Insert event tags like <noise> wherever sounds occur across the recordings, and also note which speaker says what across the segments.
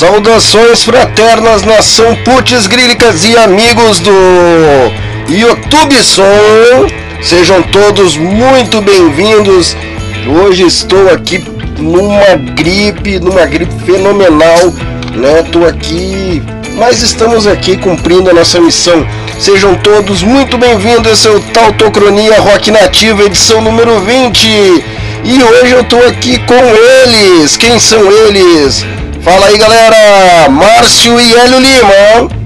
Speaker 1: Saudações fraternas, nação putz grílicas e amigos do YouTube Som. Sejam todos muito bem-vindos. Hoje estou aqui numa gripe, numa gripe fenomenal, né? Tô aqui, mas estamos aqui cumprindo a nossa missão. Sejam todos muito bem-vindos. Esse é o Tautocronia Rock Nativa, edição número 20. E hoje eu tô aqui com eles. Quem são eles? Fala aí, galera! Márcio e Hélio Lima.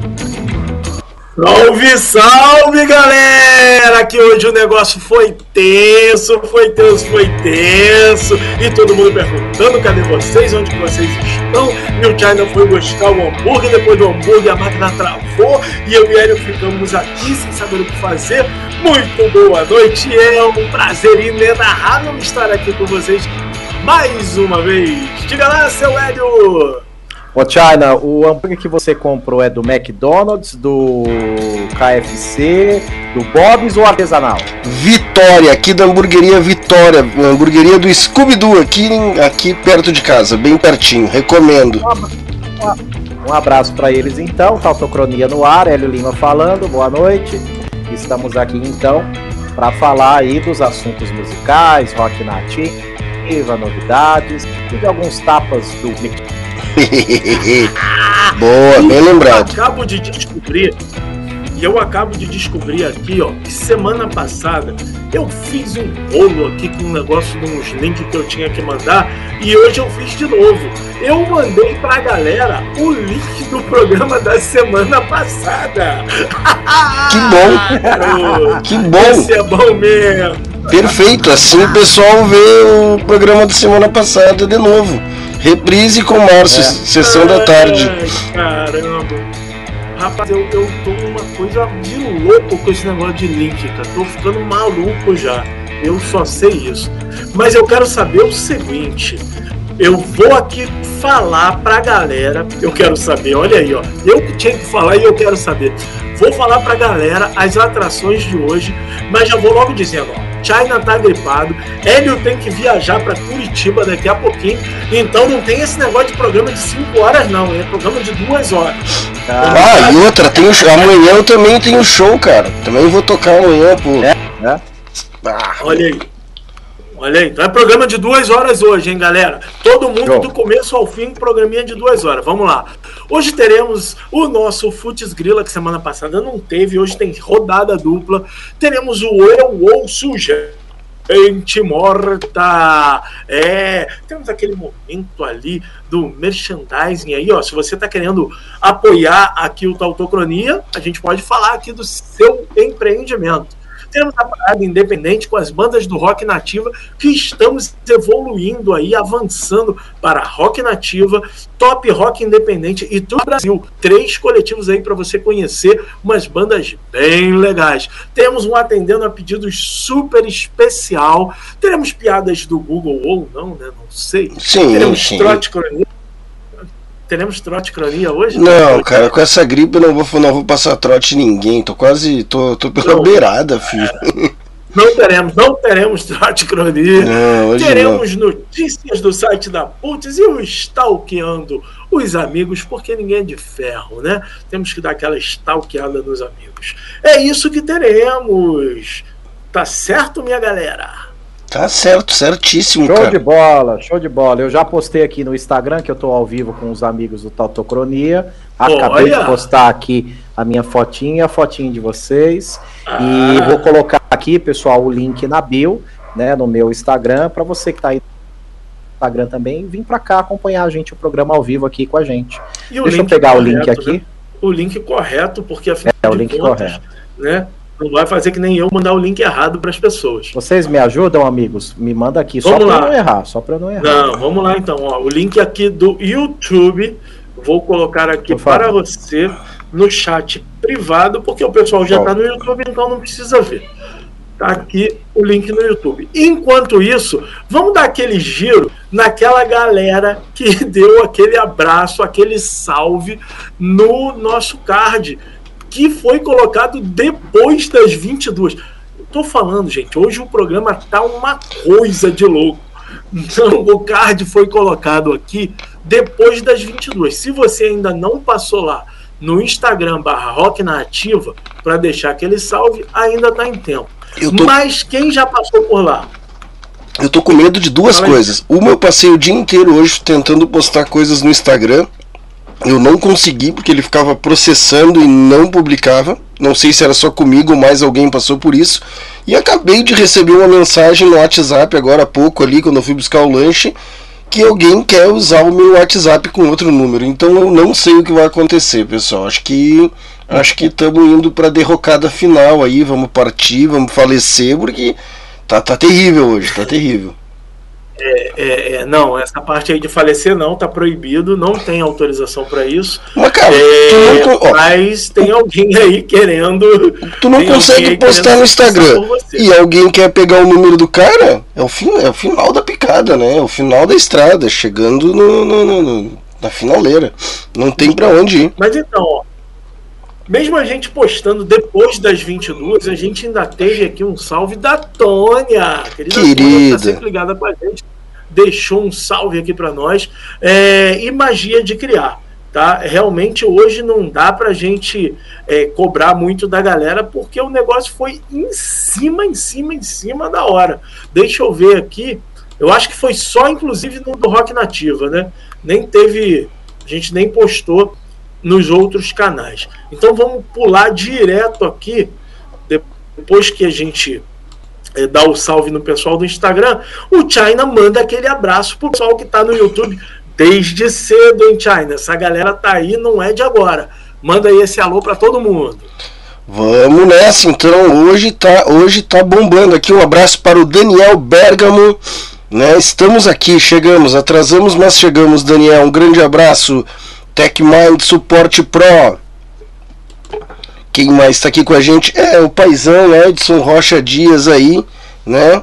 Speaker 2: Salve, salve, galera! Que hoje o negócio foi tenso, foi tenso, foi tenso. E todo mundo perguntando cadê vocês, onde vocês estão. O China foi buscar o hambúrguer, depois do hambúrguer a máquina travou. E eu e Hélio ficamos aqui sem saber o que fazer. Muito boa noite, é um prazer inenarrável estar aqui com vocês mais uma vez. Diga lá, seu Hélio!
Speaker 3: Ô China, o hambúrguer que você comprou é do McDonald's, do KFC, do Bob's ou artesanal?
Speaker 1: Vitória, aqui da hamburgueria Vitória, hamburgueria do Scooby-Doo, aqui, aqui perto de casa, bem pertinho, recomendo.
Speaker 3: Um abraço para eles então, Tautocronia no ar, Hélio Lima falando, boa noite. Estamos aqui então para falar aí dos assuntos musicais, rock nativa, novidades e de alguns tapas do <laughs>
Speaker 1: Boa, bem lembrado.
Speaker 2: Acabo de descobrir, e eu acabo de descobrir aqui, ó, que semana passada eu fiz um bolo aqui com um negócio de uns links que eu tinha que mandar e hoje eu fiz de novo. Eu mandei pra galera o link do programa da semana passada. <laughs>
Speaker 1: Que bom! <laughs> que bom!
Speaker 2: Esse é bom mesmo!
Speaker 1: Perfeito, assim o pessoal vê o programa da semana passada de novo. Reprise com Márcio, é. sessão da tarde.
Speaker 2: Caramba. Rapaz, eu, eu tô uma coisa de louco com esse negócio de link, cara. Tô ficando maluco já. Eu só sei isso. Mas eu quero saber o seguinte. Eu vou aqui falar pra galera. Eu quero saber, olha aí, ó. Eu que tinha que falar e eu quero saber. Vou falar pra galera as atrações de hoje, mas já vou logo dizendo, ó. China tá gripado, Hélio tem que viajar para Curitiba daqui a pouquinho, então não tem esse negócio de programa de 5 horas, não, é programa de 2 horas.
Speaker 1: Ah, e outra, tem o, amanhã eu também tenho show, cara. Também vou tocar amanhã, pô. É,
Speaker 2: é. Ah, Olha aí. Olha aí, então é programa de duas horas hoje, hein, galera? Todo mundo do começo ao fim, programinha de duas horas. Vamos lá. Hoje teremos o nosso Futs Grila, que semana passada não teve, hoje tem rodada dupla. Teremos o Eu Ouço Gente morta! É, temos aquele momento ali do merchandising aí, ó. Se você está querendo apoiar aqui o Tautocronia, a gente pode falar aqui do seu empreendimento temos a parada independente com as bandas do rock nativa que estamos evoluindo aí, avançando para rock nativa, top rock independente e tudo Brasil. Três coletivos aí para você conhecer umas bandas bem legais. Temos um atendendo a pedidos super especial. Teremos piadas do Google ou não, né? Não sei.
Speaker 1: Sim,
Speaker 2: Teremos
Speaker 1: sim.
Speaker 2: trote cronia teremos trote cronia hoje?
Speaker 1: Não, cara, com essa gripe eu não vou, não vou passar trote ninguém. Tô quase. tô, tô pela não, beirada, filho.
Speaker 2: Não teremos, não teremos trote cronia. Não, teremos não. notícias do site da Putz e o stalkeando os amigos, porque ninguém é de ferro, né? Temos que dar aquela stalkeada nos amigos. É isso que teremos. Tá certo, minha galera?
Speaker 1: Tá certo, certíssimo,
Speaker 3: show
Speaker 1: cara.
Speaker 3: de bola, show de bola. Eu já postei aqui no Instagram que eu tô ao vivo com os amigos do Tautocronia. Acabei Olha. de postar aqui a minha fotinha, a fotinha de vocês. Ah. E vou colocar aqui, pessoal, o link na bio, né, no meu Instagram, para você que tá aí no Instagram também, vir para cá acompanhar a gente, o programa ao vivo aqui com a gente. Deixa eu pegar correto, o link aqui. Né?
Speaker 2: O link correto, porque
Speaker 3: afinal é, o link contas, correto.
Speaker 2: né? Não vai fazer que nem eu mandar o link errado para as pessoas.
Speaker 3: Vocês me ajudam, amigos? Me manda aqui, vamos só para não errar, só para não errar.
Speaker 2: Não, vamos lá então. Ó, o link aqui do YouTube, vou colocar aqui para você no chat privado, porque o pessoal já está no YouTube, então não precisa ver. Tá aqui o link no YouTube. Enquanto isso, vamos dar aquele giro naquela galera que <laughs> deu aquele abraço, aquele salve no nosso card que foi colocado depois das 22. tô falando, gente, hoje o programa tá uma coisa de louco. Então, o card foi colocado aqui depois das 22. Se você ainda não passou lá no Instagram barra Rock na Ativa para deixar aquele salve, ainda está em tempo. Tô... Mas quem já passou por lá?
Speaker 1: Eu tô com medo de duas Fala coisas. Aí. Uma, eu passei o dia inteiro hoje tentando postar coisas no Instagram. Eu não consegui porque ele ficava processando e não publicava. Não sei se era só comigo ou mais alguém passou por isso. E acabei de receber uma mensagem no WhatsApp agora há pouco ali, quando eu fui buscar o lanche, que alguém quer usar o meu WhatsApp com outro número. Então eu não sei o que vai acontecer, pessoal. Acho que acho que estamos indo para a derrocada final aí, vamos partir, vamos falecer, porque tá, tá terrível hoje, tá terrível.
Speaker 2: É, é, é, não, essa parte aí de falecer não, tá proibido, não tem autorização para isso.
Speaker 1: Mas, cara,
Speaker 2: é, não, mas tem alguém aí querendo.
Speaker 1: Tu não consegue postar no Instagram e alguém quer pegar o número do cara? É o, fim, é o final da picada, né? É o final da estrada, chegando no, no, no, no na finaleira. Não tem para onde ir.
Speaker 2: Mas então, ó, mesmo a gente postando depois das 22, a gente ainda teve aqui um salve da Tônia.
Speaker 1: Querida. Querida.
Speaker 2: Tá sempre ligada com a gente. Deixou um salve aqui para nós. É, e magia de criar. Tá? Realmente hoje não dá para a gente é, cobrar muito da galera porque o negócio foi em cima, em cima, em cima da hora. Deixa eu ver aqui. Eu acho que foi só, inclusive, no do Rock Nativa, né? Nem teve. A gente nem postou nos outros canais. Então vamos pular direto aqui, depois que a gente é, dá o salve no pessoal do Instagram, o China manda aquele abraço pro pessoal que está no YouTube desde cedo, hein, China? Essa galera tá aí, não é de agora. Manda aí esse alô para todo mundo.
Speaker 1: Vamos nessa, então. Hoje tá, hoje tá bombando aqui. Um abraço para o Daniel Bergamo. Né? Estamos aqui, chegamos, atrasamos, mas chegamos, Daniel. Um grande abraço. TechMind Suporte Pro. Quem mais está aqui com a gente é o paizão Edson Rocha Dias aí, né?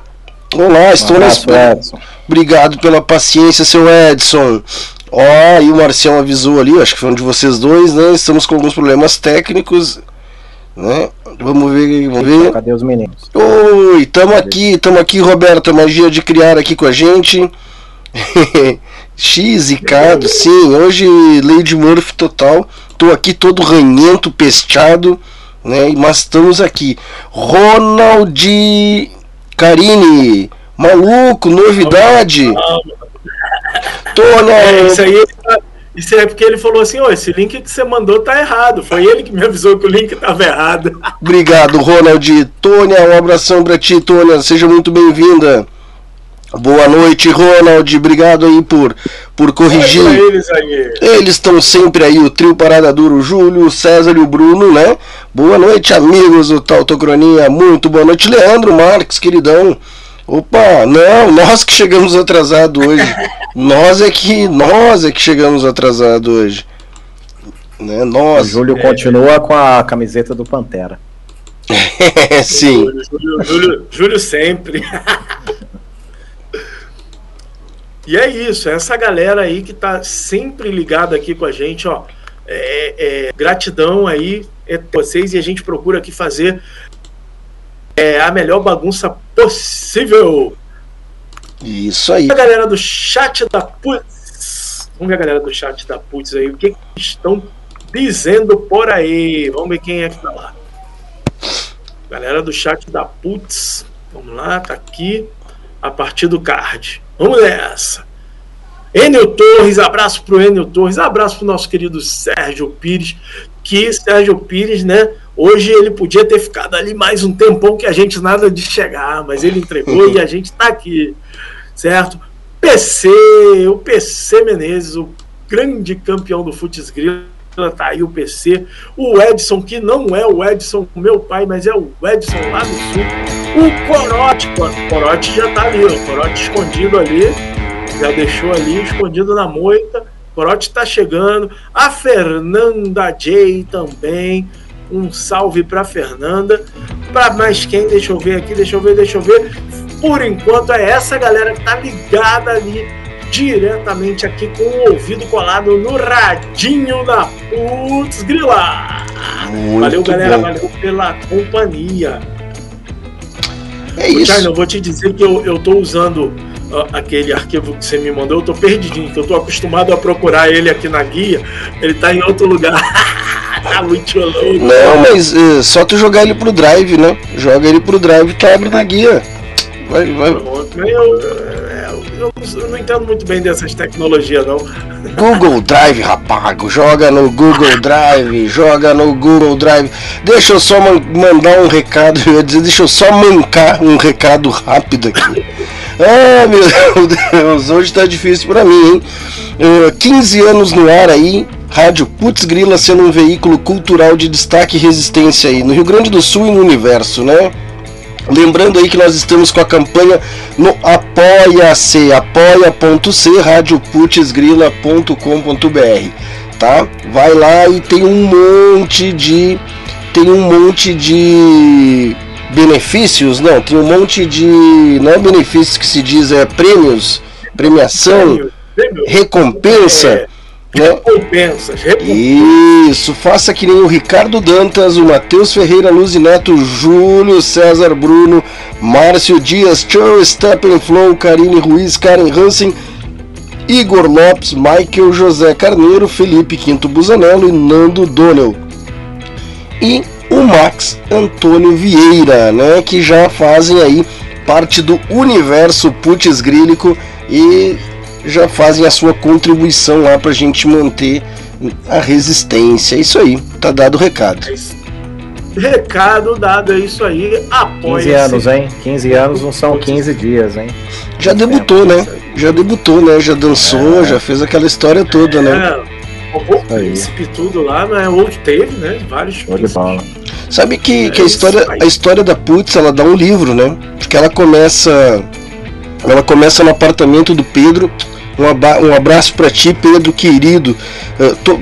Speaker 1: Olá, estou um na espera. Obrigado pela paciência, seu Edson. Ó, oh, e o Marcião avisou ali, acho que foi um de vocês dois, né? Estamos com alguns problemas técnicos, né? Vamos ver, vamos ver.
Speaker 3: Cadê os meninos?
Speaker 1: Oi, tamo aqui, tamo aqui, Roberto, magia de criar aqui com a gente. <laughs> X e Cado, sim, hoje Lady Murphy total. Tô aqui todo ranhento, pesteado, né? Mas estamos aqui. Ronald Carini, maluco, novidade.
Speaker 2: Tônia. É, isso aí isso é porque ele falou assim: oh, esse link que você mandou tá errado. Foi ele que me avisou que o link estava errado.
Speaker 1: Obrigado, Ronald. Tônia, um abração para ti, Tônia. Seja muito bem-vinda. Boa noite, Ronald. Obrigado aí por, por corrigir. Eles estão sempre aí, o trio Parada Duro, o Júlio, o César e o Bruno, né? Boa noite, amigos do Tautocronia. Muito boa noite, Leandro Marques, queridão. Opa, não, nós que chegamos atrasado hoje. <laughs> nós é que nós é que chegamos atrasado hoje. Né? Nós.
Speaker 3: O Júlio é. continua com a camiseta do Pantera. <laughs>
Speaker 1: Sim.
Speaker 2: Júlio, Júlio, Júlio sempre. <laughs> E é isso, é essa galera aí que tá sempre ligada aqui com a gente, ó. É, é, gratidão aí é vocês e a gente procura aqui fazer é, a melhor bagunça possível.
Speaker 1: Isso aí.
Speaker 2: A galera do chat da Putz. Vamos ver a galera do chat da Putz aí, o que, que estão dizendo por aí. Vamos ver quem é que tá lá. Galera do chat da Putz. Vamos lá, tá aqui. A partir do card. Vamos nessa. Enio Torres, abraço pro Enio Torres, abraço pro nosso querido Sérgio Pires, que Sérgio Pires, né? Hoje ele podia ter ficado ali mais um tempão que a gente nada de chegar, mas ele entregou e a gente tá aqui, certo? PC, o PC Menezes, o grande campeão do Futs Grila, tá aí o PC, o Edson, que não é o Edson meu pai, mas é o Edson lá do sul, o Corote, o Corote já tá ali, o Corote escondido ali, já deixou ali escondido na moita, o Corote tá chegando, a Fernanda J também, um salve para Fernanda, para mais quem, deixa eu ver aqui, deixa eu ver, deixa eu ver, por enquanto é essa galera que tá ligada ali diretamente aqui com o ouvido colado no radinho da Putz Grila. Muito valeu, galera, bom. valeu pela companhia.
Speaker 1: É isso.
Speaker 2: eu vou te dizer que eu, eu tô usando aquele arquivo que você me mandou, eu tô perdidinho, que eu tô acostumado a procurar ele aqui na guia, ele tá em outro lugar. <laughs> tá muito louco.
Speaker 1: Não, mas é, só tu jogar ele pro drive, né? Joga ele pro drive que abre na guia. Vai, vai.
Speaker 2: Eu, eu, não entendo muito bem dessas tecnologias, não. <laughs>
Speaker 1: Google Drive, rapago, joga no Google Drive, joga no Google Drive. Deixa eu só man mandar um recado, eu ia dizer, deixa eu só mancar um recado rápido aqui. <laughs> Ah, meu Deus, hoje tá difícil para mim, hein? Uh, eh, 15 anos no ar aí, Rádio Putz Grila sendo um veículo cultural de destaque e resistência aí no Rio Grande do Sul e no universo, né? Lembrando aí que nós estamos com a campanha no apoia-se, apoia.c, radioputzgrila.com.br, tá? Vai lá e tem um monte de tem um monte de benefícios, não, tem um monte de. Não é benefícios que se diz, é prêmios, premiação, prêmio, prêmio. recompensa. É?
Speaker 2: Recompensas, recompensas.
Speaker 1: Isso, faça que nem o Ricardo Dantas, o Matheus Ferreira Luz Neto, Júlio César Bruno, Márcio Dias, Charles Steppenflow, Karine Ruiz, Karen Hansen, Igor Lopes, Michael José Carneiro, Felipe Quinto Busanello e Nando Donnell. E o Max Antônio Vieira, né, que já fazem aí parte do universo putz grílico e já fazem a sua contribuição lá para a gente manter a resistência. É isso aí, tá dado o recado.
Speaker 2: Recado dado, é isso aí. Apoia
Speaker 3: 15 anos, hein? 15 anos não são 15 dias, hein?
Speaker 1: Já debutou, né? Já debutou, né? Já dançou, é. já fez aquela história toda, né?
Speaker 2: É. O príncipe tudo lá, né? Ou teve, né? Vários
Speaker 1: Sabe que, é que a, história, a história da Putz, ela dá um livro, né? Porque ela começa. Ela começa no apartamento do Pedro. Um, um abraço para ti, Pedro, querido. Uh, tô,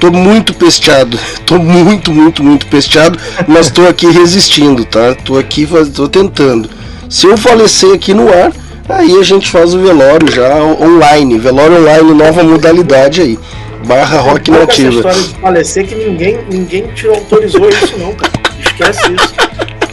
Speaker 1: tô muito pesteado. <laughs> Tô muito, muito, muito pesteado. Mas tô aqui resistindo, tá? Tô aqui, tô tentando. Se eu falecer aqui no ar, aí a gente faz o velório já online. Velório online, nova modalidade aí barra rock nativa. Essa
Speaker 2: história de falecer que ninguém, ninguém te autorizou isso não, cara. Esquece isso.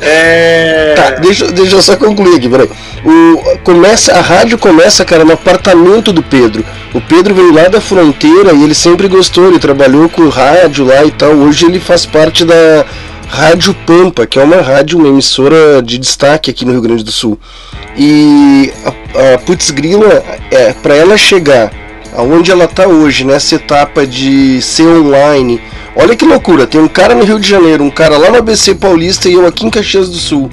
Speaker 1: É... Tá, deixa, deixa eu só concluir aqui, peraí. O, começa, a rádio começa, cara, no apartamento do Pedro. O Pedro veio lá da fronteira e ele sempre gostou, ele trabalhou com rádio lá e tal. Hoje ele faz parte da Rádio Pampa, que é uma rádio, uma emissora de destaque aqui no Rio Grande do Sul. E a, a Putz Grila, é, para ela chegar aonde ela está hoje, nessa etapa de ser online. Olha que loucura, tem um cara no Rio de Janeiro, um cara lá no ABC Paulista e eu aqui em Caxias do Sul.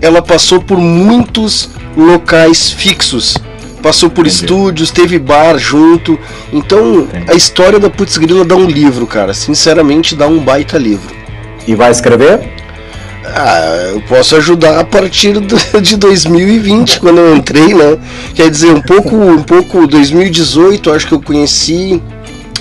Speaker 1: Ela passou por muitos locais fixos. Passou por Entendi. estúdios, teve bar junto. Então, Entendi. a história da Putz Grila dá um livro, cara. Sinceramente, dá um baita livro.
Speaker 3: E vai escrever?
Speaker 1: Ah, eu posso ajudar a partir do, <laughs> de 2020, quando eu entrei, né? Quer dizer, um pouco, um pouco 2018, acho que eu conheci.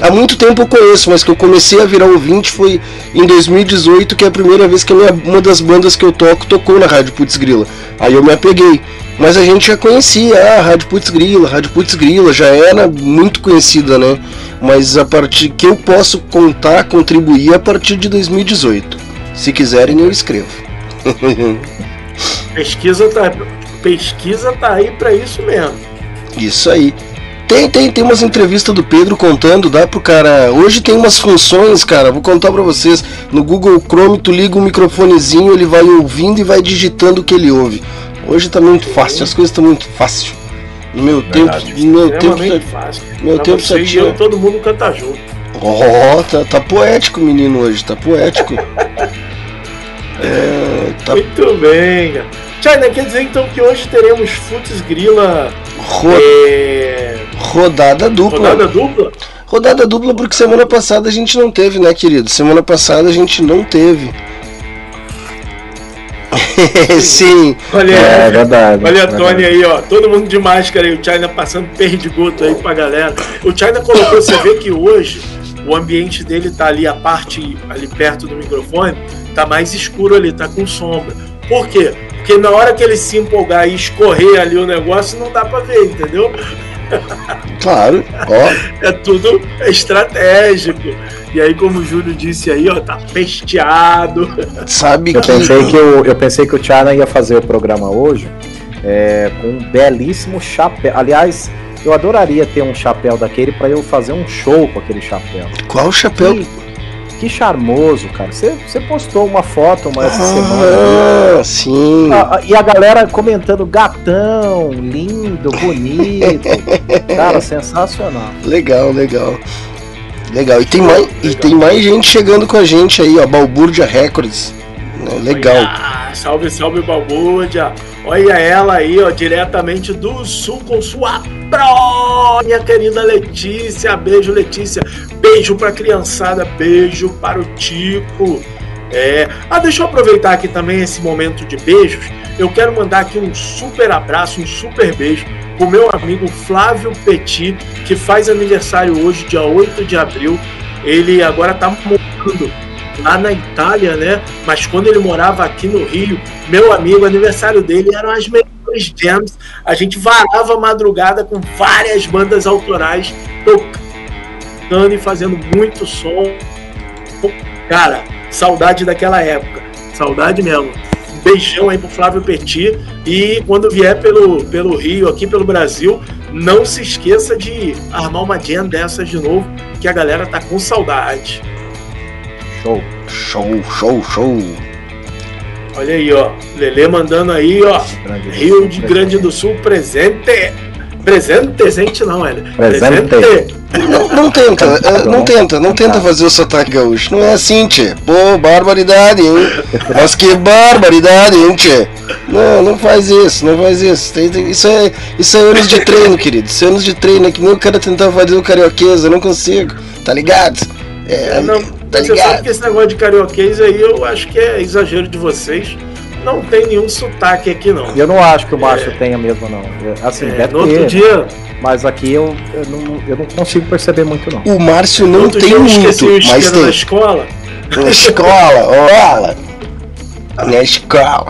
Speaker 1: Há muito tempo eu conheço, mas que eu comecei a virar ouvinte foi em 2018, que é a primeira vez que minha, uma das bandas que eu toco tocou na Rádio Putz Grila. Aí eu me apeguei. Mas a gente já conhecia ah, a Rádio Putz Grila, a Rádio Putz Grila já era muito conhecida, né? Mas a partir que eu posso contar, contribuir a partir de 2018. Se quiserem, eu escrevo. <laughs>
Speaker 2: pesquisa tá, pesquisa tá aí para isso mesmo.
Speaker 1: Isso aí. Tem, tem, tem umas entrevistas do Pedro contando, dá pro cara. Hoje tem umas funções, cara. Vou contar para vocês. No Google Chrome, tu liga um microfonezinho, ele vai ouvindo e vai digitando o que ele ouve. Hoje tá muito fácil, as coisas estão muito fácil. No meu Verdade, tempo, no meu tempo,
Speaker 2: fácil. meu pra tempo você tinha... todo mundo canta junto.
Speaker 1: Ó, oh, tá, tá poético, menino hoje, tá poético. <laughs>
Speaker 2: É, tá... Muito bem. China, quer dizer então que hoje teremos Futs Grila
Speaker 1: Ro... é... rodada dupla.
Speaker 2: Rodada dupla?
Speaker 1: Rodada dupla porque semana passada a gente não teve, né, querido? Semana passada a gente não teve. <laughs> Sim.
Speaker 2: Olha, é, verdade. Olha a Tony aí, ó. Todo mundo de máscara aí. O China passando perdigoto aí pra galera. O China colocou, você vê que hoje o ambiente dele tá ali, a parte ali perto do microfone tá mais escuro ali, tá com sombra. Por quê? Porque na hora que ele se empolgar e escorrer ali o negócio, não dá para ver, entendeu? <laughs>
Speaker 1: Claro, ó.
Speaker 2: É tudo estratégico. E aí, como o Júlio disse aí, ó, tá pesteado.
Speaker 3: Sabe eu que... Pensei que eu, eu pensei que o Tiana ia fazer o programa hoje é, com um belíssimo chapéu. Aliás, eu adoraria ter um chapéu daquele para eu fazer um show com aquele chapéu.
Speaker 1: Qual chapéu?
Speaker 3: Que, que charmoso, cara. Você, você postou uma foto uma essa
Speaker 1: ah,
Speaker 3: semana.
Speaker 1: Sim.
Speaker 3: Ah, e a galera comentando gatão, lindo, bonito. <laughs> cara, sensacional.
Speaker 1: Legal, legal. Legal. E tem, mais, legal. e tem mais gente chegando com a gente aí, ó. Balbúrdia Records. Legal.
Speaker 2: Olha, salve, salve, Balbúrdia. Olha ela aí, ó, diretamente do sul com sua pró, minha querida Letícia. Beijo, Letícia. Beijo pra criançada, beijo para o Tico. É... Ah, deixa eu aproveitar aqui também esse momento de beijos. Eu quero mandar aqui um super abraço, um super beijo pro meu amigo Flávio Petit, que faz aniversário hoje, dia 8 de abril. Ele agora tá morando lá na Itália, né? Mas quando ele morava aqui no Rio, meu amigo, aniversário dele eram as melhores jams. A gente varava a madrugada com várias bandas autorais tocando e fazendo muito som. Cara, saudade daquela época. Saudade mesmo. Beijão aí pro Flávio Petit. E quando vier pelo, pelo Rio, aqui pelo Brasil, não se esqueça de armar uma jam dessas de novo, que a galera tá com saudade.
Speaker 1: Show. Show, show, show.
Speaker 2: Olha aí, ó. Lele mandando aí, ó. Rio de Grande do Sul presente. Presente, presente não, velho.
Speaker 3: Presente.
Speaker 1: presente. Não, não, tenta, é, não tenta, não tenta fazer o sotaque gaúcho. Não é assim, tchê. Pô, barbaridade, hein? <laughs> Mas que barbaridade, hein, tchê? Não, não faz isso, não faz isso. Isso é, isso é anos de treino, querido. Isso é anos de treino. É que nem o cara tentar fazer o carioquesa, eu não consigo. Tá ligado?
Speaker 2: É, é não, Tá Você ligado? sabe que esse negócio de carioquês aí eu acho que é exagero de vocês. Não tem nenhum sotaque aqui, não.
Speaker 3: Eu não acho que o Márcio é. tenha mesmo, não. Assim, é,
Speaker 2: no outro dia.
Speaker 3: Mas aqui eu, eu, não, eu não consigo perceber muito, não.
Speaker 1: O Márcio não tem dia muito, mas tem.
Speaker 2: na escola.
Speaker 1: Na escola, olha. Na escola.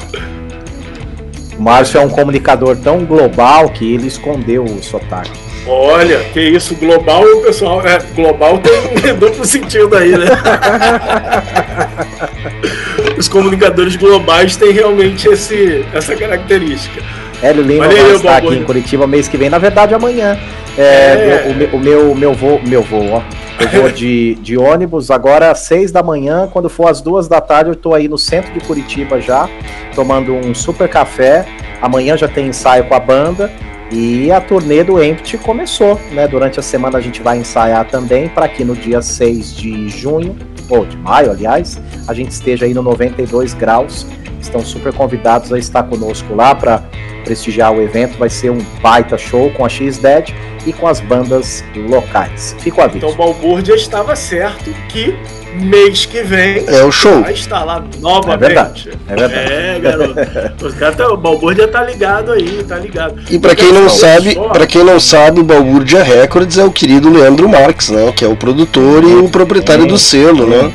Speaker 3: O Márcio é um comunicador tão global que ele escondeu o sotaque.
Speaker 2: Olha, que isso, global, pessoal, é, global tem <laughs> duplo sentido aí, né? <laughs> Os comunicadores globais têm realmente esse, essa característica.
Speaker 3: Hélio Lima vai eu, estar aqui em Curitiba mês que vem, na verdade amanhã. É, é... o, meu, o meu, meu voo, meu voo, ó. Eu vou de, de ônibus agora às seis da manhã. Quando for às duas da tarde, eu estou aí no centro de Curitiba já, tomando um super café. Amanhã já tem ensaio com a banda. E a turnê do Empty começou, né? Durante a semana a gente vai ensaiar também para que no dia 6 de junho, ou de maio, aliás, a gente esteja aí no 92 graus. Estão super convidados a estar conosco lá para prestigiar o evento. Vai ser um baita show com a X-Dead e com as bandas locais. Fica o aviso.
Speaker 2: Então o Balbúrdia estava certo que mês que vem.
Speaker 1: É o show.
Speaker 2: Vai estar lá novamente.
Speaker 3: É verdade. É, verdade.
Speaker 2: é garoto. Os cara tá, o Balbúrdia tá ligado aí, tá ligado.
Speaker 1: E para quem não sabe, para quem não sabe, o Balbúrdia Records é o querido Leandro Marques, né? Que é o produtor e o proprietário sim, do selo, sim. né?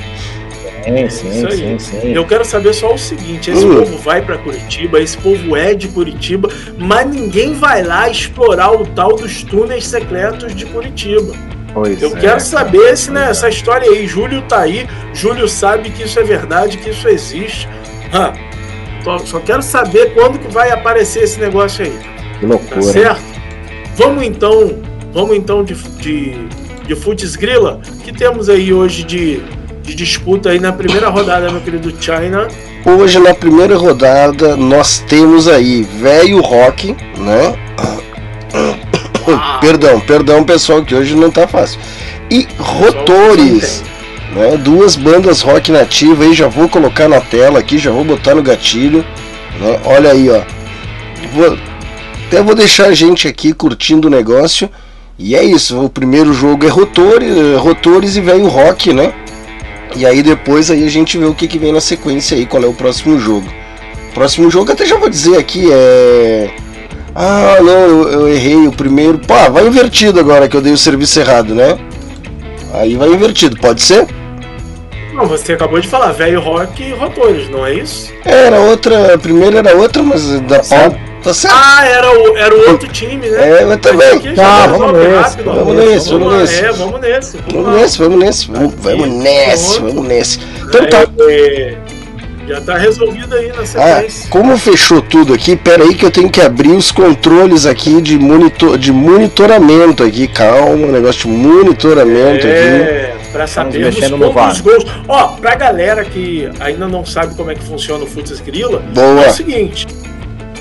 Speaker 3: Sim, sim, sim, sim,
Speaker 2: Eu quero saber só o seguinte: esse uh. povo vai para Curitiba, esse povo é de Curitiba, mas ninguém vai lá explorar o tal dos túneis secretos de Curitiba. Pois eu é, quero saber se né, essa história aí. Júlio tá aí, Júlio sabe que isso é verdade, que isso existe. Ah, só quero saber quando que vai aparecer esse negócio aí.
Speaker 3: Que loucura. Tá
Speaker 2: certo? Vamos então, vamos então de, de, de Futs Grila, que temos aí hoje de, de disputa aí na primeira rodada, meu querido China.
Speaker 1: Hoje na primeira rodada nós temos aí Velho Rock, né? Perdão, perdão pessoal, que hoje não tá fácil. E Rotores, né? Duas bandas rock nativa aí, já vou colocar na tela aqui, já vou botar no gatilho. Né? Olha aí, ó. Vou, até vou deixar a gente aqui curtindo o negócio. E é isso, o primeiro jogo é Rotores, Rotores e Velho Rock, né? E aí depois aí a gente vê o que, que vem na sequência aí, qual é o próximo jogo. Próximo jogo até já vou dizer aqui é ah, não, eu, eu, errei o primeiro. Pá, vai invertido agora que eu dei o serviço errado, né? Aí vai invertido, pode ser?
Speaker 2: Não, você acabou de falar, velho rock e rotores, não é isso?
Speaker 1: Era outra, a primeira era outra, mas da.
Speaker 2: Tá certo. Ah, era o, era o outro time, né?
Speaker 1: É, mas também.
Speaker 3: Tá, vamos nesse,
Speaker 1: rápido, vamos, nesse, vamos nesse.
Speaker 2: É, vamos nesse.
Speaker 1: Vamos, nesse, vamos nesse, vamos, vamos nesse, vamos nesse. Então tá.
Speaker 2: É, Já tá resolvido aí na ah, sequência.
Speaker 1: Ah, como fechou tudo aqui, pera aí que eu tenho que abrir os controles aqui de, monitor, de monitoramento aqui. Calma, negócio de monitoramento
Speaker 2: é, aqui. Pra saber mexendo no gols. Ó, pra galera que ainda não sabe como é que funciona o Futsal Grilla, Boa. é o seguinte.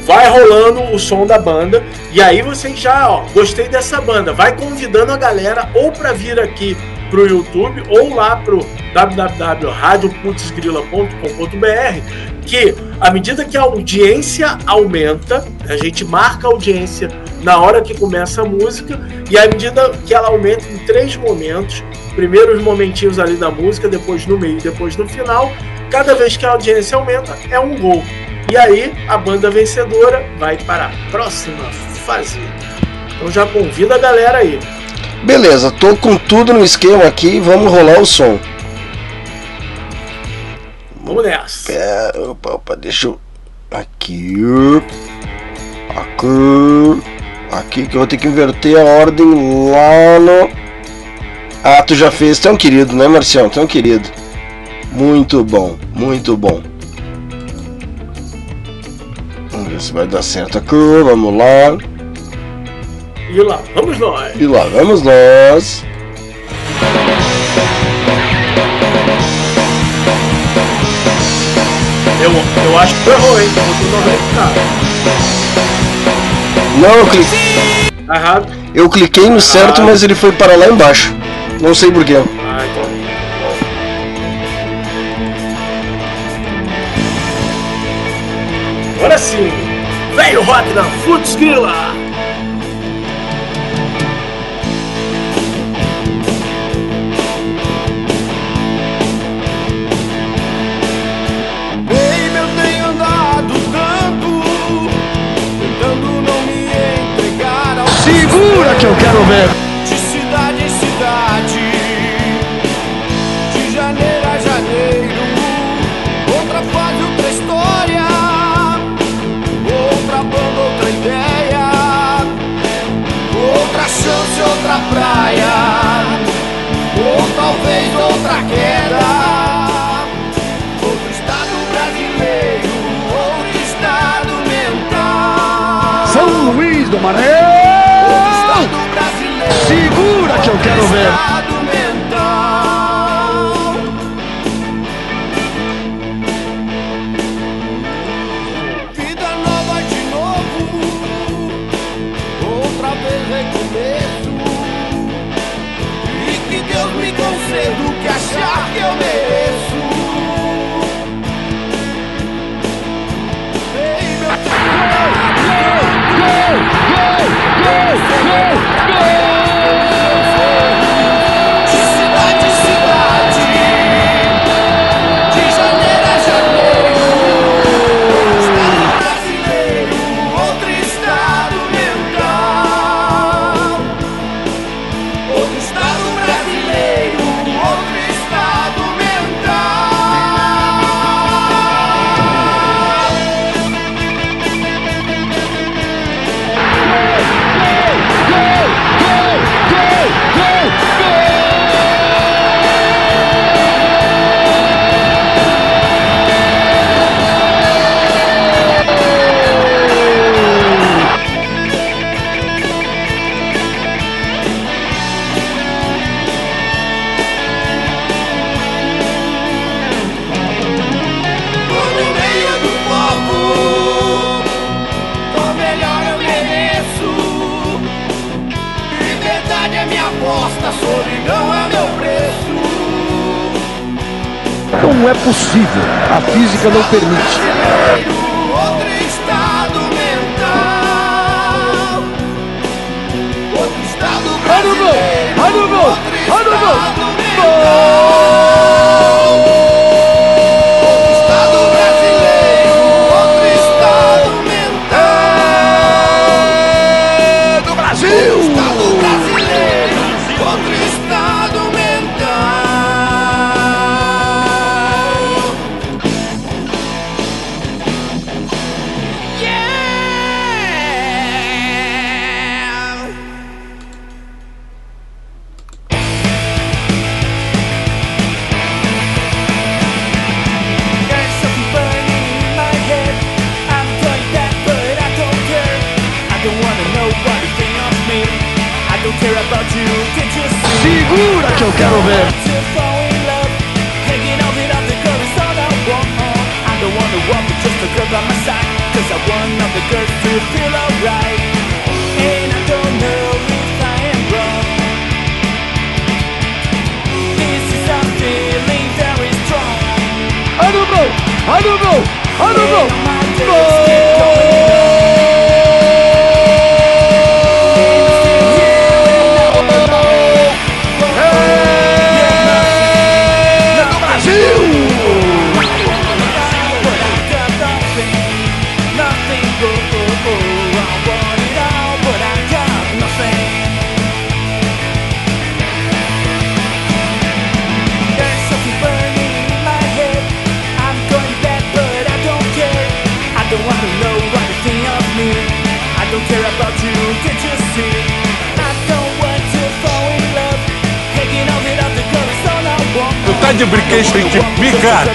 Speaker 2: Vai rolando o som da banda e aí você já, ó, gostei dessa banda. Vai convidando a galera ou pra vir aqui pro YouTube ou lá pro www.radioputzgrila.com.br que à medida que a audiência aumenta, a gente marca a audiência na hora que começa a música e à medida que ela aumenta em três momentos, primeiros momentinhos ali da música, depois no meio, depois no final, cada vez que a audiência aumenta é um gol. E aí a banda vencedora vai para a próxima fase. Então já convida a galera aí.
Speaker 1: Beleza, tô com tudo no esquema aqui, vamos rolar o som.
Speaker 2: Vamos nessa.
Speaker 1: Pera, opa, opa, deixa eu. Aqui. Aqui. Aqui que eu vou ter que inverter a ordem lá no. Ah, tu já fez. É um querido, né, Marcião? É um querido. Muito bom, muito bom. Vamos ver se vai dar certo aqui. Vamos lá.
Speaker 2: E lá vamos nós.
Speaker 1: E lá vamos nós.
Speaker 2: Eu, eu acho que errou, hein?
Speaker 1: Não, eu cliquei.
Speaker 2: Tá errado.
Speaker 1: Eu cliquei no certo, mas ele foi para lá embaixo. Não sei porquê. Ah, então.
Speaker 2: Agora sim! Velho rock da Futsgrila!
Speaker 4: De cidade em cidade, de janeiro a janeiro, outra fase, outra história, outra banda, outra ideia, outra chance, outra praia, ou talvez outra queda. Outro estado brasileiro, outro estado mental.
Speaker 1: São Luís do Maranhão. Eu quero ver.
Speaker 4: Vida nova de novo, outra vez recomeço. E que Deus me conceda o que achar que eu mereço. Ei, meu Deus! Gol! Gol! Gol! Gol!
Speaker 1: Não é possível. A física não permite.
Speaker 3: I want all the girls to feel alright. And I don't know if I am wrong. This is a feeling very strong. I don't know, I don't know, I don't know
Speaker 5: tá de brinquedo de picata.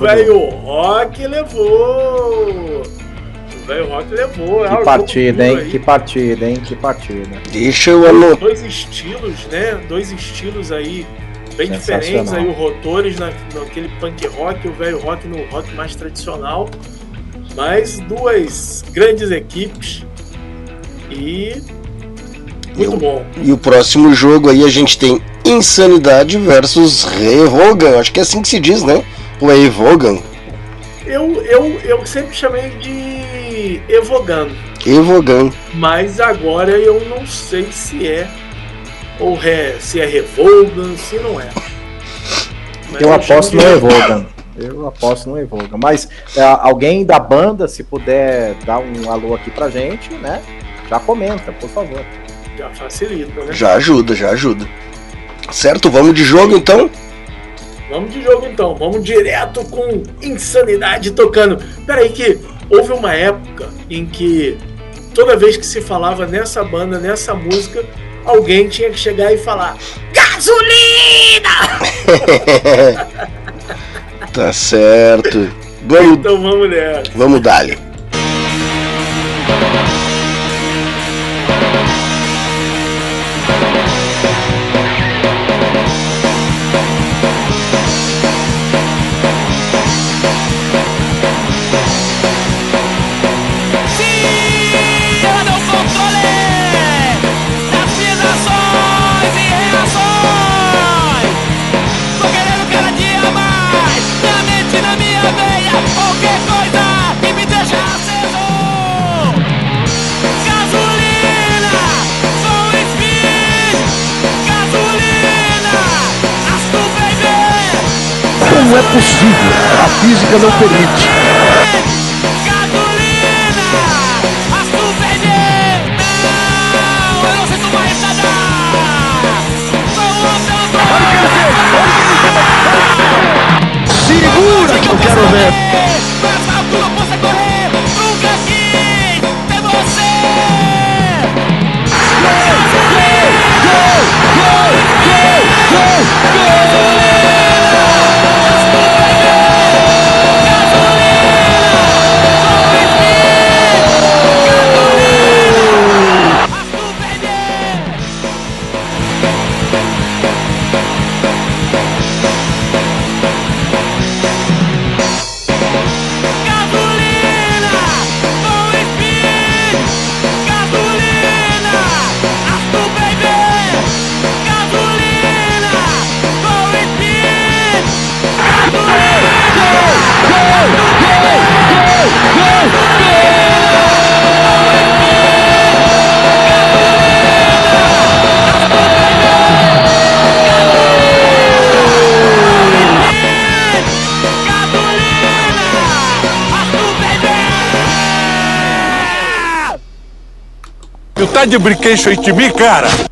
Speaker 2: Velho Rock levou. O velho Rock levou.
Speaker 3: Que partida, hein? Que partida, hein? Que partida.
Speaker 1: Deixa eu anotar.
Speaker 2: Dois estilos, né? Dois estilos aí bem diferentes aí, o Rotores na, naquele punk rock, o velho rock no rock mais tradicional. Mas duas grandes equipes e muito bom.
Speaker 1: E o próximo jogo aí a gente tem Insanidade versus Revogan. Acho que é assim que se diz, né? O Evogan.
Speaker 2: Eu, eu, eu sempre chamei de Evogan.
Speaker 1: Evogan.
Speaker 2: Mas agora eu não sei se é. Ou re, se é Revogan, se não é. <laughs>
Speaker 3: Mas eu aposto no Evogan. Eu aposto no Evogan. Mas é, alguém da banda, se puder dar um alô aqui pra gente, né? Já comenta, por favor.
Speaker 2: Já facilita, né?
Speaker 1: Já ajuda, já ajuda. Certo, vamos de jogo então?
Speaker 2: Vamos de jogo então, vamos direto com Insanidade tocando. Peraí que houve uma época em que toda vez que se falava nessa banda, nessa música, alguém tinha que chegar e falar Gasolina! <laughs>
Speaker 1: tá certo. Vamos,
Speaker 2: então vamos nessa.
Speaker 1: Vamos dar-lhe.
Speaker 4: é possível. A física não permite. tá de brinquedo em mim, cara?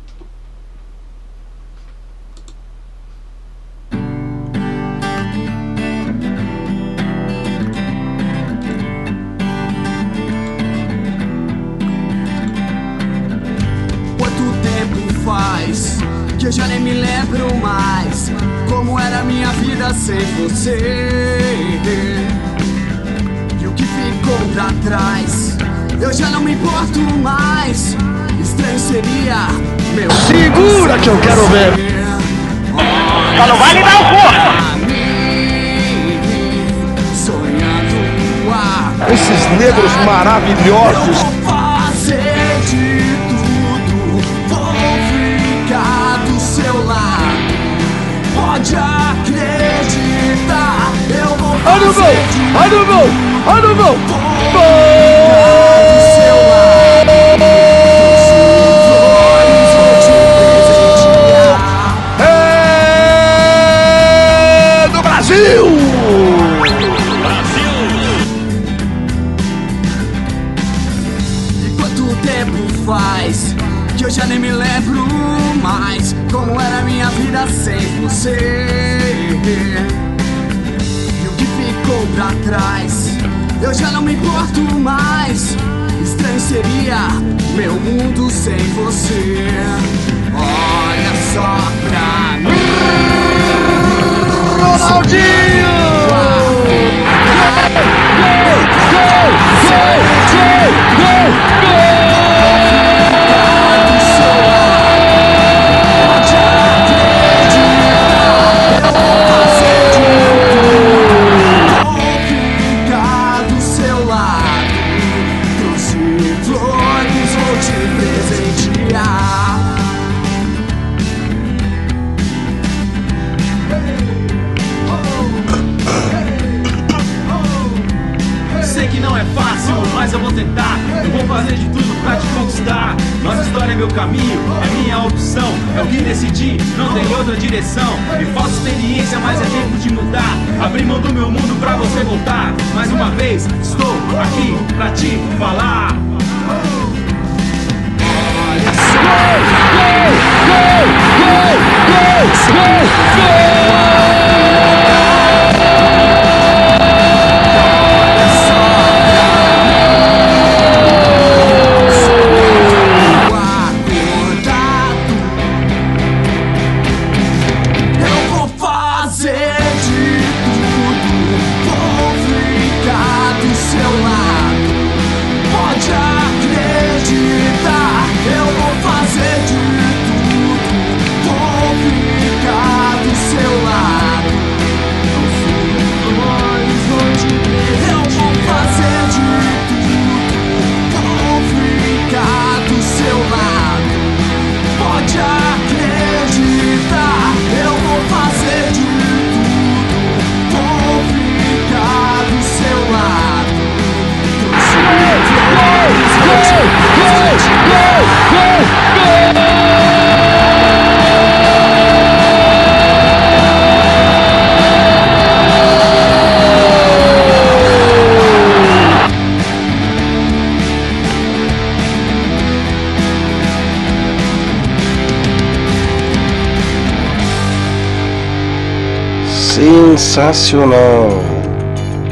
Speaker 1: Sensacional.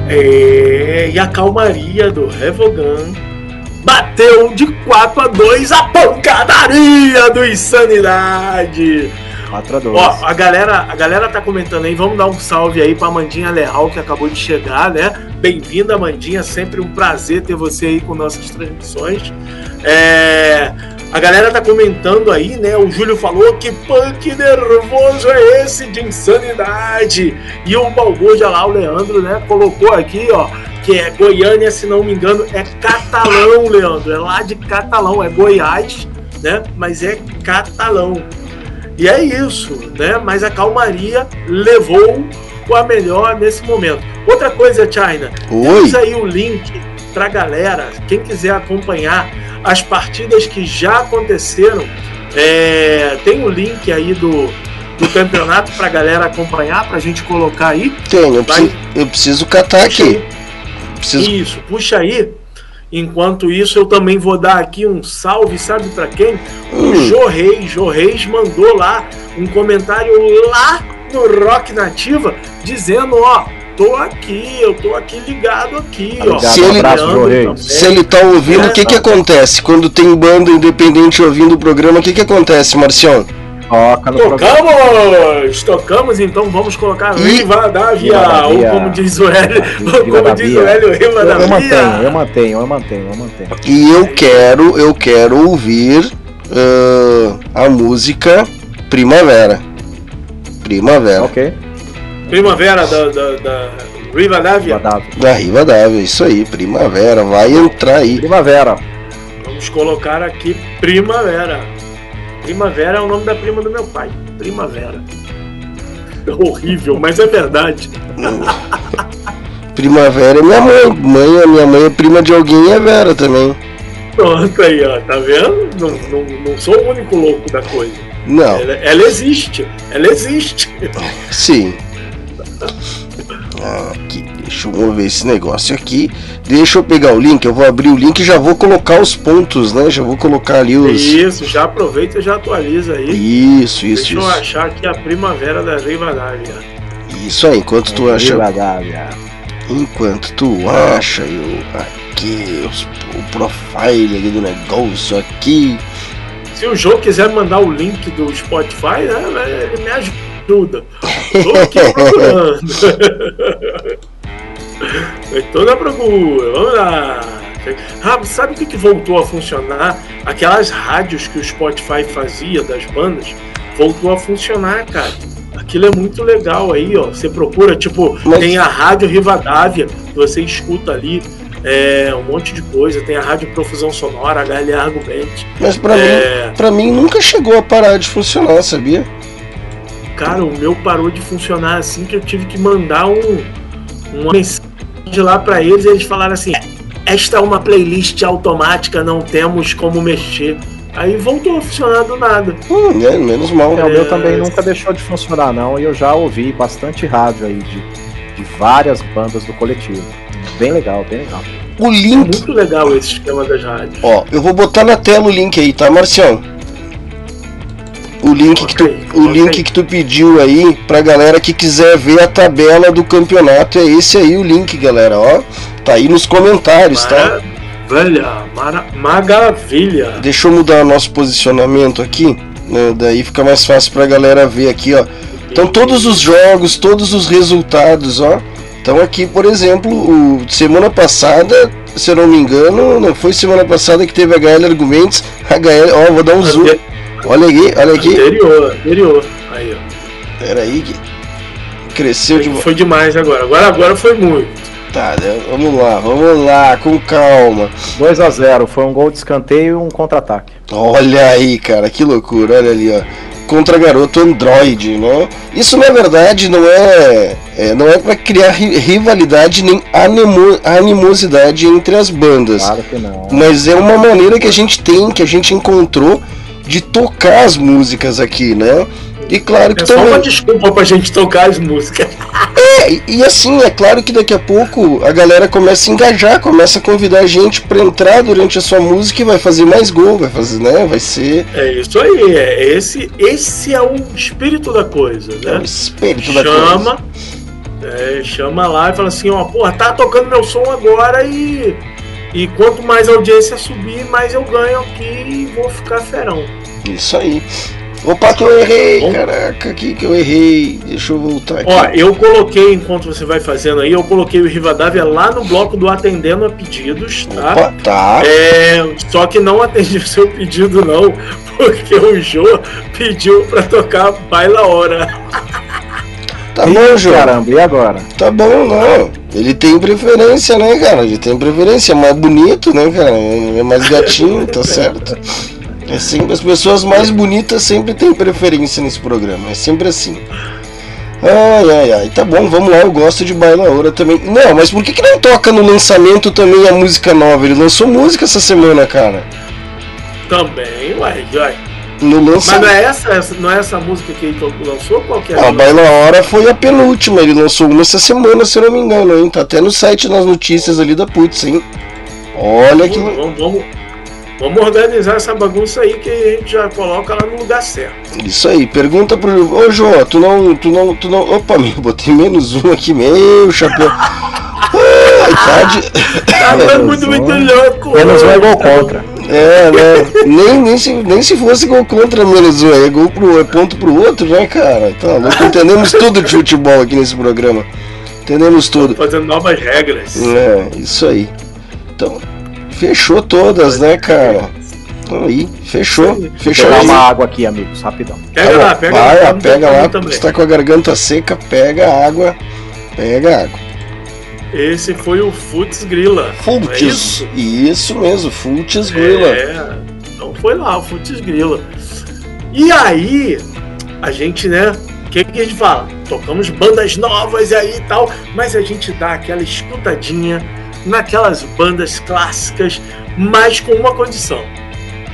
Speaker 2: É, e a calmaria do Revogan bateu de 4 a 2 a pancadaria do Insanidade. 4 a 2. Ó, a galera, a galera tá comentando aí, vamos dar um salve aí pra Mandinha Leal que acabou de chegar, né? Bem-vinda, Mandinha, sempre um prazer ter você aí com nossas transmissões. É, galera tá comentando aí, né? O Júlio falou que punk nervoso é esse de insanidade. E o Balboja lá, o Leandro, né? Colocou aqui, ó, que é Goiânia, se não me engano, é catalão, Leandro. É lá de catalão, é Goiás, né? Mas é catalão. E é isso, né? Mas a calmaria levou o a melhor nesse momento. Outra coisa, China, temos aí o link pra galera, quem quiser acompanhar as partidas que já aconteceram. É, tem o link aí do, do campeonato para galera acompanhar, para a gente colocar aí.
Speaker 1: Tem, eu, preciso, eu preciso catar puxa aqui.
Speaker 2: Preciso... Isso, puxa aí. Enquanto isso, eu também vou dar aqui um salve, sabe para quem? Hum. O Jô Reis. Jô Reis mandou lá um comentário lá no Rock Nativa, dizendo, ó, tô aqui, eu tô aqui ligado aqui, ó.
Speaker 1: Se ele, se ele tá ouvindo, o é, que que acontece? Quando tem banda independente ouvindo o programa, o que que acontece, Marcião?
Speaker 2: Toca no tocamos! Programa. Tocamos, então vamos colocar e... Riva Dávia, ou como diz o Hélio, ou como diz o Hélio, Riva
Speaker 3: Dávia. Eu mantenho, eu mantenho, eu mantenho, eu mantenho.
Speaker 1: E eu quero, eu quero ouvir uh, a música Primavera. Primavera.
Speaker 2: Ok. Primavera da, da, da Rivadavia?
Speaker 1: Da Rivadavia, isso aí, Primavera, vai entrar aí.
Speaker 3: Primavera.
Speaker 2: Vamos colocar aqui Primavera. Primavera é o nome da prima do meu pai. Primavera. É horrível, mas é verdade. <laughs>
Speaker 1: Primavera é minha mãe. mãe. A minha mãe é prima de alguém e é Vera também.
Speaker 2: Pronto aí, ó. Tá vendo? Não, não, não sou o único louco da coisa.
Speaker 1: Não.
Speaker 2: Ela, ela existe. Ela existe.
Speaker 1: Sim. Aqui, deixa eu ver esse negócio aqui. Deixa eu pegar o link, eu vou abrir o link e já vou colocar os pontos, né? Já vou colocar ali os.
Speaker 2: Isso, já aproveita e já atualiza aí.
Speaker 1: Isso, isso.
Speaker 2: Deixa
Speaker 1: isso.
Speaker 2: eu achar aqui a primavera da Rivadavia.
Speaker 1: Isso aí, enquanto tu acha.
Speaker 3: Rivadavia.
Speaker 1: Enquanto tu acha eu aqui os, o profile aqui do negócio aqui.
Speaker 2: Se o jogo quiser mandar o link do Spotify, né, ele me ajuda ajuda. Tô aqui procurando. Estou na procura, vamos lá. Ah, sabe o que, que voltou a funcionar? Aquelas rádios que o Spotify fazia das bandas, voltou a funcionar, cara. Aquilo é muito legal aí, ó. Você procura, tipo, Mas... tem a Rádio Rivadavia, você escuta ali é, um monte de coisa. Tem a Rádio Profusão Sonora, a Argument.
Speaker 1: Mas pra, é... mim, pra mim nunca chegou a parar de funcionar, sabia?
Speaker 2: Cara, o meu parou de funcionar assim que eu tive que mandar um, uma mensagem lá para eles e eles falaram assim: esta é uma playlist automática, não temos como mexer. Aí voltou a funcionar do nada.
Speaker 1: Hum, é, menos mal.
Speaker 3: É, o meu também nunca deixou de funcionar, não. E eu já ouvi bastante rádio aí de, de várias bandas do coletivo. Bem legal, bem legal.
Speaker 1: O link. É
Speaker 2: muito legal esse esquema das rádios.
Speaker 1: Ó, eu vou botar na tela o link aí, tá, Marcião? O link que tu, o link que tu pediu aí pra galera que quiser ver a tabela do campeonato é esse aí o link, galera, ó. Tá aí nos comentários, tá?
Speaker 2: Maravilha, maravilha.
Speaker 1: Deixa eu mudar o nosso posicionamento aqui, né? Daí fica mais fácil pra galera ver aqui, ó. Então todos os jogos, todos os resultados, ó. Então aqui, por exemplo, o, semana passada, se eu não me engano, não foi semana passada que teve a HL Argumentos, <laughs> HL, ó, vou dar um zoom. Olha aqui, olha aqui.
Speaker 2: Anterior, anterior. Aí, ó.
Speaker 1: Pera aí que cresceu
Speaker 2: de Foi demais agora. Agora agora foi muito.
Speaker 1: Tá, né? vamos lá, vamos lá, com calma.
Speaker 3: 2 a 0 foi um gol de escanteio e um contra-ataque.
Speaker 1: Olha aí, cara, que loucura, olha ali, ó. Contra garoto Android, né? Isso na verdade não é, é não é para criar rivalidade nem animo, animosidade entre as bandas.
Speaker 3: Claro que não.
Speaker 1: Mas é uma maneira que a gente tem, que a gente encontrou de tocar as músicas aqui, né? E claro que é
Speaker 2: também. Só uma desculpa pra gente tocar as músicas.
Speaker 1: É, e assim, é claro que daqui a pouco a galera começa a engajar, começa a convidar a gente para entrar durante a sua música e vai fazer mais gol, vai fazer, né? Vai ser.
Speaker 2: É isso aí, é esse, esse é o espírito da coisa, né? É o
Speaker 1: espírito
Speaker 2: Chama,
Speaker 1: da coisa.
Speaker 2: É, chama lá e fala assim, ó, porra, tá tocando meu som agora e. E quanto mais audiência subir, mais eu ganho aqui e vou ficar ferão.
Speaker 1: Isso aí. Opa, que eu errei! Bom, Caraca, aqui que eu errei. Deixa eu voltar aqui.
Speaker 2: Ó, eu coloquei, enquanto você vai fazendo aí, eu coloquei o Rivadavia lá no bloco do Atendendo a Pedidos, tá?
Speaker 1: Opa, tá.
Speaker 2: É, só que não atendi <laughs> o seu pedido, não, porque o Jô pediu pra tocar Baila Hora. <laughs>
Speaker 1: Tá bom, Jô.
Speaker 3: Caramba, e agora?
Speaker 1: Tá bom, não. Ele tem preferência, né, cara? Ele tem preferência. É mais bonito, né, cara? É mais gatinho, tá certo. É sempre as pessoas mais bonitas sempre têm preferência nesse programa. É sempre assim. Ai, ai, ai. Tá bom, vamos lá. Eu gosto de Bailaora também. Não, mas por que, que não toca no lançamento também a música nova? Ele lançou música essa semana, cara.
Speaker 2: Também, uai, uai.
Speaker 1: No lançamento.
Speaker 2: Mas não é essa, essa, não é essa música que ele lançou? Qual que é?
Speaker 1: A Baila Hora foi a penúltima. Ele lançou uma essa semana, se eu não me engano, hein? Tá até no site nas notícias ali da Putz, hein? Olha que.
Speaker 2: Vamos, vamos, Vamos organizar essa bagunça aí que a gente já coloca lá no lugar certo.
Speaker 1: Isso aí, pergunta pro. Ô João, tu não. Tu não. Tu não. Opa, meu, botei menos um aqui, meu chapéu. <laughs> Ai,
Speaker 2: tá, de... tá dando <laughs> muito, muito louco.
Speaker 3: Menos um é gol contra.
Speaker 1: É, né? <laughs> nem, nem, se, nem se fosse gol contra menos um, é gol pro, é ponto pro outro, né, cara? Tá louco, entendemos tudo de futebol aqui nesse programa. Entendemos tudo.
Speaker 2: Fazendo novas regras.
Speaker 1: É, isso aí. Então, Fechou todas, né, cara? Aí, fechou. Fechou.
Speaker 3: Pegar uma água aqui, amigos, rapidão.
Speaker 2: Pega lá, pega
Speaker 1: Vai, lá. Pega lá, também. você tá com a garganta seca, pega a água. Pega a água.
Speaker 2: Esse foi o Futs Grilla.
Speaker 1: Futs. É isso? isso mesmo, Futs Grilla.
Speaker 2: É, então foi lá, o Futs Grilla. E aí, a gente, né, o que, que a gente fala? Tocamos bandas novas aí e tal, mas a gente dá aquela escutadinha naquelas bandas clássicas, mas com uma condição.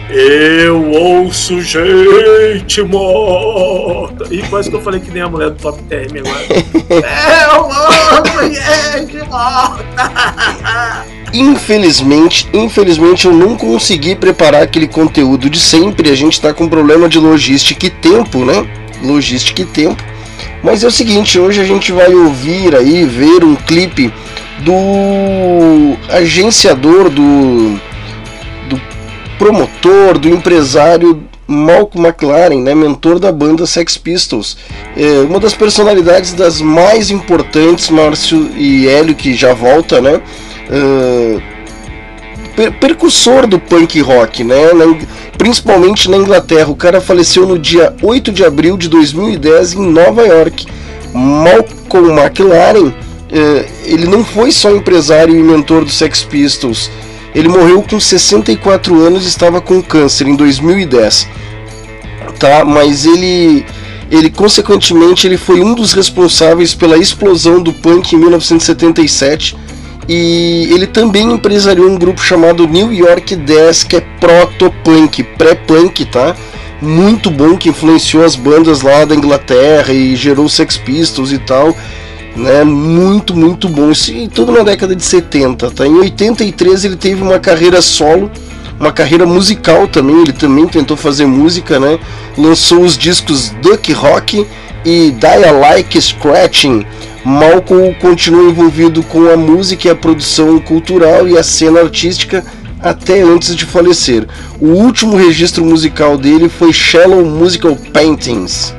Speaker 2: Eu ouço gente morta. E quase que eu falei que nem a mulher do Top Term agora. <laughs> Eu ouço gente morta.
Speaker 1: Infelizmente, infelizmente eu não consegui preparar aquele conteúdo de sempre. A gente tá com problema de logística e tempo, né? Logística e tempo. Mas é o seguinte, hoje a gente vai ouvir aí, ver um clipe do agenciador, do, do promotor, do empresário Malcolm McLaren, né, mentor da banda Sex Pistols. É uma das personalidades das mais importantes, Márcio e Hélio, que já volta, né? Uh, do punk rock, né? Na, principalmente na Inglaterra. O cara faleceu no dia 8 de abril de 2010 em Nova York. Malcolm McLaren é, ele não foi só empresário e mentor do Sex Pistols. Ele morreu com 64 anos e estava com câncer em 2010. Tá? Mas ele ele consequentemente ele foi um dos responsáveis pela explosão do punk em 1977 e ele também empresariou um grupo chamado New York 10 que é proto-punk, pré-punk, tá? Muito bom que influenciou as bandas lá da Inglaterra e gerou Sex Pistols e tal né? Muito, muito bom. Isso tudo na década de 70, tá? Em 83 ele teve uma carreira solo, uma carreira musical também, ele também tentou fazer música, né? Lançou os discos Duck Rock e Die Like Scratching. Malcolm continua envolvido com a música e a produção cultural e a cena artística até antes de falecer. O último registro musical dele foi Shallow Musical Paintings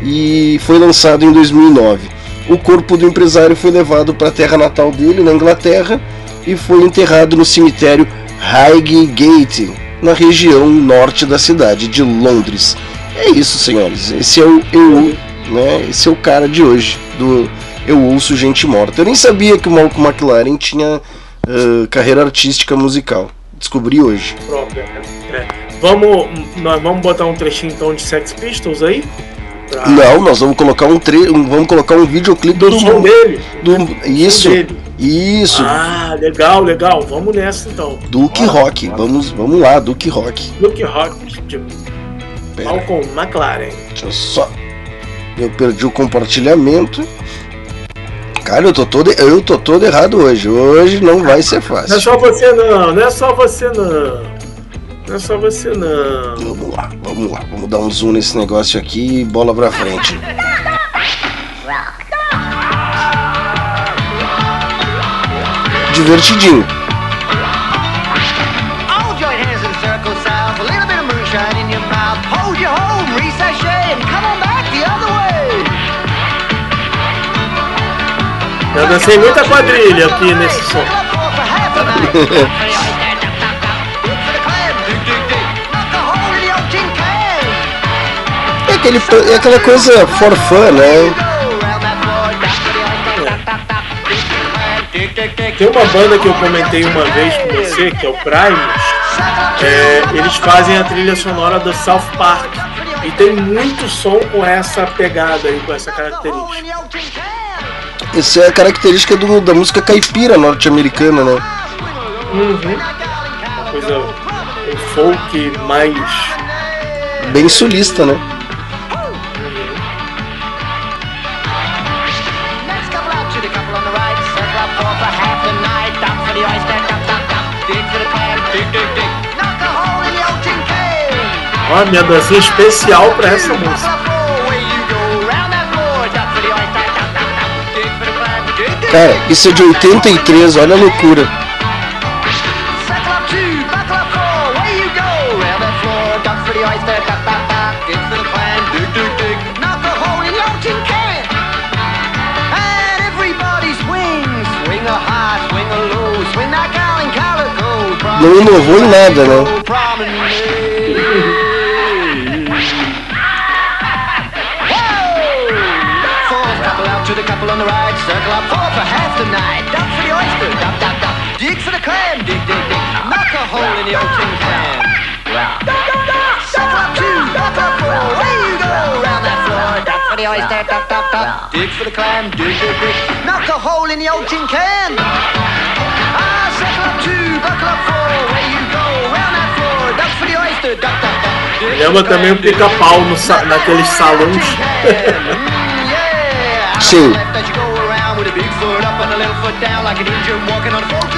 Speaker 1: e foi lançado em 2009 o corpo do empresário foi levado para a terra natal dele, na Inglaterra, e foi enterrado no cemitério Highgate, na região norte da cidade de Londres. É isso, senhores. Esse é o eu, né? Esse é o cara de hoje do Eu ouço gente morta. Eu nem sabia que o Malcolm McLaren tinha uh, carreira artística musical. Descobri hoje.
Speaker 2: É. é. Vamos, nós vamos botar um trechinho então de Sex Pistols aí?
Speaker 1: Pra... Não, nós vamos colocar um tre... vamos colocar um videoclipe
Speaker 2: do, do som dele.
Speaker 1: Do... Isso. Dele. Isso.
Speaker 2: Ah, legal, legal. Vamos nessa então.
Speaker 1: Duke Rock. Vamos, vamos lá, Duke Rock.
Speaker 2: Duke Rock de Malcolm McLaren.
Speaker 1: Deixa eu só. Eu perdi o compartilhamento. Cara, eu tô todo, eu tô todo errado hoje. Hoje não vai ser fácil.
Speaker 2: Não é só você não, não é só você não. Não é só você não.
Speaker 1: Vamos lá, vamos lá. Vamos dar um zoom nesse negócio aqui e bola pra frente. divertidinho.
Speaker 2: Eu dancei muita quadrilha aqui nesse som. <laughs>
Speaker 1: aquele, é aquela coisa for fun, né?
Speaker 2: Tem uma banda que eu comentei uma vez com você, que é o Primus. É, eles fazem a trilha sonora do South Park. E tem muito som com essa pegada aí, com essa característica.
Speaker 1: Essa é a característica do, da música caipira norte-americana, né?
Speaker 2: Uhum. Uma coisa. um folk mais.
Speaker 1: Bem sulista, né?
Speaker 2: Minha dancinha especial pra essa música.
Speaker 1: Cara, isso é de 83, olha a loucura. Não inovou em nada, né? For the oyster, duck, duck, duck. Dig for the clam, dig, dig, dig. Knock a hole in the old tin can. Ah, suck up two, buckle up four, away you go, round that floor. Duck for the oyster, duck, duck, duck. Lembra também o pica-pau naqueles salões. Sim. <laughs>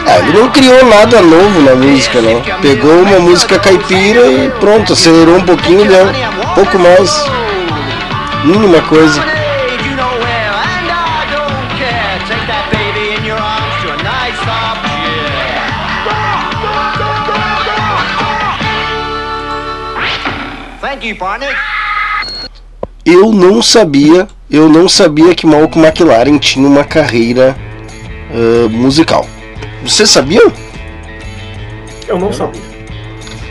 Speaker 1: É, ele não criou nada novo na música, né? Pegou uma música caipira e pronto, acelerou um pouquinho, deu um pouco mais. Mínima coisa. Eu não sabia, eu não sabia que Malcolm McLaren tinha uma carreira uh, musical. Você sabia?
Speaker 2: Eu não sabia.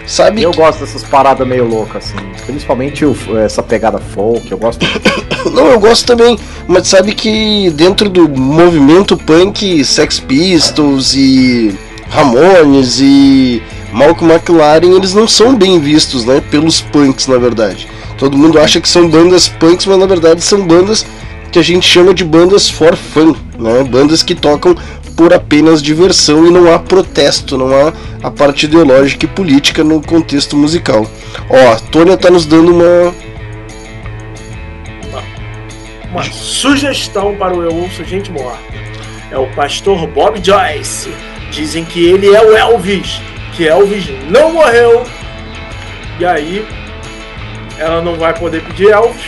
Speaker 3: Sabe? Eu gosto dessas paradas meio loucas, assim. Principalmente o, essa pegada folk, eu gosto. <coughs>
Speaker 1: não, eu gosto também. Mas sabe que dentro do movimento punk, Sex Pistols e Ramones e Malcolm McLaren, eles não são bem vistos, né? Pelos punks, na verdade. Todo mundo acha que são bandas punks, mas na verdade são bandas que a gente chama de bandas for fun, né? Bandas que tocam por apenas diversão e não há protesto, não há a parte ideológica e política no contexto musical. Ó, a Tônia tá nos dando uma
Speaker 2: uma sugestão para o Eu Ouço Gente Morta. É o pastor Bob Joyce. Dizem que ele é o Elvis, que Elvis não morreu. E aí, ela não vai poder pedir Elvis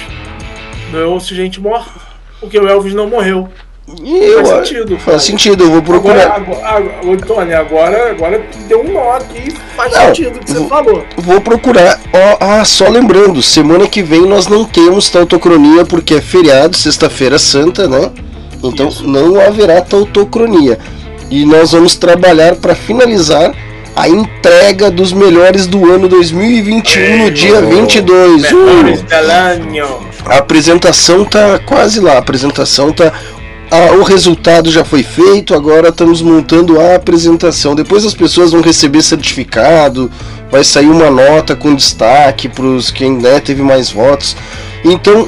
Speaker 2: no Eu Ouço Gente Morta porque o Elvis não morreu.
Speaker 1: Eu, faz sentido. Faz sentido, eu vou procurar.
Speaker 2: Agora, agora, Tony, agora, agora deu um nó aqui faz não, sentido o que você falou.
Speaker 1: Vou procurar. Ó, ah, só lembrando, semana que vem nós não temos tautocronia porque é feriado, sexta-feira santa, né? Então Isso. não haverá tautocronia. E nós vamos trabalhar para finalizar a entrega dos melhores do ano 2021 Ei, no dia oh, 22. Uh! A apresentação tá quase lá. A apresentação tá. Ah, o resultado já foi feito, agora estamos montando a apresentação. Depois as pessoas vão receber certificado, vai sair uma nota com destaque para os quem né, teve mais votos. Então,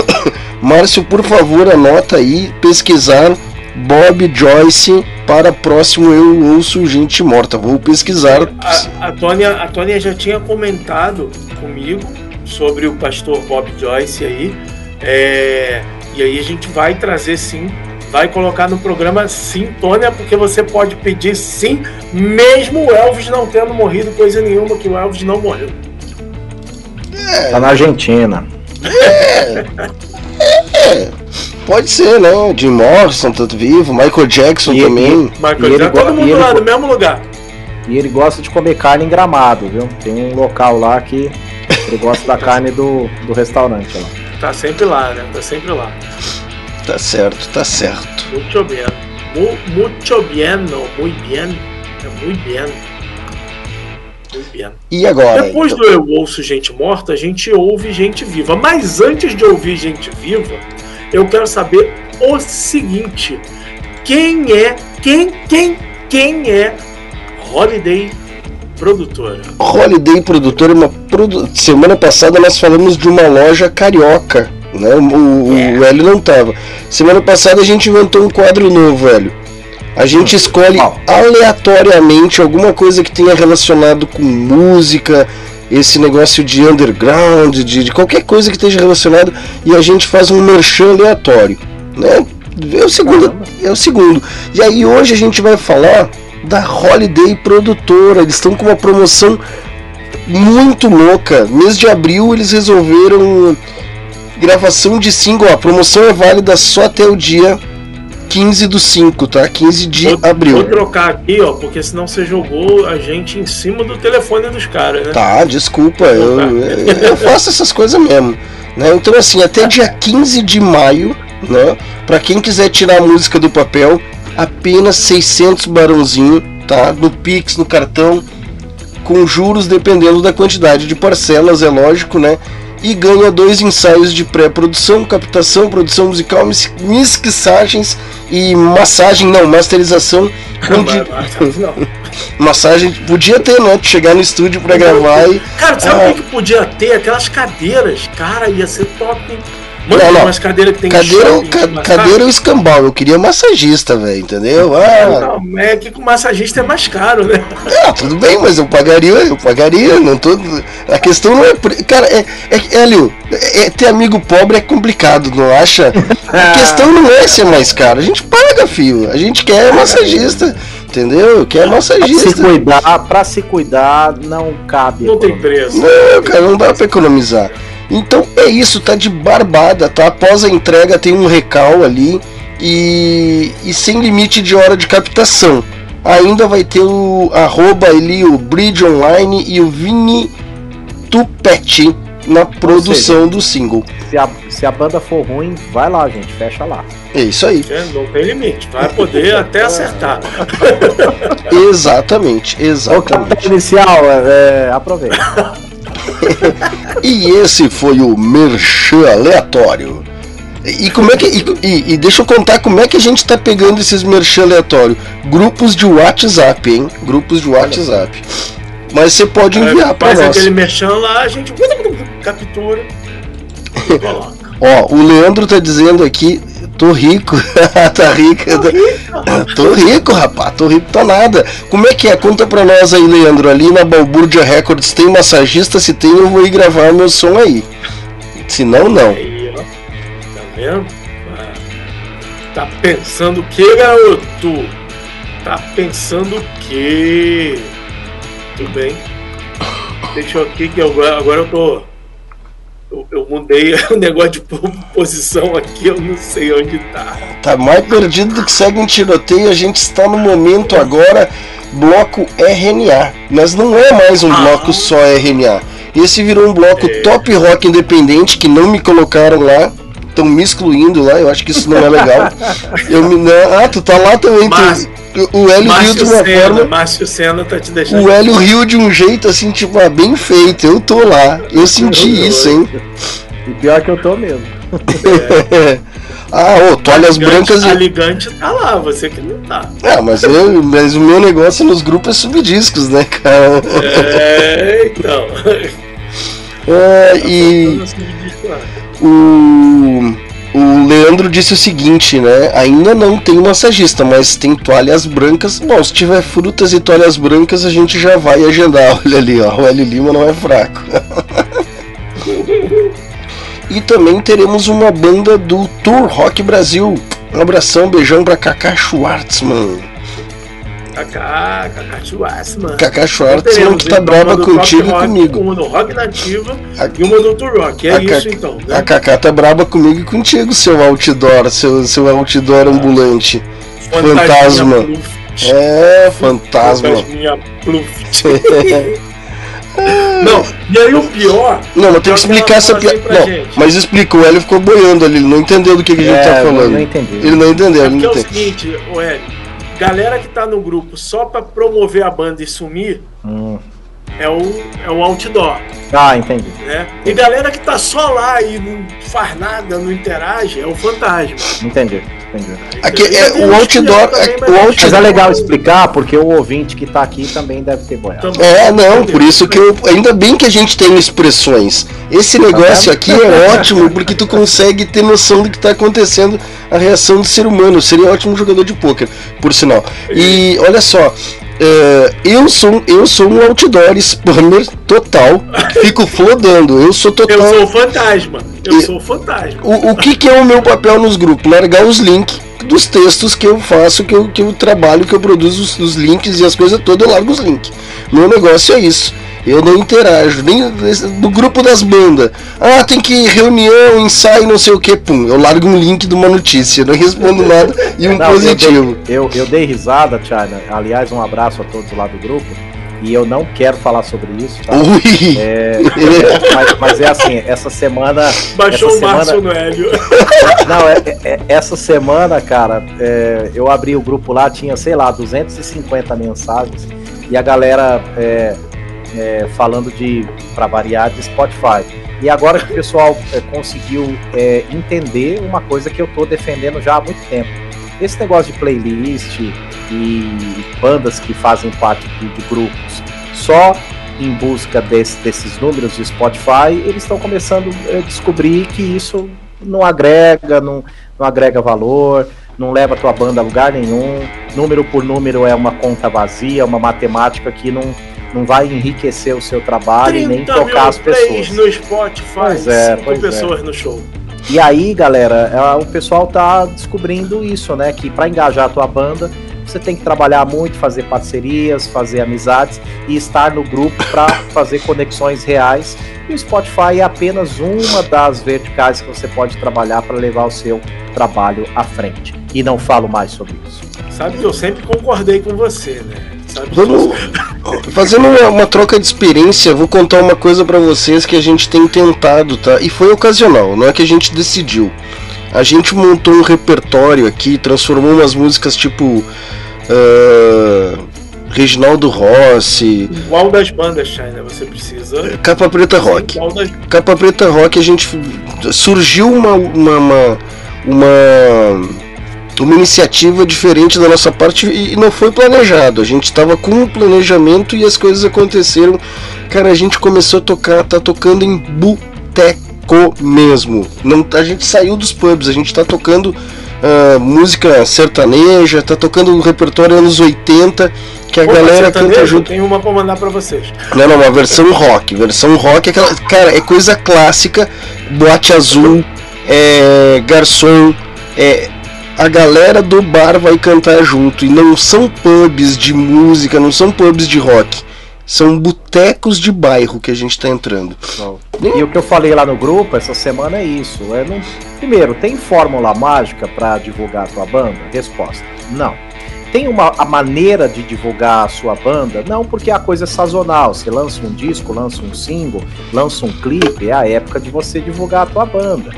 Speaker 1: <coughs> Márcio, por favor, anota aí, pesquisar Bob Joyce para próximo Eu Ouço Gente Morta. Vou pesquisar.
Speaker 2: A, a, Tônia, a Tônia já tinha comentado comigo sobre o pastor Bob Joyce aí. É, e aí a gente vai trazer sim, vai colocar no programa sim, Tônia, porque você pode pedir sim, mesmo o Elvis não tendo morrido coisa nenhuma, que o Elvis não morreu.
Speaker 3: É. Tá na Argentina.
Speaker 1: É. é. pode ser, né? Jim Morrison, tanto vivo, Michael Jackson
Speaker 3: e
Speaker 1: também.
Speaker 3: Ele,
Speaker 2: Michael Jackson, todo mundo lá no mesmo lugar.
Speaker 3: E ele gosta de comer carne em gramado, viu? Tem um local lá que ele gosta da carne do, do restaurante lá.
Speaker 2: Tá sempre lá, né? Tá sempre lá.
Speaker 1: Tá certo, tá certo.
Speaker 2: Muito bem. Muito bem, muito bem. É muito bem. Muito bem.
Speaker 1: E agora?
Speaker 2: Depois então... do Eu Ouço Gente Morta, a gente ouve gente viva. Mas antes de ouvir gente viva, eu quero saber o seguinte: quem é, quem, quem, quem é Holiday Produtora?
Speaker 1: Holiday Produtora é uma produ... semana passada nós falamos de uma loja carioca, né? O, é. o Hélio não tava. Semana passada a gente inventou um quadro novo, Hélio. A gente escolhe aleatoriamente alguma coisa que tenha relacionado com música, esse negócio de underground, de, de, qualquer coisa que esteja relacionado, e a gente faz um merchan aleatório, né? É o segundo, é o segundo. E aí hoje a gente vai falar da Holiday Produtora. Eles estão com uma promoção muito louca. Mês de abril eles resolveram gravação de single. A promoção é válida só até o dia 15 do 5, tá? 15 de
Speaker 2: vou,
Speaker 1: abril.
Speaker 2: Vou trocar aqui, ó, porque senão você jogou a gente em cima do telefone dos caras, né?
Speaker 1: Tá, desculpa, eu, eu, faço essas coisas mesmo. Né? Então, assim, até dia 15 de maio, né? Pra quem quiser tirar a música do papel, apenas 600 barãozinho, tá? No Pix, no cartão, com juros dependendo da quantidade de parcelas, é lógico, né? e ganha dois ensaios de pré-produção, captação, produção musical, mixagens e massagem, não, masterização. Onde... <laughs> massagem podia ter, né? Chegar no estúdio para gravar e.
Speaker 2: Cara, sabe o ah, que podia ter? Aquelas cadeiras, cara, ia ser top. Mano, não, não. umas cadeiras que tem
Speaker 1: cadeira, shopping, ca cadeira é o escambau, eu queria massagista, velho, entendeu? Ah,
Speaker 2: não, é que com massagista é mais caro, né?
Speaker 1: Ah, tudo bem, mas eu pagaria, eu pagaria, não tô. A questão não é. Cara, é, é, Hélio, é, é, ter amigo pobre é complicado, não acha? A <laughs> questão não é ser mais caro, a gente paga, filho. A gente quer massagista. Entendeu? Quer massagista.
Speaker 3: Pra se cuidar, pra se cuidar, não cabe.
Speaker 2: Não tem preço.
Speaker 1: Não, cara, não dá pra economizar. Então é isso, tá de barbada, tá? Após a entrega tem um recal ali e, e sem limite de hora de captação. Ainda vai ter o arroba ali, o Bridge Online e o Vini Tupete na produção seja, do single.
Speaker 3: Se a, se a banda for ruim, vai lá, gente, fecha lá.
Speaker 1: É isso aí.
Speaker 2: É, não tem limite, vai poder até acertar. <laughs>
Speaker 1: exatamente, exatamente.
Speaker 3: O inicial, é, é aproveita. <laughs>
Speaker 1: e esse foi o Merchan Aleatório. E como é que. E, e, deixa eu contar como é que a gente tá pegando esses merchan aleatório. Grupos de WhatsApp, hein? Grupos de WhatsApp. Mas você pode enviar para nós.
Speaker 2: aquele merchan lá, a gente <laughs> captura.
Speaker 1: Ó, o Leandro tá dizendo aqui, tô rico. <laughs> tá rico. Tô rico, tô rico, rapaz. Tô rico, tá nada. Como é que é? Conta pra nós aí, Leandro. Ali na Balbúrdia Records tem massagista? Se tem, eu vou ir gravar meu som aí. Se não, não. Aí, ó.
Speaker 2: Tá vendo? Ah, tá pensando o que, garoto? Tá pensando o que? Tudo bem. Deixa eu aqui que eu, agora eu tô eu, eu mudei <laughs> o negócio de posição aqui, eu não sei onde tá.
Speaker 1: Tá mais perdido do que segue um tiroteio. A gente está no momento agora, bloco RNA. Mas não é mais um ah. bloco só RNA. Esse virou um bloco é. top rock independente que não me colocaram lá. Estão me excluindo lá, eu acho que isso não é legal. eu me, não, ah, tu tá lá também. Mas... Tu, o Hélio riu de uma
Speaker 2: Senna,
Speaker 1: forma.
Speaker 2: Márcio Senna tá te deixando.
Speaker 1: O Hélio riu de um jeito assim, tipo, ah, bem feito. Eu tô lá. Eu senti eu isso, hein?
Speaker 3: E pior que eu tô mesmo.
Speaker 1: É. <laughs> ah, ô, toalhas brancas.
Speaker 2: A Ligante tá lá, você que não tá.
Speaker 1: Ah, mas, eu, mas o meu negócio nos grupos é subdiscos, né, cara?
Speaker 2: É, então. <laughs>
Speaker 1: É, e. O. O Leandro disse o seguinte, né? Ainda não tem massagista, mas tem toalhas brancas. Bom, se tiver frutas e toalhas brancas, a gente já vai agendar. <laughs> Olha ali, ó. O Hélio Lima não é fraco. <laughs> e também teremos uma banda do Tour Rock Brasil. Um abração, beijão pra Kaká Schwartzman.
Speaker 2: Kaká, Kaká Schwartz, mano.
Speaker 1: Kaká Schwartz não que tá brava contigo e comigo.
Speaker 2: Uma no Rock Nativa a... e uma do Tour Rock. É isso então. Né?
Speaker 1: A Kaká tá brava comigo e contigo, seu outdoor, seu, seu outdoor ah. ambulante. Fantasma. É, fantasma. Fantasminha. <laughs>
Speaker 2: Não, e aí o pior.
Speaker 1: Não, mas tem que explicar essa piada. Não, gente. mas explica, o Hélio ficou boiando ali, ele não entendeu do que, que a gente é, tá falando. Não entendi. Ele não entendeu. É
Speaker 2: ele não é o seguinte, o Hélio, galera que tá no grupo só pra promover a banda e sumir. Hum é o, é o outdoor.
Speaker 3: Ah, entendi.
Speaker 2: Né? E galera que tá só lá e não faz nada, não interage, é o fantasma.
Speaker 3: Entendi, entendi.
Speaker 1: Aqui, é, o outdoor. Também,
Speaker 3: é, o outdoor mas é legal explicar, porque o ouvinte que tá aqui também deve ter boiado.
Speaker 1: É, não, por isso que eu. Ainda bem que a gente tem expressões. Esse negócio aqui é ótimo, porque tu consegue ter noção do que tá acontecendo, a reação do ser humano. Seria um ótimo jogador de pôquer, por sinal. E olha só, Uh, eu, sou, eu sou um outdoor spammer total. Fico flodando. Eu sou total.
Speaker 2: Eu sou o fantasma. Eu e, sou o fantasma.
Speaker 1: O, o que, que é o meu papel nos grupos? Largar os links dos textos que eu faço, que eu, que eu trabalho, que eu produzo os, os links e as coisas todas, eu largo os links. Meu negócio é isso. Eu não interajo, nem no grupo das bandas. Ah, tem que reunião, ensaio, não sei o que, pum. Eu largo um link de uma notícia, não respondo nada e um não, positivo.
Speaker 3: Eu dei, eu, eu dei risada, China. Aliás, um abraço a todos lá do grupo. E eu não quero falar sobre isso, tá? Ui. É, é, <laughs> mas, mas, é assim, essa semana.
Speaker 2: Baixou
Speaker 3: essa
Speaker 2: o Márcio no Hélio. <laughs>
Speaker 3: Não, é, é, é, essa semana, cara, é, eu abri o grupo lá, tinha, sei lá, 250 mensagens. E a galera é, falando de, para variar, de Spotify. E agora que o pessoal é, conseguiu é, entender uma coisa que eu estou defendendo já há muito tempo. Esse negócio de playlist e bandas que fazem parte de, de grupos só em busca desse, desses números de Spotify, eles estão começando a descobrir que isso não agrega, não, não agrega valor, não leva a tua banda a lugar nenhum. Número por número é uma conta vazia, uma matemática que não, não vai enriquecer o seu trabalho e nem tocar as pessoas.
Speaker 2: no Spotify, pois é, cinco pois pessoas é. no show.
Speaker 3: E aí, galera, é, o pessoal tá descobrindo isso, né? Que para engajar a tua banda, você tem que trabalhar muito, fazer parcerias, fazer amizades e estar no grupo para <laughs> fazer conexões reais. E o Spotify é apenas uma das verticais que você pode trabalhar para levar o seu trabalho à frente. E não falo mais sobre isso.
Speaker 2: Sabe que eu sempre concordei com você, né?
Speaker 1: Vamos, fazendo uma, uma, troca de experiência, vou contar uma coisa para vocês que a gente tem tentado, tá? E foi ocasional, não é que a gente decidiu. A gente montou um repertório aqui, transformou umas músicas tipo. Uh, Reginaldo Rossi.
Speaker 2: Igual das bandas, China, você precisa.
Speaker 1: Capa Preta Rock. Das... Capa Preta Rock, a gente. Surgiu uma, uma, uma, uma uma iniciativa diferente da nossa parte e não foi planejado. A gente estava com um planejamento e as coisas aconteceram. Cara, a gente começou a tocar, tá tocando em boteco mesmo. Não, a gente saiu dos pubs, a gente tá tocando uh, música sertaneja, tá tocando um repertório anos 80 que a galera canta junto.
Speaker 2: Tem uma pra mandar pra vocês.
Speaker 1: Não, não, uma versão rock. Versão rock, é aquela, cara, é coisa clássica. Boate azul, é, garçom, é, a galera do bar vai cantar junto. E não são pubs de música, não são pubs de rock. São botecos de bairro que a gente está entrando.
Speaker 3: E o que eu falei lá no grupo essa semana é isso. É não... Primeiro, tem fórmula mágica para divulgar a tua banda? Resposta: não. Tem uma a maneira de divulgar a sua banda? Não, porque a coisa é sazonal. Você lança um disco, lança um single, lança um clipe, é a época de você divulgar a tua banda.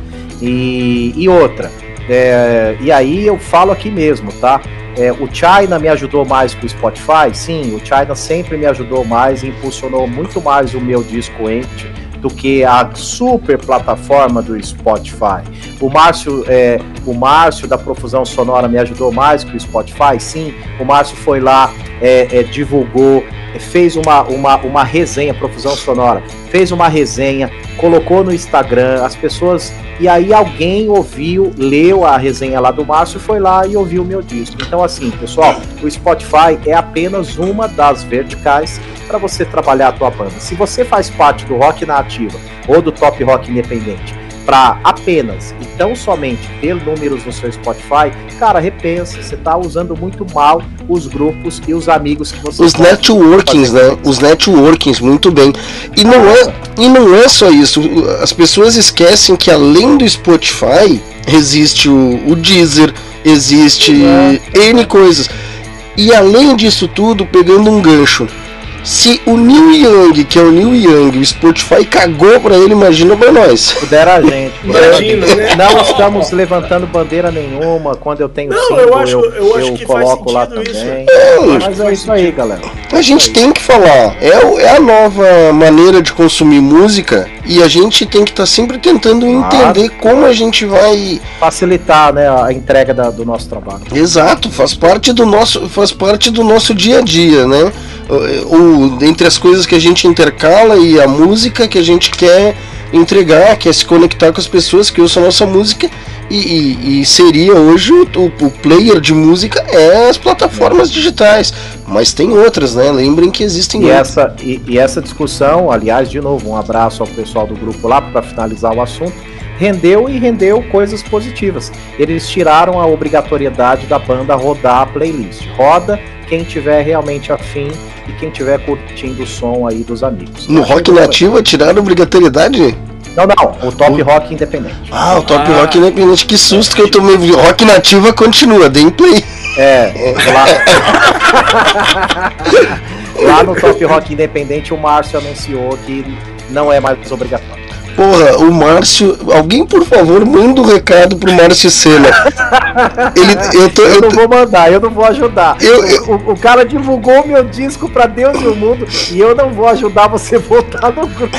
Speaker 3: E, e outra, é, e aí eu falo aqui mesmo, tá? É, o China me ajudou mais com o Spotify? Sim, o China sempre me ajudou mais e impulsionou muito mais o meu disco Empty do que a super plataforma do Spotify. O Márcio, é, o Márcio da Profusão Sonora me ajudou mais que o Spotify, sim. O Márcio foi lá, é, é, divulgou, fez uma, uma, uma resenha, Profusão Sonora, fez uma resenha, colocou no Instagram, as pessoas. E aí alguém ouviu, leu a resenha lá do Márcio, foi lá e ouviu o meu disco. Então, assim, pessoal, o Spotify é apenas uma das verticais para você trabalhar a tua banda. Se você faz parte do rock na ativa ou do top rock independente para apenas e tão somente ter números no seu Spotify, cara, repensa, você tá usando muito mal os grupos e os amigos que você
Speaker 1: Os networkings, fazer. né? Os networkings, muito bem. E não é e não é só isso. As pessoas esquecem que além do Spotify existe o, o Deezer, existe é. N coisas. E além disso tudo, pegando um gancho, se o Neil Young, que é o Neil Young, o Spotify cagou pra ele, imagina pra nós.
Speaker 3: Pudera a gente. Imagina, né? Não estamos levantando bandeira nenhuma. Quando eu tenho não, eu, acho, eu, eu, acho eu coloco lá também. É, mas é isso aí, galera.
Speaker 1: A gente tem que falar. É, é a nova maneira de consumir música e a gente tem que estar tá sempre tentando entender como a gente vai
Speaker 3: facilitar né, a entrega da, do nosso trabalho.
Speaker 1: Exato, faz parte do nosso, faz parte do nosso dia a dia, né? o, entre as coisas que a gente intercala e a música que a gente quer entregar, quer se conectar com as pessoas que usam a nossa música. E, e, e seria hoje o, o, player de música é as plataformas digitais, mas tem outras, né? Lembrem que existem
Speaker 3: e outras. essa e, e essa discussão, aliás, de novo, um abraço ao pessoal do grupo lá para finalizar o assunto rendeu e rendeu coisas positivas. Eles tiraram a obrigatoriedade da banda rodar a playlist. Roda quem tiver realmente afim e quem tiver curtindo o som aí dos amigos.
Speaker 1: No rock nativo tiraram obrigatoriedade?
Speaker 3: Não, não, o top o... rock independente.
Speaker 1: Ah, o top ah. rock independente, que susto que eu tomei. Rock nativa continua, dei play.
Speaker 3: É, lá. <laughs> lá no top rock independente o Márcio anunciou que não é mais obrigatório.
Speaker 1: Porra, o Márcio. Alguém, por favor, manda um recado pro Márcio Senna.
Speaker 3: Ele, <laughs> eu, tô, eu, eu não vou mandar, eu não vou ajudar. Eu, eu... O, o, cara divulgou meu disco pra Deus e o mundo e eu não vou ajudar você a voltar no grupo.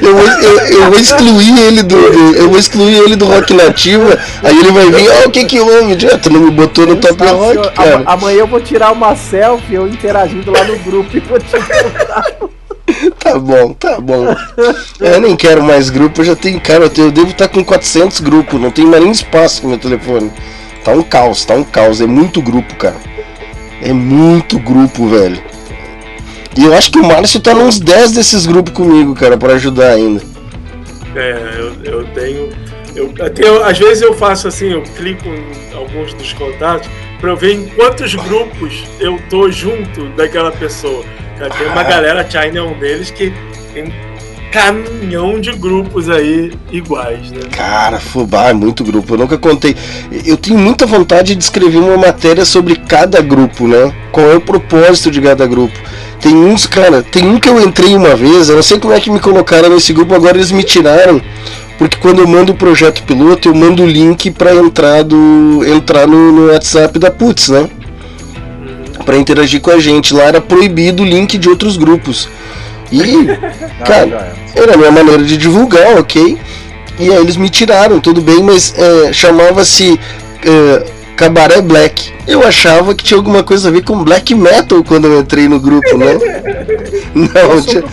Speaker 1: Eu vou, eu, eu vou excluir ele do, Eu vou excluir ele do rock nativa. Aí ele vai vir, ó, oh, o que que houve? Tu não me botou no top rock,
Speaker 3: cara. Amanhã eu vou tirar uma selfie, eu interagindo lá no grupo e vou te
Speaker 1: contar. <laughs> tá bom, tá bom. Eu nem quero mais grupo, eu já tenho, cara, eu, devo estar com 400 grupos, não tem mais nem espaço no meu telefone. Tá um caos, tá um caos, é muito grupo, cara. É muito grupo, velho. E eu acho que o Márcio tá nos 10 desses grupos comigo, cara, para ajudar ainda.
Speaker 2: É, eu, eu tenho. Eu, eu, às vezes eu faço assim, eu clico em alguns dos contatos para ver em quantos grupos eu tô junto daquela pessoa. Tem uma galera, China é um deles, que tem caminhão de grupos aí iguais, né?
Speaker 1: Cara, fubá, é muito grupo. Eu nunca contei. Eu tenho muita vontade de escrever uma matéria sobre cada grupo, né? Qual é o propósito de cada grupo. Tem uns, cara, tem um que eu entrei uma vez, eu não sei como é que me colocaram nesse grupo, agora eles me tiraram. Porque quando eu mando o projeto piloto, eu mando o link para entrar, do, entrar no, no WhatsApp da Putz, né? Para interagir com a gente. Lá era proibido o link de outros grupos. E, <laughs> cara, era a minha maneira de divulgar, ok? E aí eles me tiraram, tudo bem, mas é, chamava-se é, Cabaré Black. Eu achava que tinha alguma coisa a ver com black metal quando eu entrei no grupo, né? Não, <laughs> tinha...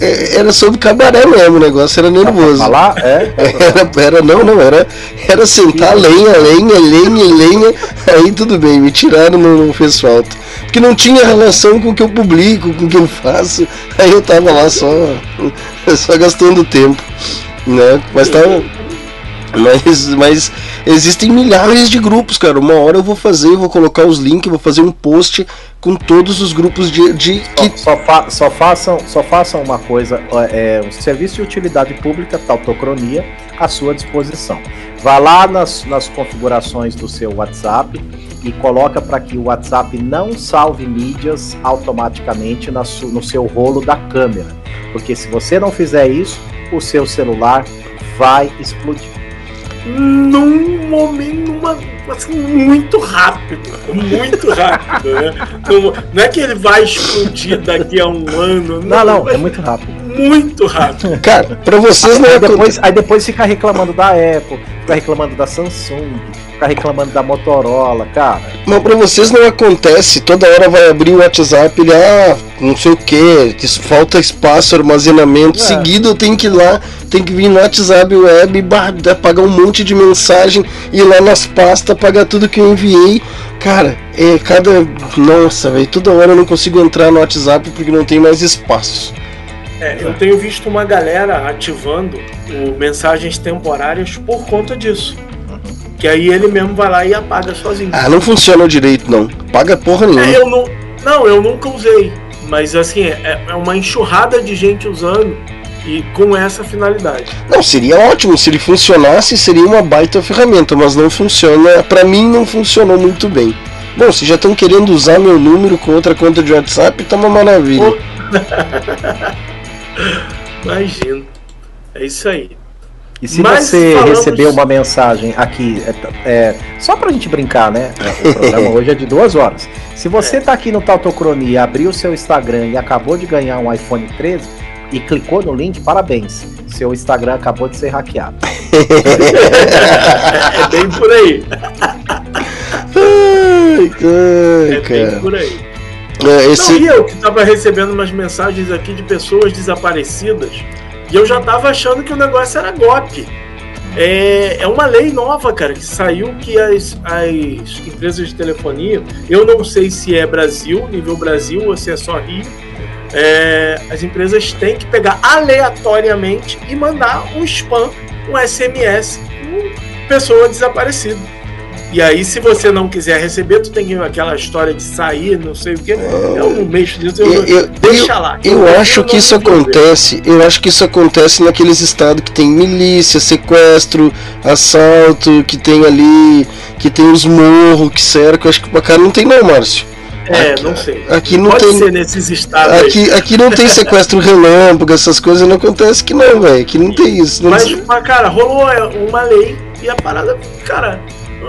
Speaker 1: É, era sobre cabaré mesmo, o negócio era nervoso.
Speaker 3: Falar? É? <laughs>
Speaker 1: Era, era, não, não, era, era sentar lenha, lenha, lenha, lenha, aí tudo bem, me tiraram, não, não fez falta. Porque não tinha relação com o que eu publico, com o que eu faço, aí eu tava lá só, só gastando tempo, né? Mas tava. Mas, mas existem milhares de grupos, cara. Uma hora eu vou fazer, vou colocar os links, vou fazer um post com todos os grupos de. de
Speaker 3: que... só, só, fa só, façam, só façam uma coisa: é, um serviço de utilidade pública, tautocronia, à sua disposição. Vá lá nas, nas configurações do seu WhatsApp e coloca para que o WhatsApp não salve mídias automaticamente na no seu rolo da câmera. Porque se você não fizer isso, o seu celular vai explodir
Speaker 2: num momento, numa, assim, muito rápido, muito rápido, né? Não, não, é que ele vai explodir daqui a um ano.
Speaker 3: Não, não, não é muito rápido.
Speaker 2: Muito rápido. <laughs>
Speaker 1: Cara, pra vocês não
Speaker 3: é. Depois, aí depois fica reclamando da Apple, fica reclamando da Samsung, ficar reclamando da Motorola, cara.
Speaker 1: Mas pra vocês não acontece, toda hora vai abrir o WhatsApp, ele, ah, não sei o que, falta espaço, armazenamento, é. seguido eu tenho que ir lá, tem que vir no WhatsApp web, pagar um monte de mensagem, ir lá nas pastas, pagar tudo que eu enviei. Cara, é cada. Nossa, velho, toda hora eu não consigo entrar no WhatsApp porque não tem mais espaço.
Speaker 2: É, eu tenho visto uma galera ativando o mensagens temporárias por conta disso. Que aí ele mesmo vai lá e apaga sozinho.
Speaker 1: Ah, não funciona direito não. Paga porra nenhuma.
Speaker 2: É, eu não, não, eu nunca usei. Mas assim, é, é uma enxurrada de gente usando e com essa finalidade.
Speaker 1: Não, seria ótimo se ele funcionasse, seria uma baita ferramenta, mas não funciona. Para mim não funcionou muito bem. Bom, se já estão querendo usar meu número com outra conta de WhatsApp, tá uma maravilha. <laughs>
Speaker 2: Imagino. É isso aí.
Speaker 3: E se Mas você falamos... receber uma mensagem aqui, é, é, só pra gente brincar, né? <laughs> O programa hoje é de duas horas. Se você é. tá aqui no Tautocronia, abriu o seu Instagram e acabou de ganhar um iPhone 13 e clicou no link, parabéns. Seu Instagram acabou de ser hackeado. <laughs>
Speaker 2: é bem por aí. Ai, é bem por aí. É, esse... Não, e eu que tava recebendo umas mensagens aqui de pessoas desaparecidas e eu já tava achando que o negócio era golpe. É, é uma lei nova, cara, que saiu que as, as empresas de telefonia, eu não sei se é Brasil, nível Brasil, ou se é só Rio, é, as empresas têm que pegar aleatoriamente e mandar um spam, um SMS, com pessoa desaparecida. E aí, se você não quiser receber, tu tem aquela história de sair, não sei o que. É um mês disso, eu, eu, deixa lá.
Speaker 1: Eu, eu acho que isso acontece. Eu acho que isso acontece naqueles estados que tem milícia, sequestro, assalto, que tem ali, que tem os morros que cercam. Acho que o cara não tem não, Márcio.
Speaker 2: É, aqui, não sei.
Speaker 1: Aqui não Pode tem.
Speaker 2: ser nesses estados.
Speaker 1: Aqui, aqui não tem sequestro <laughs> relâmpago, essas coisas não acontecem que não, velho. Aqui não tem isso. Não
Speaker 2: mas, mas, cara, rolou uma lei e a parada, cara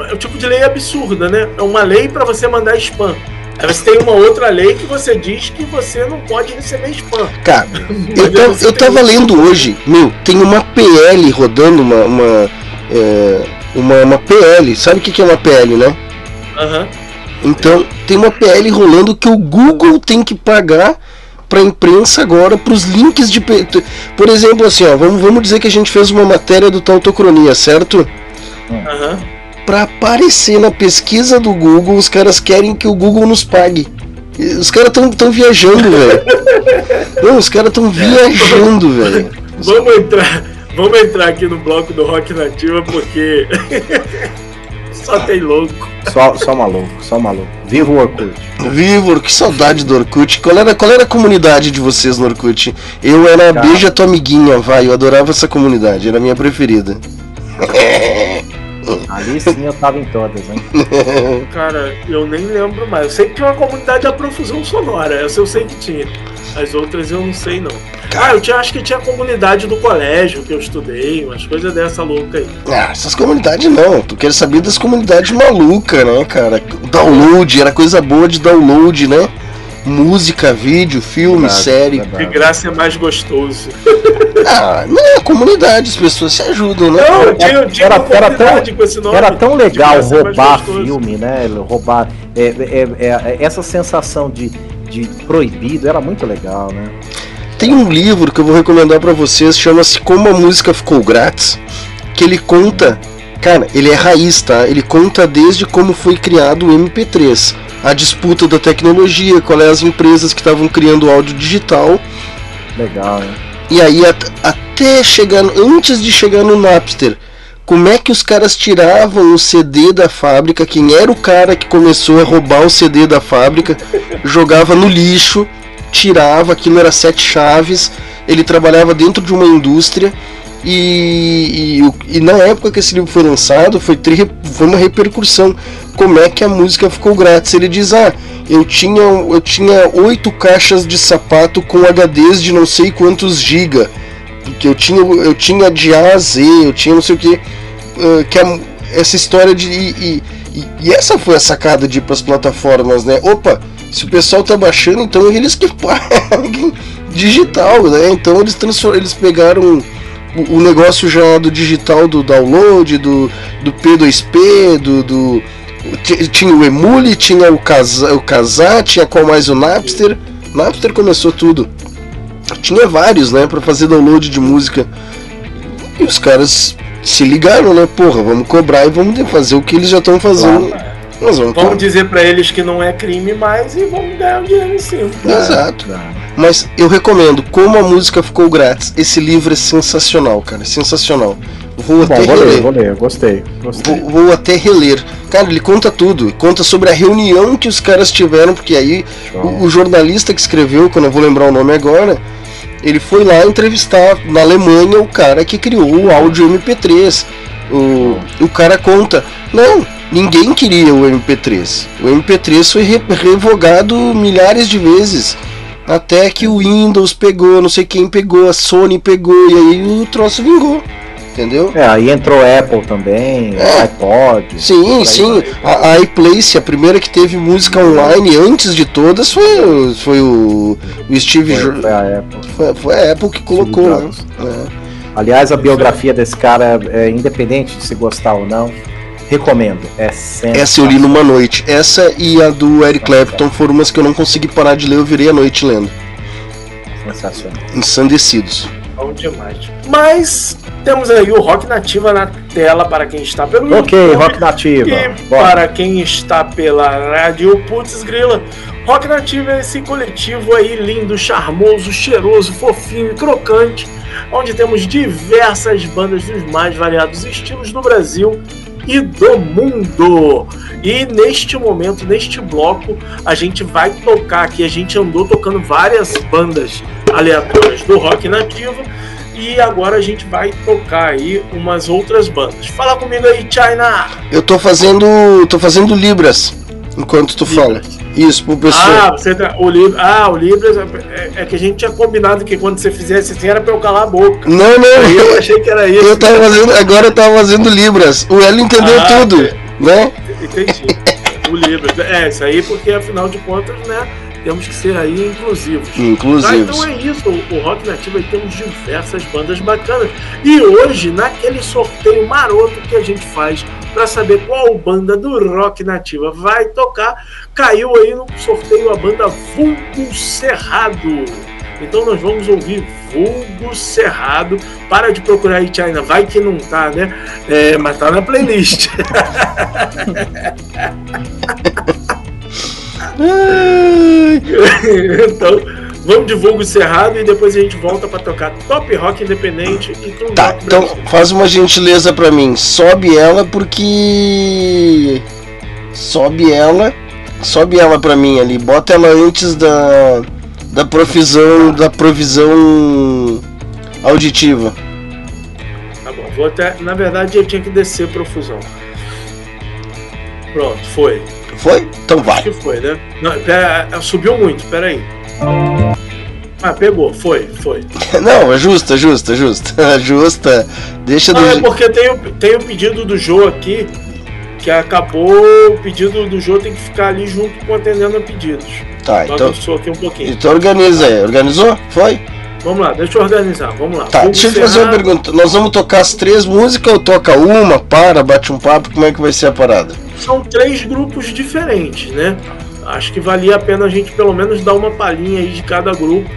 Speaker 2: é o tipo de lei absurda, né? É uma lei para você mandar spam. Aí você tem uma outra lei que você diz que você não pode receber spam.
Speaker 1: Cara, eu, tava, eu tava lendo hoje, meu, tem uma PL rodando, uma. Uma, é, uma, uma, PL. Sabe o que, que é uma PL, né?
Speaker 2: Aham. Uhum.
Speaker 1: Então, tem uma PL rolando que o Google tem que pagar para a imprensa agora para os links de. Por exemplo, assim, ó, vamos, vamos dizer que a gente fez uma matéria do Tautocronia, certo?
Speaker 2: Aham. Uhum
Speaker 1: para aparecer na pesquisa do Google, os caras querem que o Google nos pague. Os caras tão, tão viajando, velho. Não, os caras tão viajando, velho.
Speaker 2: Vamos entrar, vamos entrar aqui no bloco do Rock Nativa porque <laughs> só tem louco.
Speaker 3: Só, só maluco, só maluco. Viva o Orkut.
Speaker 1: Viva, que saudade do Orkut. Qual era, qual era a comunidade de vocês no Orkut? Eu era Cara. Beija Tua Amiguinha, vai. Eu adorava essa comunidade, era a minha preferida. <laughs>
Speaker 3: Ali sim eu tava em todas, hein? <laughs>
Speaker 2: Cara, eu nem lembro mais. Eu sei que tinha uma comunidade de profusão sonora, essa eu sei que tinha. As outras eu não sei não. Ah, eu tinha, acho que tinha a comunidade do colégio que eu estudei, umas coisas dessa louca aí.
Speaker 1: Ah, essas comunidades não. Tu quer saber das comunidades malucas, né, cara? Download, era coisa boa de download, né? Música, vídeo, filme, verdade, série.
Speaker 2: De graça é mais gostoso.
Speaker 1: Ah, não, é comunidade, as pessoas se ajudam, né? Não,
Speaker 3: eu tinha, tinha era, era, tão, com esse nome. Era tão legal é roubar filme, né? Roubar. É, é, é, é, essa sensação de, de proibido era muito legal, né?
Speaker 1: Tem um livro que eu vou recomendar para vocês, chama-se Como a Música Ficou Grátis, que ele conta, cara, ele é raiz, tá? Ele conta desde como foi criado o MP3 a disputa da tecnologia, qual é as empresas que estavam criando áudio digital.
Speaker 3: Legal, hein?
Speaker 1: E aí até chegar, antes de chegar no Napster, como é que os caras tiravam o CD da fábrica, quem era o cara que começou a roubar o CD da fábrica, jogava no lixo, tirava, aquilo era sete chaves, ele trabalhava dentro de uma indústria e, e, e, na época que esse livro foi lançado, foi, tri, foi uma repercussão. Como é que a música ficou grátis? Ele diz: Ah, eu tinha, eu tinha oito caixas de sapato com HDs de não sei quantos giga. Que eu tinha, eu tinha de A a Z, eu tinha não sei o que. Uh, que a, essa história de. E, e, e, essa foi a sacada de ir para as plataformas, né? Opa, se o pessoal tá baixando, então eles que <laughs> paguem digital, né? Então eles, eles pegaram o, negócio já do digital do download, do, do P2P, do, do tinha o Emule, tinha o Kazaa, o Kazaa, tinha qual mais o Napster. Napster começou tudo. Tinha vários, né, para fazer download de música. E os caras se ligaram, né? Porra, vamos cobrar e vamos fazer o que eles já estão fazendo. Claro.
Speaker 2: Nós vamos, vamos dizer para eles que não é crime mais e vamos ganhar o dinheiro em cima.
Speaker 1: Exato. Mas eu recomendo, como a música ficou grátis, esse livro é sensacional, cara, sensacional.
Speaker 3: Vou Bom, até vou reler. ler, vou ler, gostei. gostei.
Speaker 1: Vou, vou, até reler. Cara, ele conta tudo. Conta sobre a reunião que os caras tiveram, porque aí o, o, jornalista que escreveu, que eu não vou lembrar o nome agora, ele foi lá entrevistar na Alemanha o cara que criou o áudio MP3. O, o cara conta, não, ninguém queria o MP3. O MP3 foi re revogado milhares de vezes. Até que o Windows pegou, não sei quem pegou, a Sony pegou, e aí o troço vingou. Entendeu?
Speaker 3: É, aí entrou Apple também, é. iPod.
Speaker 1: Sim, sim. A, a iPlace, a primeira que teve música online antes de todas, foi, foi o, o Steve
Speaker 3: Foi, foi a Apple.
Speaker 1: Foi, foi, a Apple que colocou, né? É.
Speaker 3: Aliás, a biografia desse cara é, é independente de se gostar ou não. Recomendo. É
Speaker 1: Essa eu li numa noite. Essa e a do Eric Clapton foram umas que eu não consegui parar de ler, eu virei a noite lendo.
Speaker 3: Sensacional.
Speaker 1: Ensandecidos.
Speaker 2: Bom demais. Mas temos aí o Rock Nativa na tela para quem está pelo
Speaker 3: Ok, YouTube, Rock Nativa.
Speaker 2: E Bora. para quem está pela rádio Putz Grila. Rock Nativa é esse coletivo aí lindo, charmoso, cheiroso, fofinho e crocante, onde temos diversas bandas dos mais variados estilos do Brasil e do mundo. E neste momento, neste bloco, a gente vai tocar aqui. A gente andou tocando várias bandas aleatórias do rock nativo. E agora a gente vai tocar aí umas outras bandas. Fala comigo aí, China!
Speaker 1: Eu tô fazendo. tô fazendo Libras enquanto tu Libras. fala. Isso, pro pessoal.
Speaker 2: Ah, você tá, o Libras. Ah, o Libras é, é, é, que a gente tinha combinado que quando você fizesse assim era pra eu calar a boca.
Speaker 1: Não, não.
Speaker 2: Aí eu achei que era isso.
Speaker 1: Eu tava fazendo, agora eu tava fazendo Libras. O Hélio entendeu ah, tudo, né?
Speaker 2: Entendi. o Libras. É, isso aí porque afinal de contas, né? temos que ser aí inclusivos.
Speaker 1: Inclusivos. Ah,
Speaker 2: então é isso, o Rock Nativo aí temos diversas bandas bacanas. E hoje, naquele sorteio maroto que a gente faz para saber qual banda do Rock Nativa vai tocar, caiu aí no sorteio a banda Vulgo Cerrado. Então nós vamos ouvir Vulgo Cerrado. Para de procurar aí, China. Vai que não tá, né? É, mas tá na playlist. <laughs> <laughs> então, vamos de vulgo cerrado e depois a gente volta para tocar top rock independente e
Speaker 1: tudo Tá, então faz uma gentileza para mim. Sobe ela porque sobe ela, sobe ela para mim ali. Bota ela antes da da provisão da provisão auditiva.
Speaker 2: Tá bom, vou até, na verdade eu tinha que descer profusão. Pronto, foi.
Speaker 1: Foi? Então vai.
Speaker 2: Acho que foi, né? Não, pera, subiu muito, peraí. Ah, pegou, foi, foi. <laughs>
Speaker 1: Não, é justa, justa, justa. <laughs> justa. Deixa
Speaker 2: Não, do... é porque tem o, tem o pedido do Jô aqui, que acabou, o pedido do Jô tem que ficar ali junto com atendendo a pedidos.
Speaker 1: Tá, então. então
Speaker 2: aqui um pouquinho.
Speaker 1: Então organiza aí. Organizou? Foi?
Speaker 2: Vamos lá, deixa eu organizar, vamos lá.
Speaker 1: Tá, vamos deixa eu te fazer uma pergunta. Nós vamos tocar as três músicas ou toca uma, para, bate um papo? Como é que vai ser a parada?
Speaker 2: São três grupos diferentes, né? Acho que valia a pena a gente pelo menos dar uma palhinha aí de cada grupo,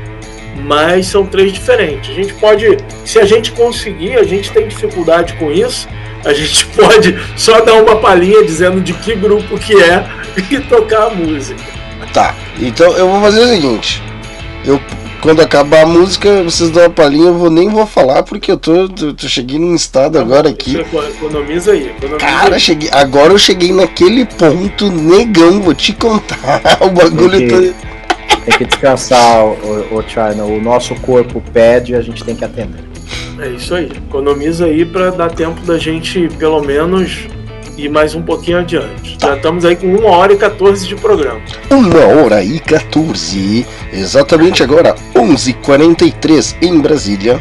Speaker 2: mas são três diferentes. A gente pode, se a gente conseguir, a gente tem dificuldade com isso, a gente <laughs> pode só dar uma palhinha dizendo de que grupo que é <laughs> e tocar a música.
Speaker 1: Tá, então eu vou fazer o seguinte. Eu quando acabar a música, vocês dão uma palhinha, eu vou, nem vou falar, porque eu tô, tô, tô cheguei num estado agora aqui.
Speaker 2: Economiza aí, economiza
Speaker 1: Cara,
Speaker 2: aí.
Speaker 1: Cheguei, agora eu cheguei naquele ponto, negão, vou te contar. <laughs> O bagulho
Speaker 3: tem que, tá... tem que descansar, o, o China. O nosso corpo pede e a gente tem que atender.
Speaker 2: É isso aí. Economiza aí para dar tempo da gente, pelo menos, e mais um pouquinho adiante. Tá. Já estamos aí com 1 hora e 14 de programa.
Speaker 1: 1 hora e 14, exatamente agora, 11h43 em Brasília.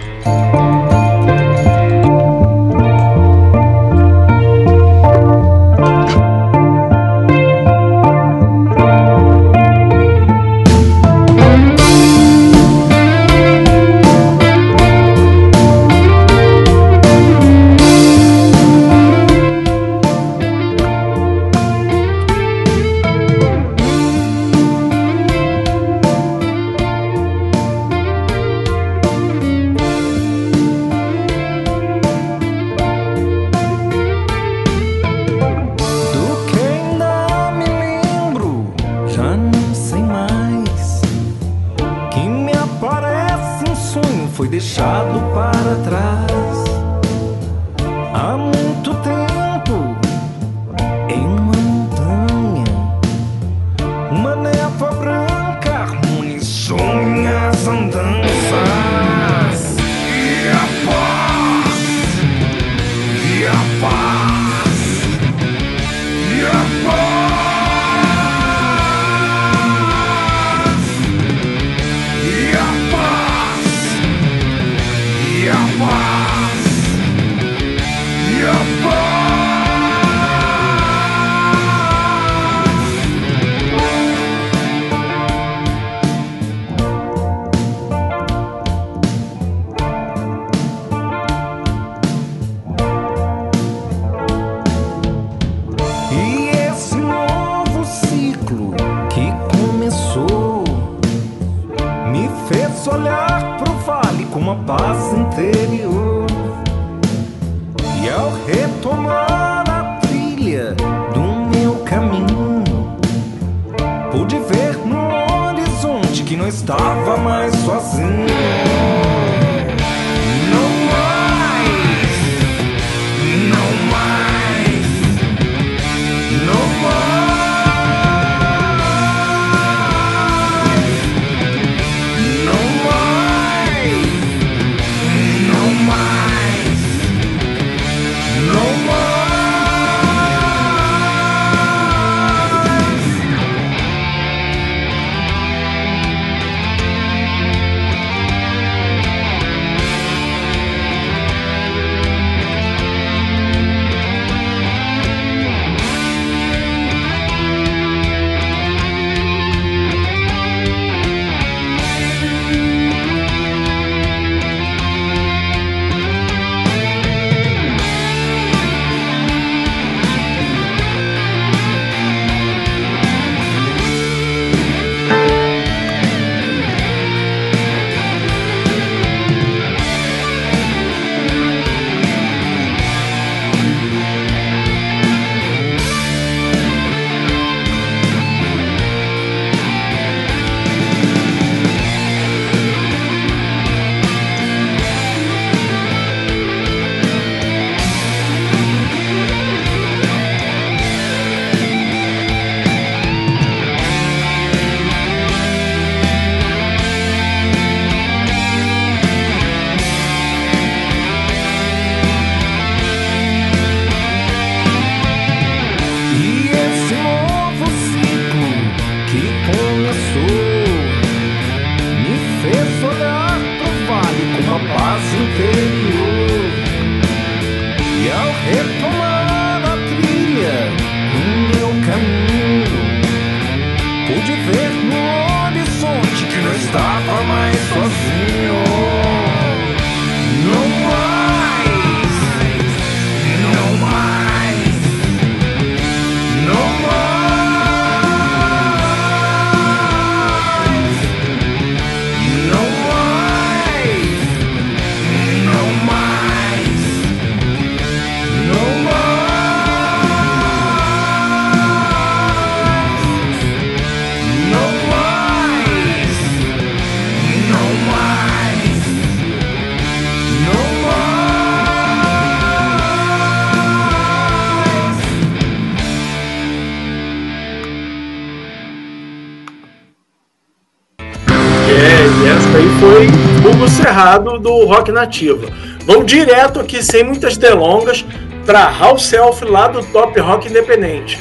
Speaker 2: Encerrado do Rock Nativa. Vamos direto aqui, sem muitas delongas, para House Self lá do Top Rock Independente.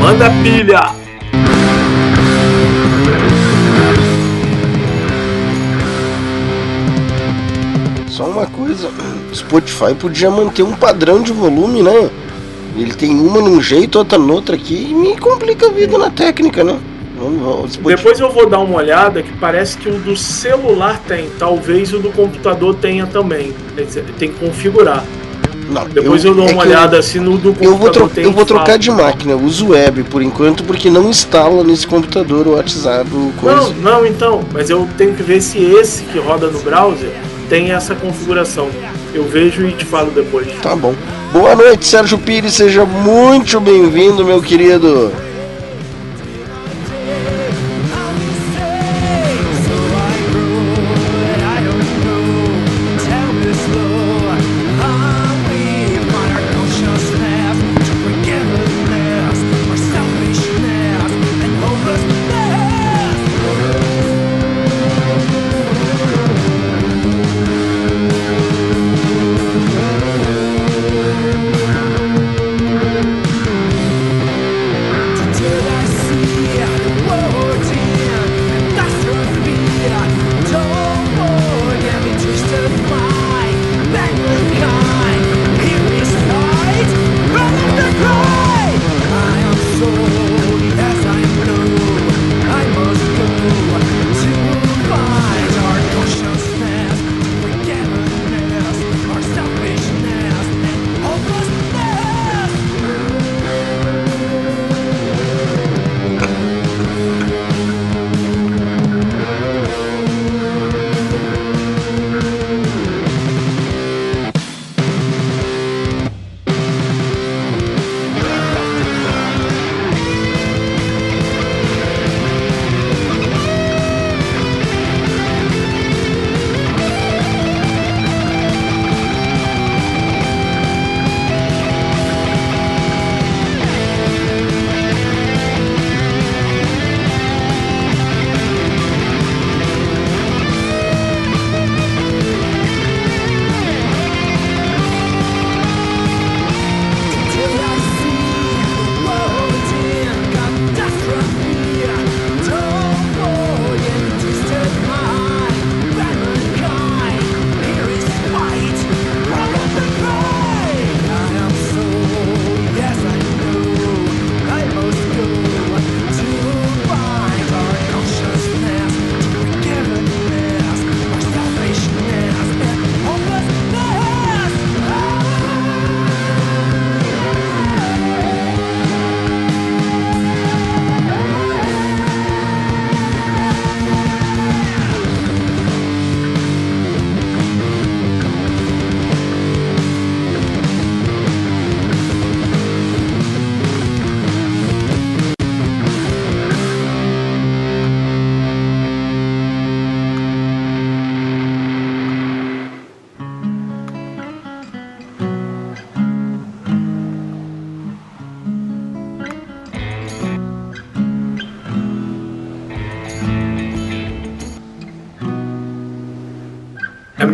Speaker 2: Manda pilha!
Speaker 1: Só uma coisa, Spotify podia manter um padrão de volume, né? Ele tem uma num jeito, outra no outro aqui, e me complica a vida na técnica, né?
Speaker 2: Depois eu vou dar uma olhada que parece que o do celular tem, talvez o do computador tenha também. Tem que configurar. Não, Depois eu, eu dou uma é olhada eu, assim no do computador.
Speaker 1: Eu vou, tro eu vou trocar de máquina, eu uso web por enquanto, porque não instala nesse computador o WhatsApp.
Speaker 2: Coisa. Não, não, então, mas eu tenho que ver se esse que roda no browser tem essa configuração. Eu vejo e te falo depois.
Speaker 1: Tá bom. Boa noite, Sérgio Pires, seja muito bem-vindo, meu querido.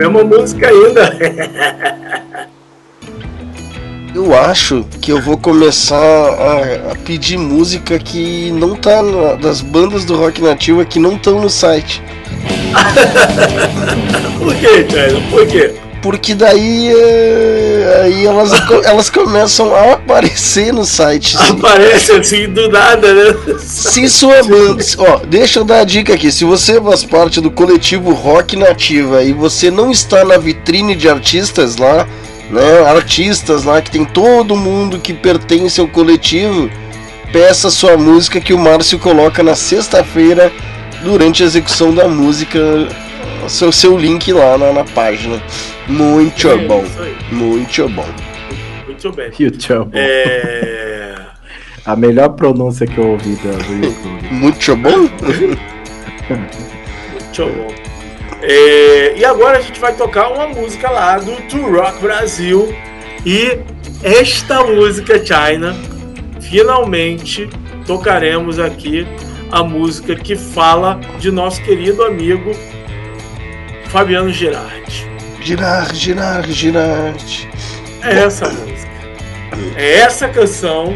Speaker 2: Mesma música ainda.
Speaker 1: Eu acho que eu vou começar a, a pedir música que não tá na, das bandas do rock nativo que não estão no site. <laughs>
Speaker 2: Por quê, cara? Por quê?
Speaker 1: Porque daí, é, aí elas, elas começam a aparecer no site. <laughs>
Speaker 2: Aparece assim do nada, né?
Speaker 1: Se sua banda. Ó, deixa eu dar a dica aqui. Se você faz parte do coletivo Rock Nativa e você não está na vitrine de artistas lá, né? Artistas lá que tem todo mundo que pertence ao coletivo, peça sua música que o Márcio coloca na sexta-feira durante a execução da música. Seu, seu link lá na, na página. Muito é, bom. Muito bom.
Speaker 2: Muito bem.
Speaker 3: YouTube. É... A melhor pronúncia que eu ouvi do YouTube. <laughs>
Speaker 1: Muito bom?
Speaker 2: Muito bom. É, e agora a gente vai tocar uma música lá do To Rock Brasil. E esta música, China, finalmente tocaremos aqui a música que fala de nosso querido amigo Fabiano Girardi.
Speaker 1: Girardi, Girardi, Girardi.
Speaker 2: É essa música. É essa canção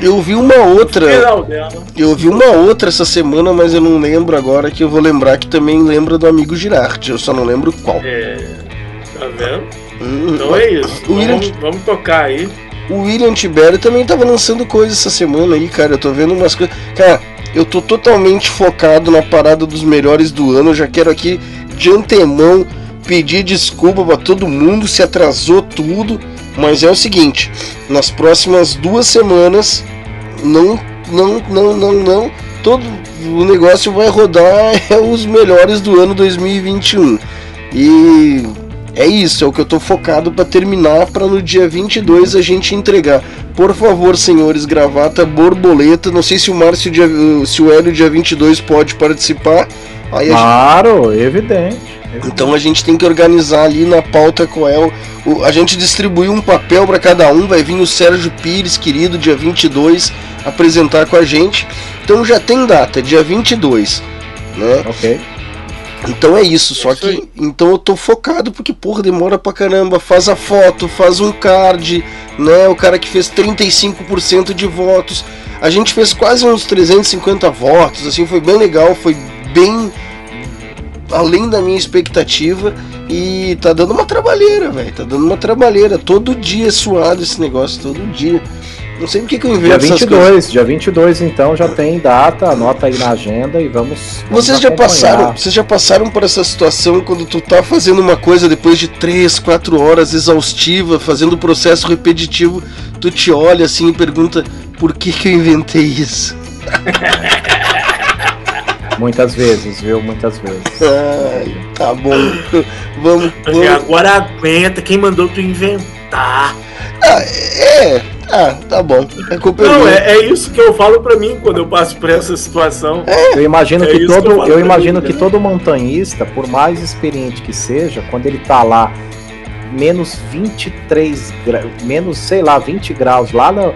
Speaker 1: eu vi uma outra. Eu vi uma outra essa semana, mas eu não lembro agora, que eu vou lembrar que também lembra do amigo Girardi. Eu só não lembro qual.
Speaker 2: É. Tá vendo? Hum, então é isso. William... Vamos, vamos, tocar aí.
Speaker 1: O William Tibério também tava lançando coisas essa semana aí, cara. Eu tô vendo umas coisas. Cara, eu tô totalmente focado na parada dos melhores do ano. Eu já quero aqui de antemão pedir desculpa para todo mundo se atrasou tudo. Mas é o seguinte, nas próximas duas semanas, não, não, não, não, não, todo o negócio vai rodar <laughs> é os melhores do ano 2021. E é isso, é o que eu tô focado para terminar para no dia 22 a gente entregar. Por favor, senhores, gravata, borboleta. Não sei se o Márcio, se o Hélio dia 22 pode participar.
Speaker 3: Aí claro, gente... evidente.
Speaker 1: Então a gente tem que organizar ali na pauta qual é o, o a gente distribuiu um papel para cada um, vai vir o Sérgio Pires, querido, dia 22, apresentar com a gente. Então já tem data, dia 22, né?
Speaker 3: OK.
Speaker 1: Então é isso, só é que então eu tô focado porque porra demora pra caramba, faz a foto, faz um card, né? O cara que fez 35% de votos. A gente fez quase uns 350 votos, assim, foi bem legal, foi bem além da minha expectativa e tá dando uma trabalheira, velho. Tá dando uma trabalheira. Todo dia é suado esse negócio, todo dia. Não sei porque que eu invento
Speaker 3: dia 22, dia 22 então já tem data, anota aí na agenda e vamos.
Speaker 1: vamos vocês já passaram, vocês já passaram por essa situação quando tu tá fazendo uma coisa depois de 3, 4 horas exaustiva, fazendo o processo repetitivo, tu te olha assim e pergunta por que que eu inventei isso? <laughs>
Speaker 3: Muitas vezes, viu? Muitas vezes.
Speaker 1: Ai, tá bom. Vamos, vamos.
Speaker 2: Agora aguenta quem mandou tu inventar.
Speaker 1: Ah, é. Ah, tá bom.
Speaker 2: É culpa Não, é, é, isso que eu falo para mim quando eu passo por essa situação.
Speaker 3: É. Eu imagino é que todo, que eu, eu imagino mim, que né? todo montanhista, por mais experiente que seja, quando ele tá lá menos 23 graus, menos, sei lá, 20 graus lá no,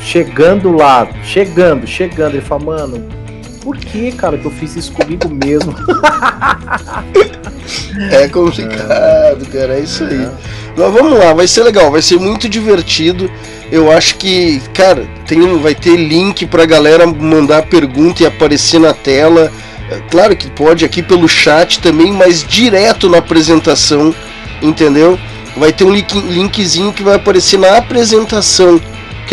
Speaker 3: chegando lá, chegando, chegando, ele fala, mano, por que, cara, que eu fiz isso comigo mesmo? <laughs>
Speaker 1: é complicado, cara, é isso aí. Mas vamos lá, vai ser legal, vai ser muito divertido. Eu acho que, cara, tem vai ter link pra galera mandar pergunta e aparecer na tela. É, claro que pode aqui pelo chat também, mas direto na apresentação, entendeu? Vai ter um link, linkzinho que vai aparecer na apresentação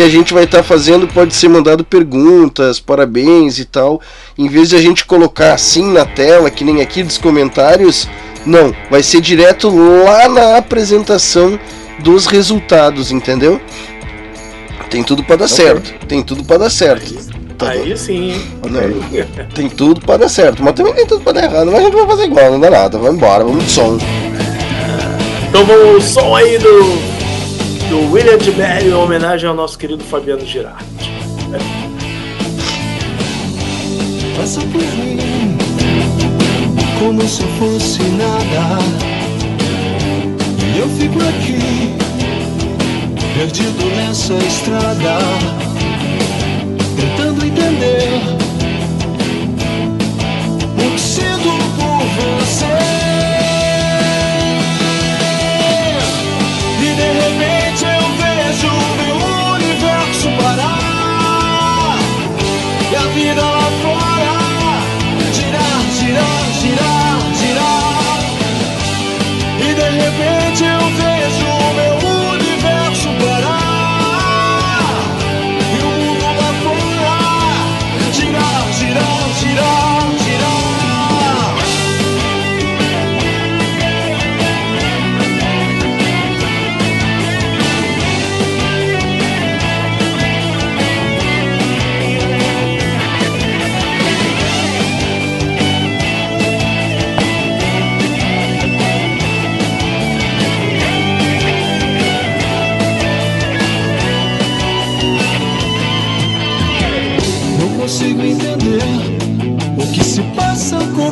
Speaker 1: que a gente vai estar tá fazendo pode ser mandado perguntas, parabéns e tal. Em vez de a gente colocar assim na tela, que nem aqui dos comentários, não, vai ser direto lá na apresentação dos resultados, entendeu? Tem tudo para dar okay. certo. Tem tudo para dar certo.
Speaker 2: Tá aí sim.
Speaker 1: Okay. Tem tudo para dar certo, mas também tem tudo para dar errado. Mas a gente vai fazer igual, não dá nada. Vamos embora, vamos de som.
Speaker 2: Então vamos som aí do do William de Mello em homenagem ao nosso querido Fabiano Girardi.
Speaker 6: Passa por mim como se fosse nada. E eu fico aqui, perdido nessa estrada, tentando entender o que sinto por você.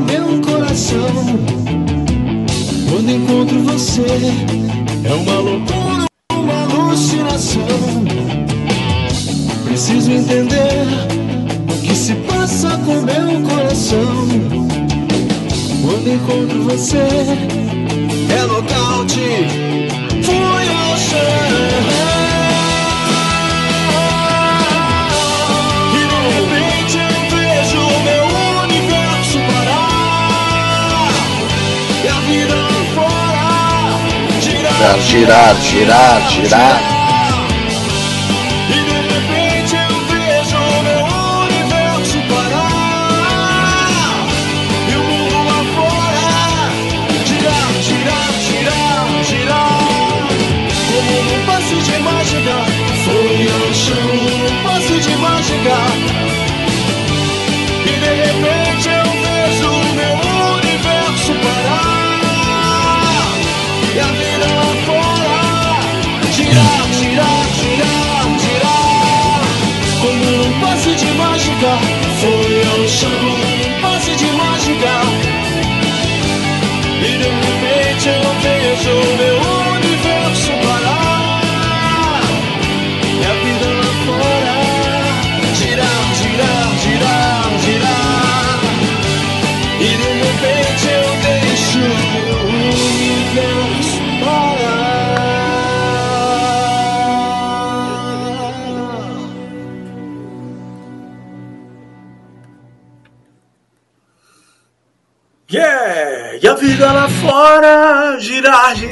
Speaker 6: Meu coração. Quando encontro você, é uma loucura, uma alucinação. Preciso entender o que se passa com meu coração. Quando encontro você, é nocaute, fui ao chão. Girar,
Speaker 1: Girar, girar, girar.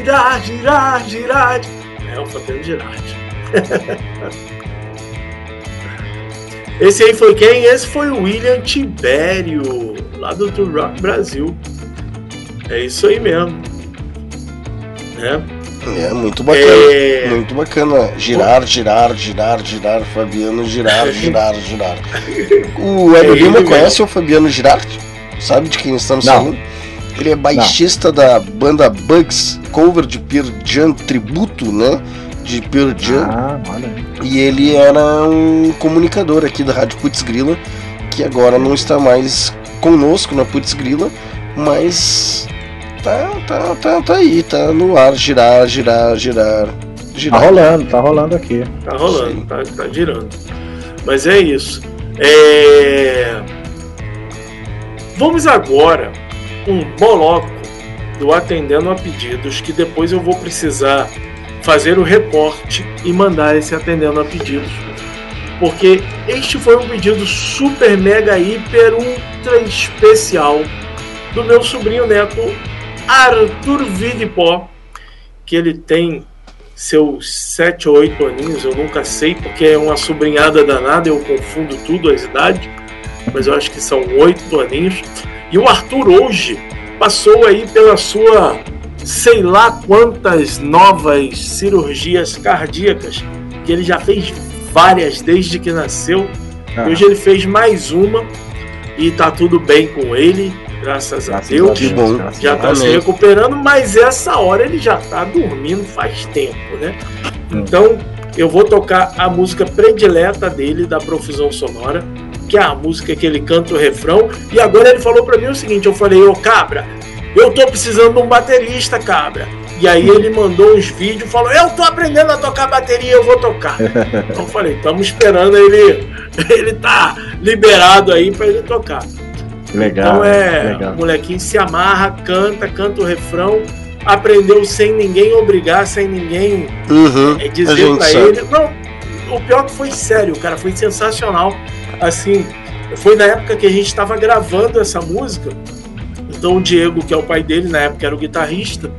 Speaker 6: Girar, girar, girar, girar.
Speaker 2: É o Fabiano Girardi. Esse aí foi quem? Esse foi o William Tibério, lá do Tour Rock Brasil. É isso aí mesmo. Né?
Speaker 1: É, muito bacana.
Speaker 2: É.
Speaker 1: Muito bacana. Girar, girar, girar, girar. Fabiano girar, <laughs> girar, girar. <laughs> O Hélio
Speaker 2: É
Speaker 1: Lima conhece o Fabiano Girardi? Sabe de quem estamos
Speaker 3: Não.
Speaker 1: falando? Ele é baixista da banda Bugs, cover de Pearl Jam, tributo, né? De Pearl Jam.
Speaker 3: Ah, olha.
Speaker 1: E ele era um comunicador aqui da Rádio Putz Grila, que agora não está mais conosco na Putz Grila, mas tá, tá, tá, tá aí, tá no ar, girar, girar, girar,
Speaker 3: Tá
Speaker 1: girar.
Speaker 3: rolando, tá rolando aqui.
Speaker 2: Tá rolando, tá, tá girando. Mas é isso. É... Vamos agora um bloco do Atendendo a Pedidos, que depois eu vou precisar fazer o recorte e mandar esse Atendendo a Pedidos. Porque este foi um pedido super, mega, hiper, ultra especial do meu sobrinho neto Arthur Vigpó, que ele tem seus 7 ou 8 aninhos, eu nunca sei, porque é uma sobrinhada danada, eu confundo tudo as idades, mas eu acho que são 8 aninhos. E o Arthur hoje passou aí pela sua sei lá quantas novas cirurgias cardíacas, que ele já fez várias desde que nasceu.
Speaker 3: Ah.
Speaker 2: Hoje ele fez mais uma e tá tudo bem com ele, graças, a
Speaker 3: Graças
Speaker 2: Deus.
Speaker 3: a
Speaker 1: Que bom.
Speaker 2: Já
Speaker 3: a
Speaker 2: tá se recuperando, mas essa hora ele já tá dormindo faz tempo, né? Então eu vou tocar a música predileta dele, da Profusão Sonora, que é a música que ele canta o refrão. E agora ele falou pra mim o seguinte: eu falei, ô cabra, eu tô precisando de um baterista, cabra. E aí ele mandou uns vídeos, falou, eu tô aprendendo a tocar bateria, eu vou tocar. <laughs> Então eu falei, estamos esperando ele, <laughs> ele tá liberado aí pra ele tocar.
Speaker 3: Legal.
Speaker 2: Então é,
Speaker 3: legal.
Speaker 2: o molequinho se amarra, canta, canta o refrão, aprendeu sem ninguém obrigar, sem ninguém
Speaker 1: Uhum,
Speaker 2: é, dizer pra
Speaker 1: sabe.
Speaker 2: ele. Não, o pior que foi sério, cara, foi sensacional. Assim, foi na época que a gente estava gravando essa música. Então o Diego, que é o pai dele, na época era o guitarrista,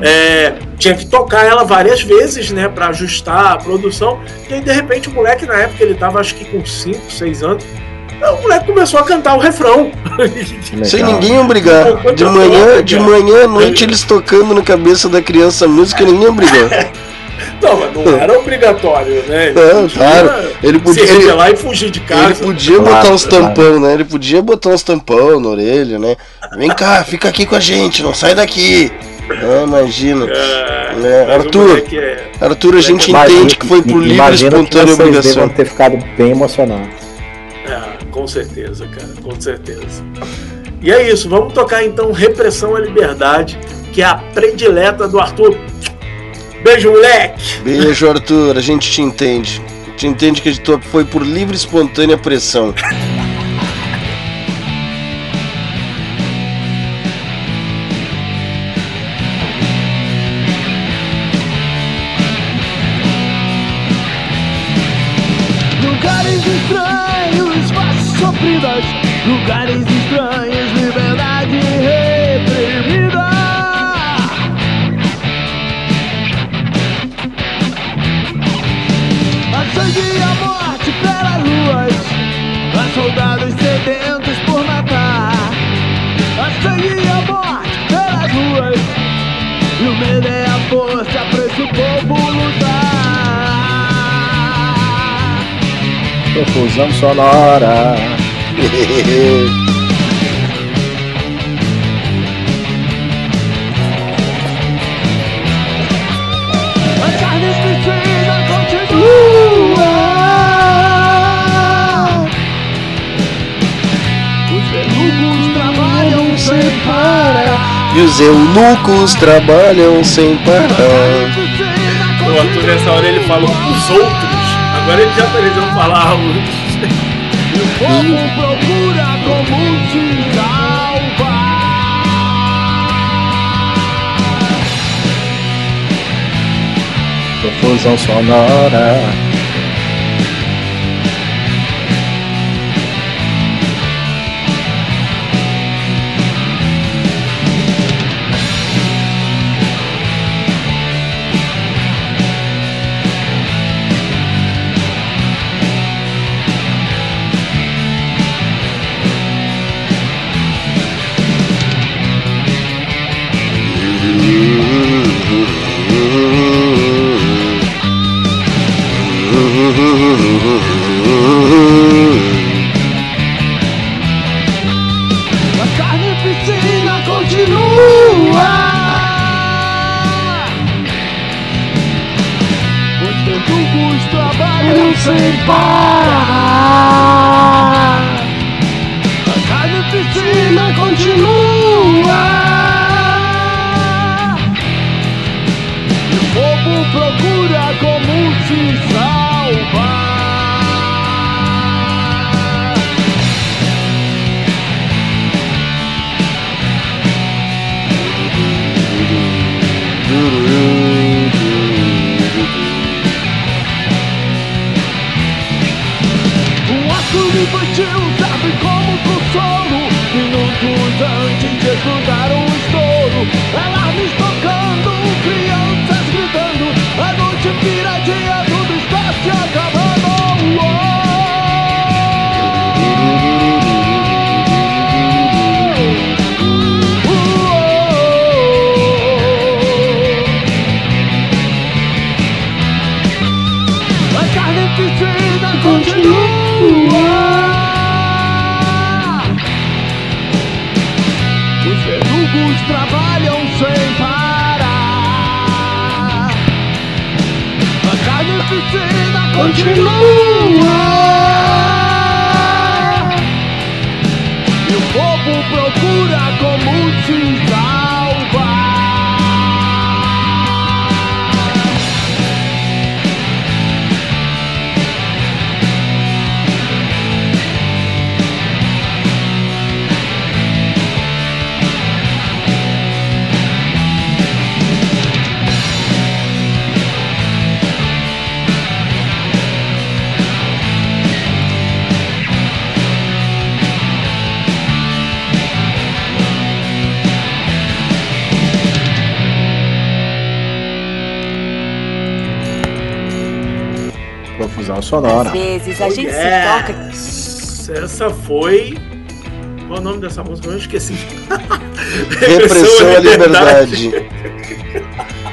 Speaker 2: é, tinha que tocar ela várias vezes, né, para ajustar a produção. E aí, de repente, o moleque, na época, ele tava acho que com 5, 6 anos. O moleque começou a cantar o refrão.
Speaker 1: Sem
Speaker 3: Legal.
Speaker 1: ninguém obrigar. De manhã, de manhã à noite eles tocando na cabeça da criança a música, ninguém obrigou. <laughs>
Speaker 2: Não, mas não era obrigatório, né? Ele
Speaker 1: Não,
Speaker 2: podia
Speaker 1: claro. Ele podia-
Speaker 2: se
Speaker 1: ele-
Speaker 2: rebelar e fugir de casa.
Speaker 1: Ele podia
Speaker 3: Claro,
Speaker 1: botar uns
Speaker 3: claro.
Speaker 1: tampão, né? Ele podia botar uns tampão na orelha, né? Vem cá, fica aqui com a gente, não sai daqui. Ah, imagina.
Speaker 2: É,
Speaker 1: É,
Speaker 2: o
Speaker 1: Arthur,
Speaker 2: é-
Speaker 1: Arthur, a gente
Speaker 3: Imagina-
Speaker 1: entende que foi por livre e
Speaker 3: que
Speaker 1: espontânea
Speaker 3: vocês
Speaker 1: obrigação.
Speaker 3: devam ter ficado bem emocionados.
Speaker 2: Com certeza, cara, com certeza. E é isso, vamos tocar então Repressão à Liberdade, que é a predileta do Arthur. Beijo, moleque!
Speaker 1: Beijo, Arthur, a gente te entende. Te entende que foi por livre e espontânea pressão. <laughs>
Speaker 4: Confusão sonora.
Speaker 3: Sem parar.
Speaker 1: E os eunucos trabalham sem parar.
Speaker 2: O Arthur nessa hora ele falou os outros. Agora ele já tá dizendo falar os.
Speaker 3: O povo procura como se salvar.
Speaker 4: Confusão sonora. Sonora.
Speaker 7: Às vezes a
Speaker 2: Oh,
Speaker 7: gente
Speaker 2: yes.
Speaker 7: se toca.
Speaker 2: Essa foi. Qual é o nome dessa música? Eu esqueci. <laughs>
Speaker 1: Repressão à liberdade.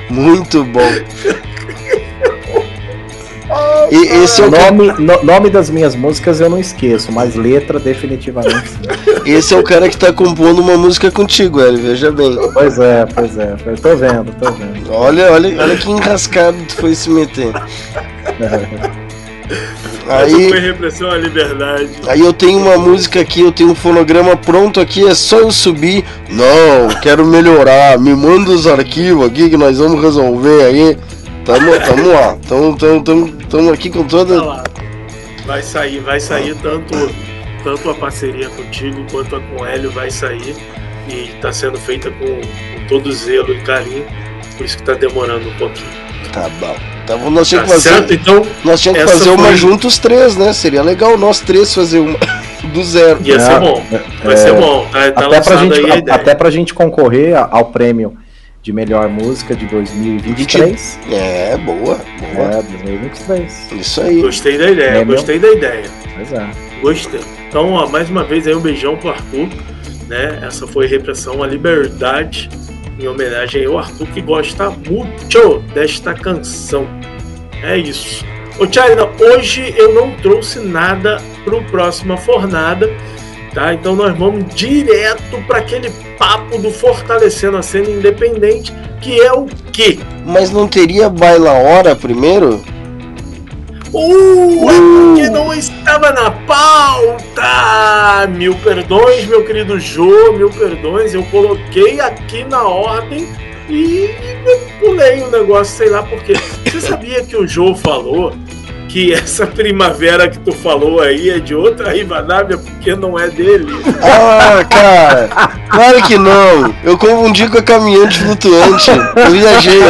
Speaker 1: Muito bom. <laughs> E esse é o
Speaker 4: Nome, no- nome das minhas músicas eu não esqueço, mas letra definitivamente.
Speaker 1: esse é o cara que tá compondo uma música contigo, Hélio, veja bem.
Speaker 4: Pois é, pois é. Eu tô vendo, tô vendo.
Speaker 1: Olha, olha, olha que enrascado tu foi se meter. <laughs> Aí,
Speaker 2: foi repressão à liberdade.
Speaker 1: Aí eu tenho uma música aqui, eu tenho um fonograma pronto aqui, é só eu subir. Não, quero melhorar. Me manda os arquivos aqui que nós vamos resolver aí. Tamo, tamo lá. Tamo, tamo, tamo, tamo aqui com toda.
Speaker 2: Vai sair, vai sair tanto, tanto a parceria contigo quanto a com o Hélio vai sair. E tá sendo feita com, com todo zelo e carinho. Por isso que tá demorando um pouquinho.
Speaker 1: Tá bom. Então nós tínhamos
Speaker 2: Tá
Speaker 1: que fazer,
Speaker 2: certo? Então,
Speaker 1: nós tínhamos que fazer uma
Speaker 2: foi-
Speaker 1: juntos três, né? Seria legal nós três fazer uma <laughs> do zero.
Speaker 2: ia ser
Speaker 3: É,
Speaker 2: bom. Vai
Speaker 3: é,
Speaker 2: ser bom. Tá, tá
Speaker 3: até, pra gente,
Speaker 2: aí a ideia.
Speaker 3: até pra gente concorrer a- ao prêmio de melhor música de 2023.
Speaker 1: É, boa, boa.
Speaker 3: É, 2023.
Speaker 1: Isso aí.
Speaker 2: Gostei da ideia,
Speaker 3: É, meu-
Speaker 2: gostei da ideia.
Speaker 3: Pois é.
Speaker 2: Gostei. Então, ó, mais uma vez aí um beijão pro Arthur, né? Essa foi repressão à liberdade, em homenagem ao Arthur que gosta muito desta canção. É isso. Ô Tchaina, hoje eu não trouxe nada pro próxima fornada, tá? Então nós vamos direto para aquele papo do fortalecendo a cena independente, que é o quê?
Speaker 1: Mas não teria baila hora primeiro?
Speaker 2: Uh, é porque não estava na pauta! Mil perdões, meu querido Jô, mil perdões. Eu coloquei aqui na ordem e pulei o negócio, sei lá porquê. Você sabia que o Jô falou que essa primavera que tu falou aí é de outra Rivadavia porque não é dele?
Speaker 1: Ah, cara, claro que não. Eu confundi com a caminhante flutuante. Eu viajei.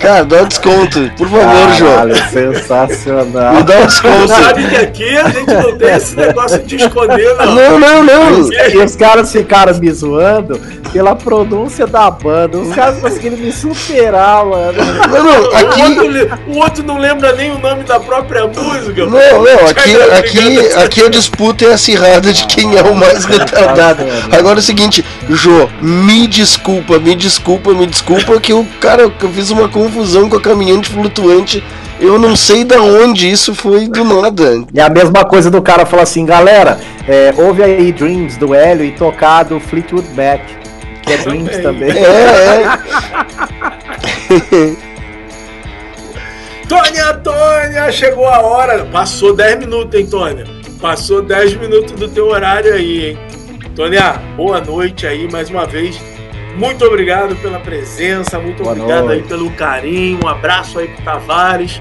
Speaker 1: Cara, dá um desconto, por favor, João.
Speaker 3: Caralho, sensacional.
Speaker 1: Me dá um desconto.
Speaker 2: Sabe que aqui a gente não tem esse negócio de esconder, não.
Speaker 1: Não, não, não.
Speaker 3: E os caras ficaram me zoando pela pronúncia da banda. Os caras conseguiram me superar, mano.
Speaker 1: Não, não,
Speaker 2: O, outro,
Speaker 1: aqui.
Speaker 2: o outro não lembra nem o nome da própria música.
Speaker 1: Não, não, aqui, aqui, aqui a disputa é acirrada de quem é o mais <laughs> retardado. Agora é o seguinte, Jô, me desculpa, me desculpa, me desculpa que o cara, que eu fiz uma confusão com a caminhante flutuante. Eu não sei da onde isso foi do nada.
Speaker 3: E a mesma coisa do cara falar assim, galera, é, ouve aí Dreams do Hélio e tocar do Fleetwood Mac, que é Dreams também.
Speaker 1: É, é. <laughs> <laughs>
Speaker 2: Tônia, Tônia, chegou a hora. Passou 10 minutos, hein, Tônia? Passou 10 minutos do teu horário aí, hein? Tônia, boa noite aí mais uma vez. Muito obrigado pela presença, muito
Speaker 3: Boa
Speaker 2: obrigado aí
Speaker 3: noite.
Speaker 2: pelo carinho. Um abraço aí pro Tavares.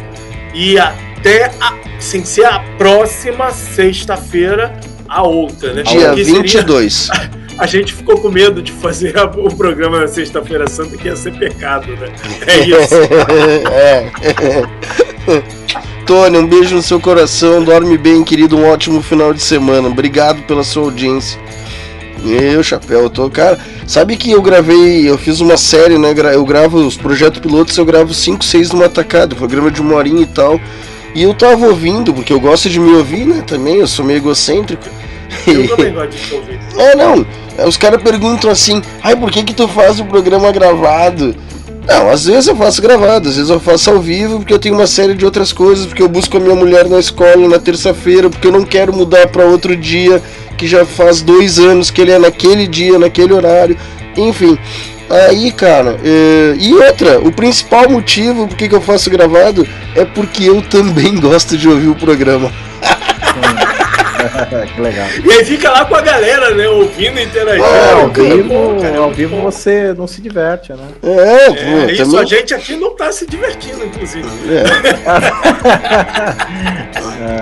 Speaker 2: E até, a, sem ser a próxima sexta-feira, a outra, né?
Speaker 1: Dia
Speaker 2: Que seria-
Speaker 1: 22. <laughs>
Speaker 2: A gente ficou com medo de fazer o programa na Sexta-feira Santa, que ia ser pecado, né? É isso. <laughs>
Speaker 1: é. Tony, um beijo no seu coração. Dorme bem, querido. Um ótimo final de semana. Obrigado pela sua audiência. Meu chapéu, eu tô. Cara, sabe que eu gravei. Eu fiz uma série, né? Eu gravo os projetos pilotos, eu gravo 5, 6 numa tacada. Programa de uma horinha e tal. E eu tava ouvindo, porque eu gosto de me ouvir, né? Também, eu sou meio egocêntrico.
Speaker 2: Eu <laughs> também gosto de ouvir.
Speaker 1: É, não. Os caras perguntam assim, ai, por que que tu faz o programa gravado? Não, às vezes eu faço gravado, às vezes eu faço ao vivo, porque eu tenho uma série de outras coisas, porque eu busco a minha mulher na escola na terça-feira, porque eu não quero mudar para outro dia, que já faz dois anos que ele é naquele dia, naquele horário, enfim. Aí, cara, é, e outra, o principal motivo por que eu faço gravado é porque eu também gosto de ouvir o programa. <laughs> <laughs>
Speaker 3: que legal.
Speaker 2: E aí fica lá com a galera, né? Ouvindo, interagindo.
Speaker 3: É, ao
Speaker 2: Cara,
Speaker 3: vivo,
Speaker 2: bom, cara,
Speaker 3: ao vivo
Speaker 2: bom.
Speaker 3: você não se diverte, né?
Speaker 1: É, pô,
Speaker 2: É isso,
Speaker 1: também-
Speaker 2: a gente aqui não tá se divertindo, inclusive. <laughs>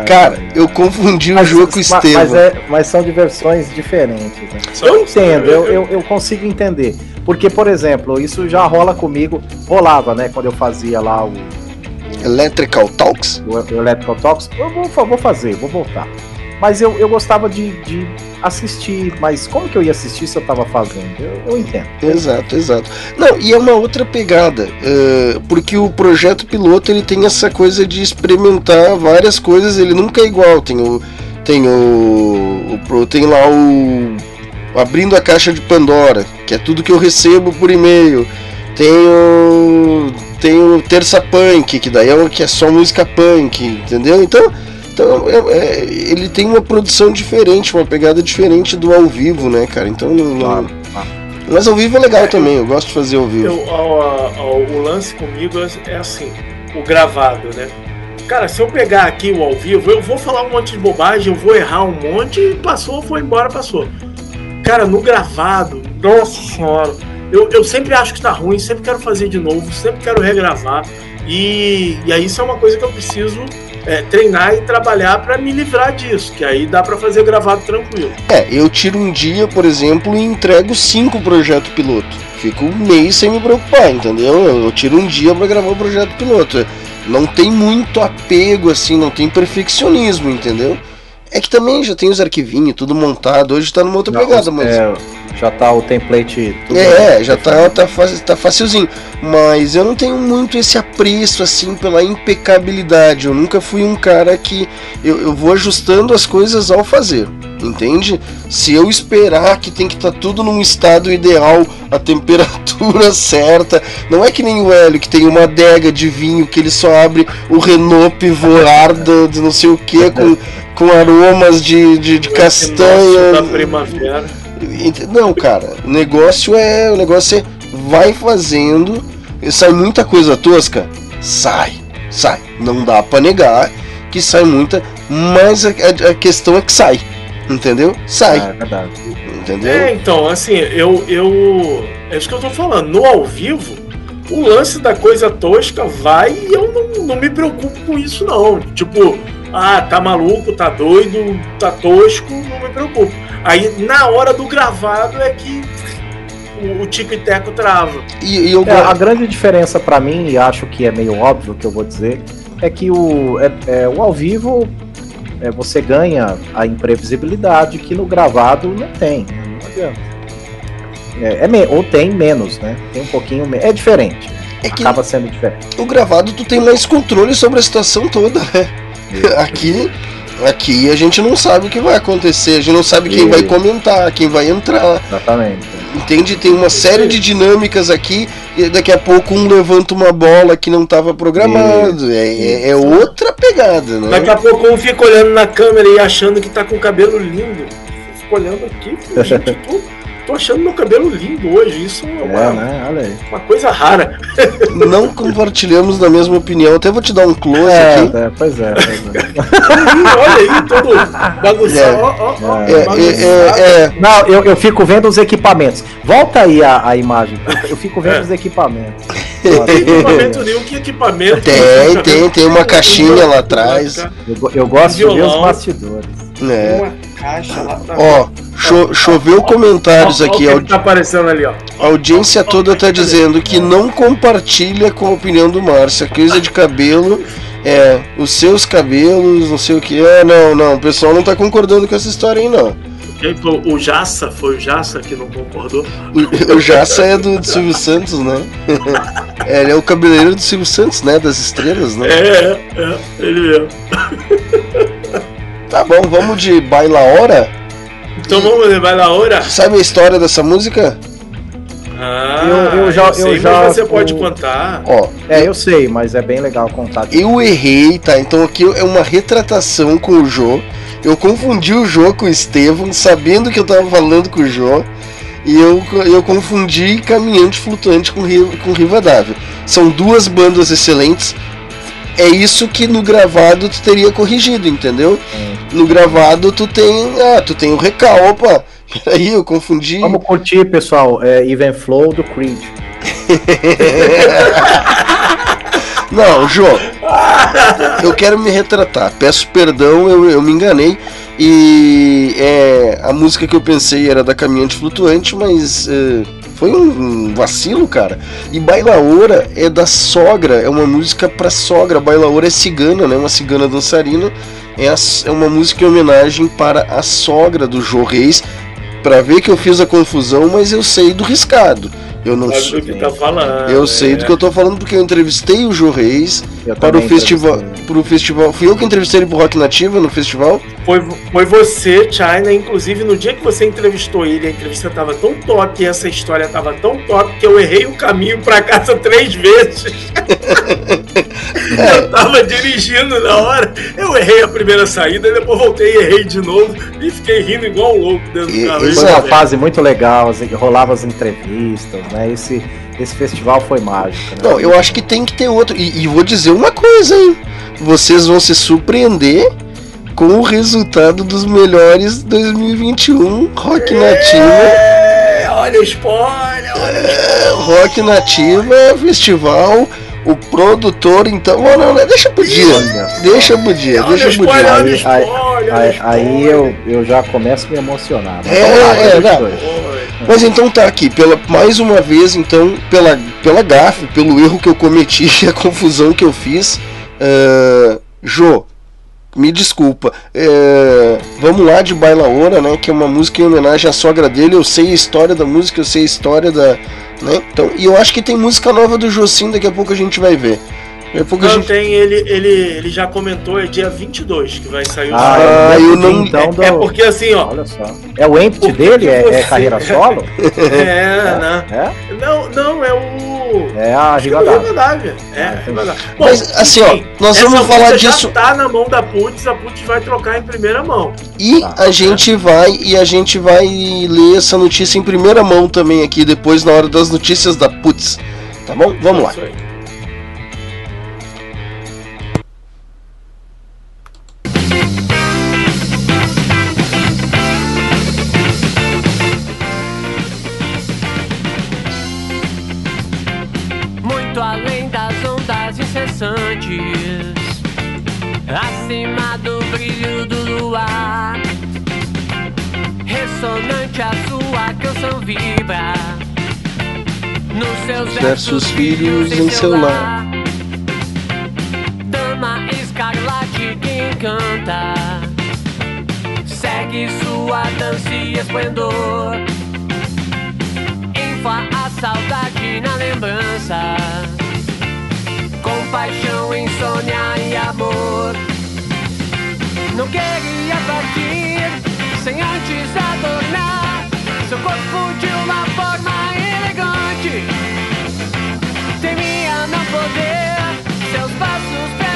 Speaker 1: Cara, eu confundi o jogo com o
Speaker 3: mas,
Speaker 1: Estevam.
Speaker 3: mas, é- mas são diversões diferentes. né? Eu entendo, eu, eu, eu consigo entender. Porque, por exemplo, isso já rola comigo, rolava, né? Quando eu fazia lá o,
Speaker 1: Electrical Talks?
Speaker 3: o, o Electrical Talks, eu vou, vou fazer, vou voltar. Mas eu, eu gostava de, de assistir, mas como que eu ia assistir se eu tava fazendo? Eu, eu entendo.
Speaker 1: Exato, exato. Não, e é uma outra pegada, eh, porque o projeto piloto ele tem essa coisa de experimentar várias coisas, ele nunca é igual. Tem o, tem o, o tem lá o abrindo a caixa de Pandora, que é tudo que eu recebo por e-mail. Tem o Terça Punk, que daí é, que é só música punk, entendeu? Então então, é- é, ele tem uma produção diferente, uma pegada diferente do ao vivo, né, cara? Então, não,
Speaker 3: Claro, claro.
Speaker 1: mas ao vivo é legal também, eu gosto de fazer ao vivo.
Speaker 2: Eu- ao- ao- o lance comigo é- é assim, o gravado, né? Cara, se eu pegar aqui o ao vivo, eu vou falar um monte de bobagem, eu vou errar um monte e passou, foi embora, passou. Cara, no gravado, nossa senhora, eu, eu sempre acho que tá ruim, sempre quero fazer de novo, sempre quero regravar. E, e aí isso é uma coisa que eu preciso é, treinar e trabalhar para me livrar disso, que aí dá para fazer gravado tranquilo.
Speaker 1: É, eu tiro um dia, por exemplo, e entrego cinco projetos piloto. Fico um mês sem me preocupar, entendeu? Eu tiro um dia para gravar o projeto piloto. Não tem muito apego assim, não tem perfeccionismo, entendeu? É que também já tem os arquivinhos, tudo montado. Hoje tá numa outra não, pegada, mas.
Speaker 3: É, já tá o template.
Speaker 1: é, já tá, tá, tá facilzinho. Mas eu não tenho muito esse apreço assim pela impecabilidade. Eu nunca fui um cara que. Eu, eu vou ajustando as coisas ao fazer. Entende? Se eu esperar que tem que estar tá tudo num estado ideal, a <laughs> temperatura certa, não é que nem o Hélio que tem uma adega de vinho que ele só abre o Renault Pivoar de, de não sei o que com, com aromas de, de, de castanha.
Speaker 2: Da primavera.
Speaker 1: Não, cara, o negócio é. O negócio é vai fazendo. Sai muita coisa tosca? Sai, sai. Não dá para negar que sai muita, mas a, a, questão é que sai entendeu? Sai. É, verdade. Entendeu?
Speaker 2: É, então, assim, eu, eu. É isso que eu tô falando. No ao vivo, o lance da coisa tosca vai e eu não, não me preocupo com isso, não. Tipo, ah, tá maluco, tá doido, tá tosco, não me preocupo. Aí, na hora do gravado, é que o, o Tico e Teco trava.
Speaker 3: E, e eu... é, a grande diferença para mim, e acho que é meio óbvio que eu vou dizer, é que o, é, é, o ao vivo é, você ganha a imprevisibilidade que no gravado não tem. Não adianta. É, é ou tem menos, né? Tem um pouquinho menos. É diferente. É que Acaba sendo diferente.
Speaker 1: O gravado tu tem mais controle sobre a situação toda, né? <laughs> Aqui. Aqui a gente não sabe o que vai acontecer, a gente não sabe quem vai comentar, quem vai entrar.
Speaker 3: Exatamente.
Speaker 1: Entende? Tem uma série de dinâmicas aqui e daqui a pouco um levanta uma bola que não estava programado. É, é, é, outra pegada, né?
Speaker 2: Daqui a pouco um fica olhando na câmera e achando que tá com o cabelo lindo. Fica olhando aqui, <laughs> gente, tô achando meu cabelo lindo hoje. Isso é uma, é, né? uma coisa rara. <laughs>
Speaker 1: Não compartilhamos da mesma opinião. Até vou te dar um close
Speaker 3: é,
Speaker 1: aqui.
Speaker 3: É, pois é. Pois
Speaker 2: é. <laughs> Olha aí, todo bagunçado. É, ó, ó, é,
Speaker 3: é, é, Não, eu, eu fico vendo os equipamentos. Volta aí a, a imagem. Eu fico vendo os equipamentos.
Speaker 2: Não tem <laughs> equipamento nenhum, que equipamento?
Speaker 1: Tem, tem, tem uma caixinha lá atrás.
Speaker 3: Eu, eu gosto de ver os bastidores.
Speaker 1: É. Caixa lá tá Ó, cho choveu comentários aqui.
Speaker 2: Ó, tá aparecendo ali, ó.
Speaker 1: A audiência toda tá dizendo que não compartilha com a opinião do Márcio. A coisa de cabelo é os seus cabelos, não sei o que é. Não, não, o pessoal não tá concordando com essa história aí, não.
Speaker 2: O Jassa? Foi o Jassa que não concordou?
Speaker 1: O, o Jassa é do, do Silvio Santos, né? <laughs> é, ele é o cabeleireiro do Silvio Santos, né? Das estrelas, né?
Speaker 2: É, é, ele mesmo. <laughs>
Speaker 1: Tá bom, vamos de Baila Hora?
Speaker 2: Então vamos de Baila Hora?
Speaker 1: Sabe a história dessa música?
Speaker 2: Ah, eu, eu já, eu, sei, já você pode contar.
Speaker 3: Ó, é, eu sei, mas é bem legal contar.
Speaker 1: Eu errei, tá? Então aqui é uma retratação com o Jô. Eu confundi o Jô com o Estevam, sabendo que eu tava falando com o Jô. E eu, eu confundi Caminhante Flutuante com, com Riva D'Ávila. São duas bandas excelentes, é isso que no gravado tu teria corrigido, entendeu? É. No gravado tu tem. Ah, tu tem o recal. Opa, peraí, eu confundi.
Speaker 3: Vamos curtir, pessoal. É Even Flow do Creed. <laughs>
Speaker 1: Não, Jô, eu quero me retratar. Peço perdão, eu, eu me enganei. E é, a música que eu pensei era da Caminhante Flutuante, mas. É, foi um, vacilo, cara. E Bailaora é da sogra, é uma música pra sogra. Bailaora é cigana, né? Uma cigana dançarina. É, a, é uma música em homenagem para a sogra do Jô Reis. Pra ver que eu fiz a confusão, mas eu sei do riscado. Eu não
Speaker 2: sei. que tá falando.
Speaker 1: Eu sei do é. que eu tô falando porque eu entrevistei o Jô Reis para o festival. Para o festival. Fui eu que entrevistei ele pro Rock Nativa no festival.
Speaker 2: Foi, foi você, China. Inclusive, no dia que você entrevistou ele, a entrevista tava tão top, e essa história tava tão top que eu errei o caminho para casa três vezes. <laughs> eu tava dirigindo na hora. Eu errei a primeira saída, depois voltei e errei de novo e fiquei rindo igual um louco dentro do carro.
Speaker 3: Foi uma fase muito legal, assim, rolava as entrevistas, né? Esse, esse festival foi mágico. Né?
Speaker 1: Não, eu acho que tem que ter outro. E, e vou dizer uma coisa, hein? vocês vão se surpreender com o resultado dos melhores 2021 Rock Nativa.
Speaker 2: É, olha o spoiler, olha o
Speaker 1: É, Rock Nativa Festival. O produtor, então. Oh, não, não, deixa pro dia. Deixa pro dia,
Speaker 2: Olha
Speaker 1: deixa pro dia.
Speaker 3: Aí,
Speaker 2: spoiler,
Speaker 3: aí, aí
Speaker 2: spoiler.
Speaker 3: eu, eu já começo a me emocionar. Mas
Speaker 1: É,
Speaker 3: lá,
Speaker 1: é, não. Mas então tá aqui, pela, mais uma vez, então, pela, pela gafe, pelo erro que eu cometi <laughs> e a confusão que eu fiz. Uh, Jô, me desculpa. É, vamos lá de Bailaora, né? Que é uma música em homenagem à sogra dele. Eu sei a história da música, eu sei a história da. Né? Então, e eu acho que tem música nova do Jocim, daqui a pouco a gente vai ver. A
Speaker 2: Não,
Speaker 1: gente.
Speaker 2: tem, ele, ele, ele já comentou, é dia 22 que vai sair o
Speaker 3: Ah.
Speaker 1: Ah,
Speaker 3: eu não. Então, do...
Speaker 2: É porque assim, ó.
Speaker 3: Olha só. É o empty dele? É, é
Speaker 2: você-
Speaker 3: carreira solo? <laughs>
Speaker 2: É, né?
Speaker 3: É?
Speaker 2: Não, não, é o.
Speaker 3: É a
Speaker 2: é
Speaker 3: Rivadavia.
Speaker 2: É,
Speaker 3: Ah.
Speaker 2: Rivadavia.
Speaker 1: Mas, assim, ó, nós vamos falar disso-
Speaker 2: Já tá na mão da Putz, a Putz vai trocar em primeira mão.
Speaker 1: E
Speaker 3: Tá.
Speaker 1: a gente vai e a gente vai ler essa notícia em primeira mão também aqui depois na hora das notícias da Putz. Tá bom? Vamos lá.
Speaker 5: Vibra, nos seus
Speaker 1: Versos filhos em seu lar.
Speaker 5: Dama escarlate que encanta, segue sua dança e esplendor. Enfa a saudade na lembrança. Compaixão, insônia e amor. Não queria partir Sem antes adornar Seu corpo de uma forma elegante. Temia não poder. Seus passos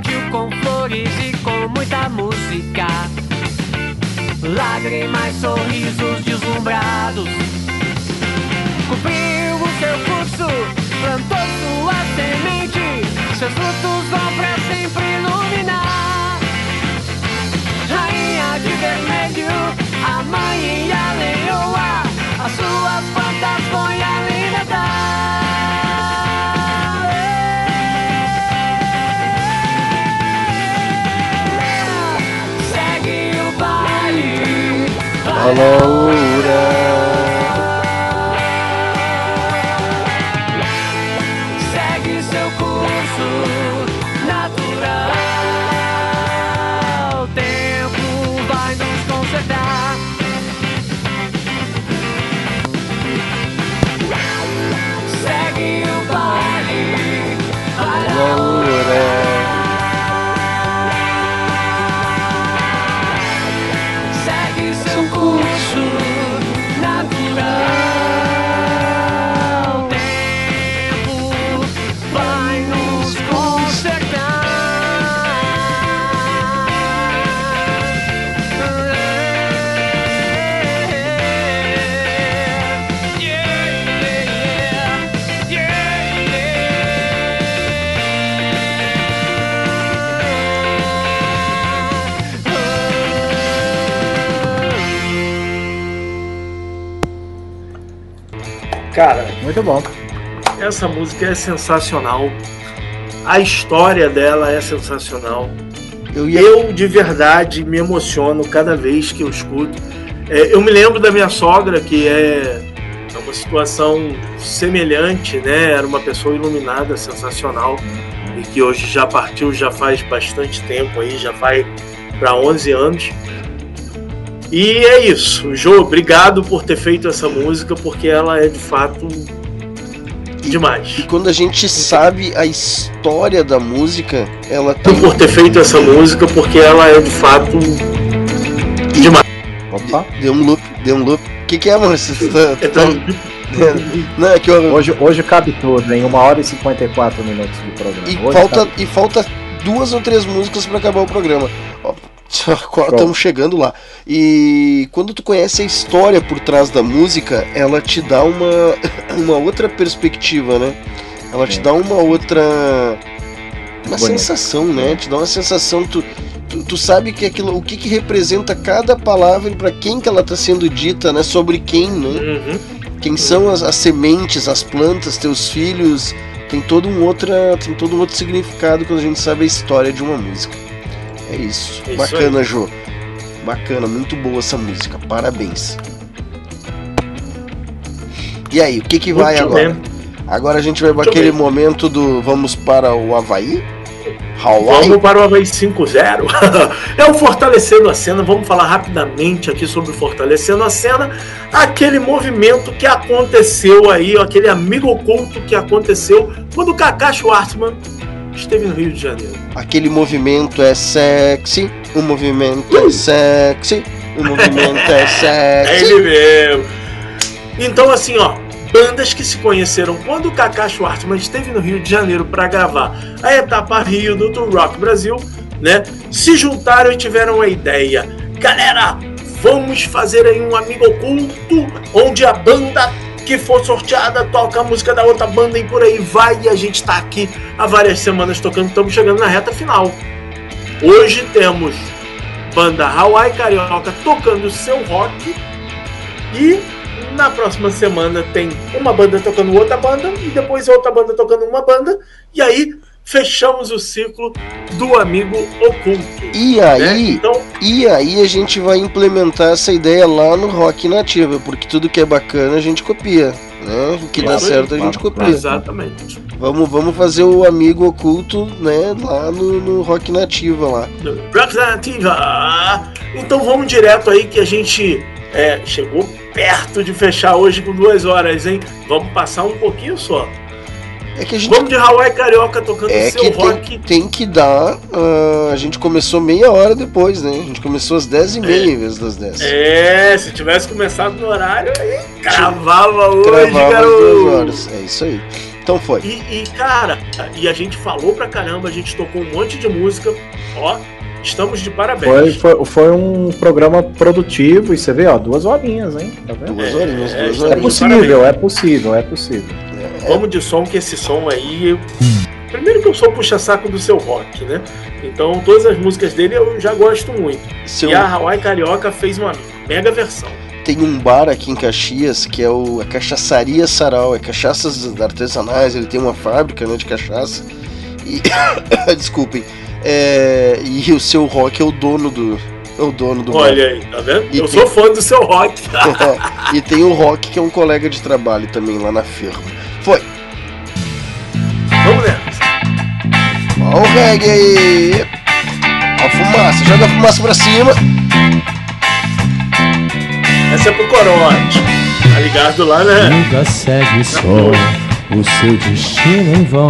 Speaker 5: Partiu com flores e com muita música. Lágrimas, sorrisos deslumbrados. Cumpriu o seu curso, plantou sua semente. Seus frutos vão pra sempre iluminar. Rainha de vermelho, a mãe e a leoa. As suas plantas põe a vai
Speaker 3: Muito bom.
Speaker 2: essa música é sensacional. A história dela é sensacional.
Speaker 1: Eu ia.
Speaker 2: Eu, de verdade, me emociono cada vez que eu escuto. É, eu me lembro da minha sogra, que é é uma situação semelhante, né? Era uma pessoa iluminada, sensacional, e que hoje já partiu, já faz bastante tempo aí, já vai para 11 anos. E é isso. Jô, obrigado por ter feito essa música, porque ela é de fato demais.
Speaker 1: E quando a gente sabe a história da música, ela tem.
Speaker 2: Por ter feito essa música, porque ela é de fato demais.
Speaker 3: Opa.
Speaker 1: Deu um loop, deu um loop. O que, que é, mano? Você <laughs> tá-
Speaker 2: Então,
Speaker 1: Não, é que eu.
Speaker 3: Hoje, hoje cabe tudo, em 1 hora e 54 minutos de programa.
Speaker 1: E
Speaker 3: Hoje
Speaker 1: falta,
Speaker 3: cabe-
Speaker 1: e falta duas ou três músicas pra acabar o programa. Estamos chegando lá. E quando tu conhece a história por trás da música, ela te dá uma, <laughs> uma outra perspectiva, né? Ela te
Speaker 3: Sim.
Speaker 1: dá uma outra. Uma
Speaker 3: Bonito.
Speaker 1: sensação, né? Te dá uma sensação. Tu, tu, tu sabe que aquilo, o que, que representa cada palavra e pra quem que ela tá sendo dita, né? Sobre quem, né?
Speaker 2: uhum.
Speaker 1: Quem são as, as sementes, as plantas, teus filhos, tem todo um outra, tem todo um outro significado quando a gente sabe a história de uma música. É isso.
Speaker 2: Isso
Speaker 1: Bacana, Jô. Bacana, muito boa essa música. Parabéns. E aí, o que que vai
Speaker 2: Muito
Speaker 1: agora?
Speaker 2: bem.
Speaker 1: Agora a gente vai para aquele
Speaker 2: bem.
Speaker 1: momento do vamos para o Havaí? Hawaii?
Speaker 2: Vamos para o Havaí 5-0. <laughs> é o Fortalecendo a Cena. Vamos falar rapidamente aqui sobre o Fortalecendo a Cena. Aquele movimento que aconteceu aí, aquele amigo oculto que aconteceu quando o Kaká Schwartzman esteve no Rio de Janeiro.
Speaker 1: Aquele movimento é sexy, o movimento é sexy, o movimento é <laughs>
Speaker 2: É
Speaker 1: sexy.
Speaker 2: ele mesmo. Então, assim, ó, bandas que se conheceram quando o Kaká Schwartzman esteve no Rio de Janeiro para gravar a etapa Rio do Tour Rock Brasil, né? Se juntaram e tiveram a ideia. Galera, vamos fazer aí um amigo oculto onde a banda que for sorteada toca a música da outra banda e por aí vai. E a gente tá aqui há várias semanas tocando, estamos chegando na reta final. Hoje temos banda Hawaii Carioca tocando seu rock e na próxima semana tem uma banda tocando outra banda e depois outra banda tocando uma banda e aí fechamos o ciclo do amigo oculto.
Speaker 1: E
Speaker 2: né?
Speaker 1: aí,
Speaker 2: Então,
Speaker 1: e aí a gente vai implementar essa ideia lá no rock nativa, porque tudo que é bacana a gente copia, né? O que dá
Speaker 2: Isso aí.
Speaker 1: certo a gente copia.
Speaker 2: exatamente.
Speaker 1: Vamos, vamos fazer o amigo oculto, né, lá no, no rock nativa lá.
Speaker 2: Rock Nativa. Então vamos direto aí que a gente é, chegou perto de fechar hoje com duas horas, hein? Vamos passar um pouquinho só.
Speaker 1: É que a gente
Speaker 2: Vamos de Hawaii Carioca tocando
Speaker 1: é
Speaker 2: seu
Speaker 1: que
Speaker 2: rock.
Speaker 1: tem, tem que dar. ah, a gente começou meia hora depois, né? A gente começou às 10 e meia em vez das 10.
Speaker 2: É, se tivesse começado no horário, aí cravava hoje,
Speaker 1: Cravava
Speaker 2: garoto.
Speaker 1: duas horas. É isso aí. Então foi.
Speaker 2: E, e, cara, e a gente falou pra caramba, a gente tocou um monte de música. Ó, estamos de
Speaker 3: Foi,
Speaker 2: parabéns.
Speaker 3: foi, foi um programa produtivo e você vê, ó, duas horinhas, hein? Tá vendo?
Speaker 1: Duas horinhas,
Speaker 2: é,
Speaker 1: duas
Speaker 3: É
Speaker 1: horinhas.
Speaker 3: possível, é possível, é possível.
Speaker 2: Vamos de som, que esse som aí. Primeiro que eu sou puxa-saco do seu rock, né? Então todas as músicas dele eu já gosto muito.
Speaker 1: Seu-
Speaker 2: E a Hawaii Carioca fez uma mega versão.
Speaker 1: Tem um bar aqui em Caxias que é o a Cachaçaria Sarau, é cachaças artesanais, ele tem uma fábrica né, de cachaça. E. <coughs> Desculpem. É, e o seu rock é o dono do. É o dono do bar.
Speaker 2: Olha aí, tá vendo?
Speaker 1: E
Speaker 2: eu
Speaker 1: tem-
Speaker 2: sou fã do seu rock. <laughs>
Speaker 1: e tem o Rock, que é um colega de trabalho também lá na firma. Foi.
Speaker 2: Vamos nessa.
Speaker 1: Ó o reggae aí. Ó a fumaça, joga a fumaça pra cima.
Speaker 2: Essa é pro Corote. Tá ligado lá, né?
Speaker 8: Nunca segue só o seu destino em vão.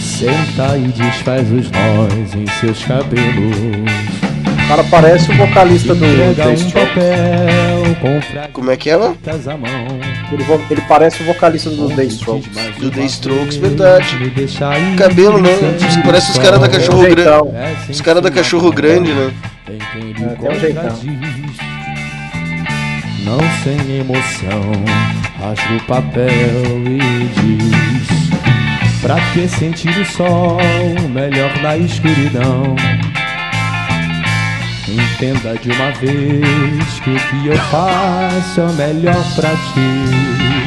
Speaker 8: Senta e desfaz os nós em seus cabelos.
Speaker 3: O cara parece o vocalista do
Speaker 8: um
Speaker 1: Como é que é, mano?
Speaker 3: Ele, vo- ele parece o vocalista do The Strokes.
Speaker 1: Do The Strokes, verdade. Cabelo, né? Parece os caras da cachorro grande.
Speaker 8: É,
Speaker 1: Os caras da cachorro grande, né?
Speaker 8: Tem quem lhe
Speaker 3: É, tem um jeitão.
Speaker 8: Não sem emoção, rasga o papel e diz: Pra que sentir o sol, melhor na escuridão?
Speaker 9: Entenda de uma vez que o que eu faço é o melhor pra ti.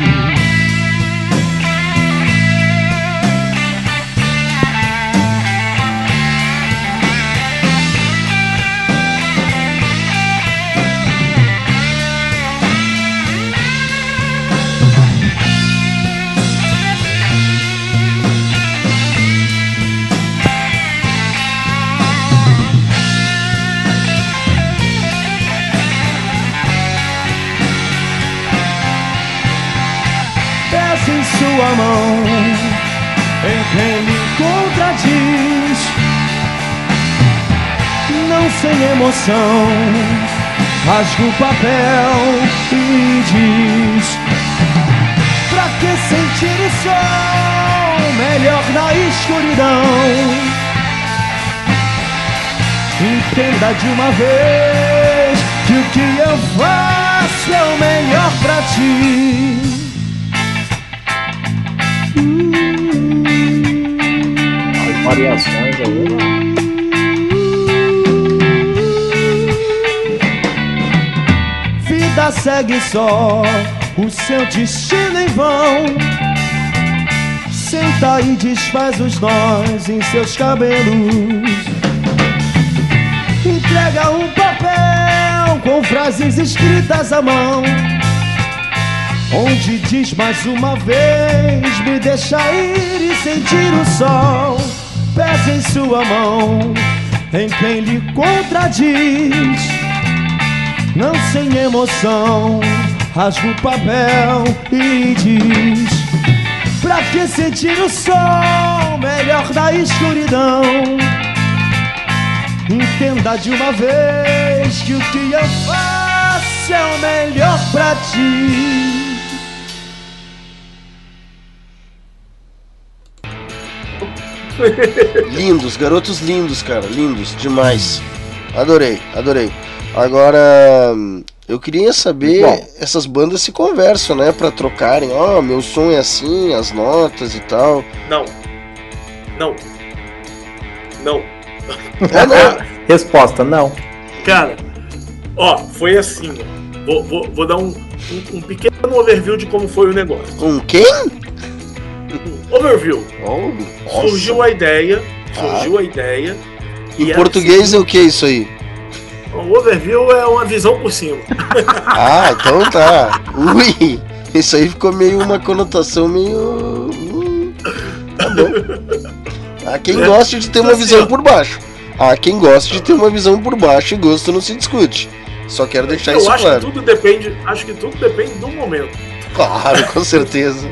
Speaker 4: Sem emoção. Rasga o papel e diz: Pra que sentir o sol? Melhor na escuridão. Entenda de uma vez que o que eu faço é o melhor pra ti.
Speaker 3: Variações aí, né?
Speaker 4: Vida segue só o seu destino em vão. Senta e desfaz os nós em seus cabelos. Entrega um papel com frases escritas à mão. Onde diz mais uma vez: Me deixa ir e sentir o sol. Pesa em sua mão, em quem lhe contradiz. Não sem emoção, rasga o papel e diz: Pra que sentir o sol? Melhor na escuridão. Entenda de uma vez que o que eu faço é o melhor pra ti. <laughs>
Speaker 1: Lindos, garotos lindos, cara, lindos, demais. Adorei, adorei. Agora, eu queria saber,
Speaker 3: Bom.
Speaker 1: essas bandas se conversam, né, Pra trocarem, ó, meu som é assim, as notas e tal.
Speaker 2: Não. Não. Não.
Speaker 1: É, não. <laughs>
Speaker 3: Resposta, não.
Speaker 2: Cara, ó, foi assim. ó. Vou, vou, vou dar um, um, um pequeno overview de como foi o negócio.
Speaker 1: Com quem?
Speaker 2: Overview.
Speaker 1: Oh.
Speaker 2: Surgiu a ideia.
Speaker 1: Ah.
Speaker 2: Surgiu a ideia.
Speaker 1: Em
Speaker 2: e
Speaker 1: português é o que isso aí?
Speaker 2: assim, O overview é uma visão por cima. <laughs>
Speaker 1: Ah, então tá. Ui, isso aí ficou meio uma conotação meio. hum, Tá bom. Há quem
Speaker 2: É,
Speaker 1: goste de ter uma
Speaker 2: assim,
Speaker 1: visão
Speaker 2: ó.
Speaker 1: por baixo. Há quem goste de ter uma visão por baixo e gosto não se discute. Só quero deixar
Speaker 2: Eu
Speaker 1: isso
Speaker 2: acho
Speaker 1: claro.
Speaker 2: que tudo depende. Acho que tudo depende do momento.
Speaker 1: Claro, com certeza.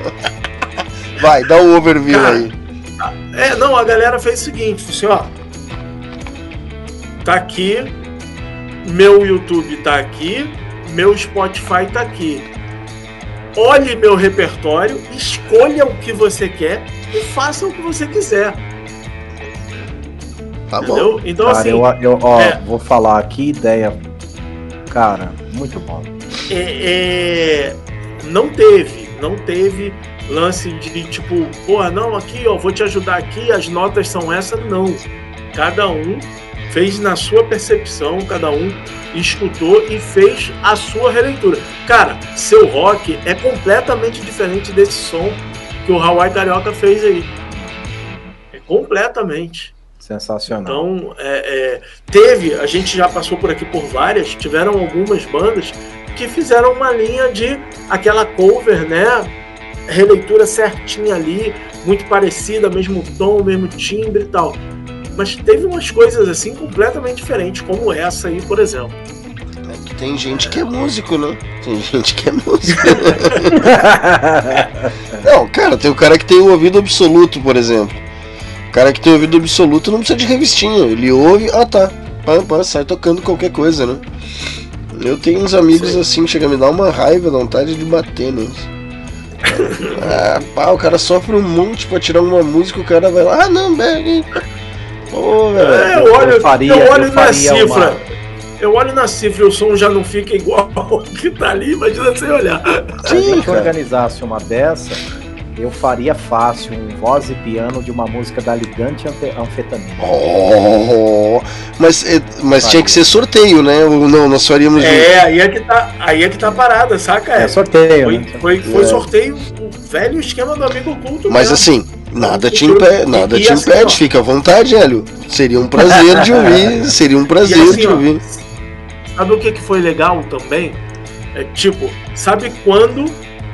Speaker 1: Vai, dá um overview
Speaker 2: Cara,
Speaker 1: aí.
Speaker 2: É, não, a galera fez o seguinte, assim, ó. Tá aqui, meu YouTube tá aqui, meu Spotify tá aqui. Olhe meu repertório, escolha o que você quer e faça o que você quiser.
Speaker 1: Tá bom.
Speaker 2: Entendeu? Então
Speaker 3: Cara,
Speaker 2: assim,
Speaker 3: eu, eu ó,
Speaker 2: é.
Speaker 3: vou falar aqui, ideia. Cara, muito bom.
Speaker 2: é, é, não teve, não teve lance de tipo, porra, não, aqui, ó, vou te ajudar aqui, as notas são essas, não. Cada um fez na sua percepção, cada um escutou e fez a sua releitura. Cara, seu rock é completamente diferente desse som que o Hawaii Carioca fez aí. É completamente.
Speaker 3: Sensacional.
Speaker 2: Então, é, é, teve, a gente já passou por aqui por várias, tiveram algumas bandas que fizeram uma linha de aquela cover, né? Releitura certinha ali, muito parecida, mesmo tom, mesmo timbre e tal. Mas teve umas coisas assim completamente diferentes, como essa aí, por exemplo.
Speaker 1: É que tem gente que é músico, né? Tem gente que é músico. <laughs> não, cara, tem o cara que tem o ouvido absoluto, por exemplo. O cara que tem ouvido absoluto não precisa de revistinha. Ele ouve, ah tá. Pá, pá, sai tocando qualquer coisa, né? Eu tenho uns amigos
Speaker 2: Sim.
Speaker 1: assim, chega a me dar uma raiva, vontade de bater neles. Ah, pá, o cara sofre um monte pra tirar uma música, o cara vai lá, ah não, bebe. Pô,
Speaker 2: É, eu olho,
Speaker 3: eu faria-
Speaker 2: eu olho
Speaker 3: eu
Speaker 2: na cifra.
Speaker 3: uma-
Speaker 2: Eu olho na cifra e o som já não fica igual <laughs> ao que tá ali, imagina sem olhar.
Speaker 3: Se a gente organizasse uma dessa, eu faria fácil um voz e piano de uma música da Ligante Anfe- Anfetamina.
Speaker 1: Oh, mas é, mas tinha que ser sorteio, né? Ou não, nós faríamos.
Speaker 2: É, aí é que tá, aí é que tá parada, saca?
Speaker 3: É sorteio,
Speaker 2: Foi,
Speaker 3: né?
Speaker 2: foi, foi
Speaker 1: É.
Speaker 2: sorteio, o velho esquema do amigo oculto.
Speaker 1: Mas
Speaker 2: mesmo.
Speaker 1: assim, nada te impede, nada
Speaker 2: E
Speaker 1: te
Speaker 2: assim,
Speaker 1: impede,
Speaker 2: ó.
Speaker 1: fica à vontade, Hélio. Seria um prazer de ouvir, <laughs> seria um prazer
Speaker 2: assim,
Speaker 1: de
Speaker 2: ó,
Speaker 1: ouvir.
Speaker 2: Sabe o que, que foi legal também? É tipo, sabe quando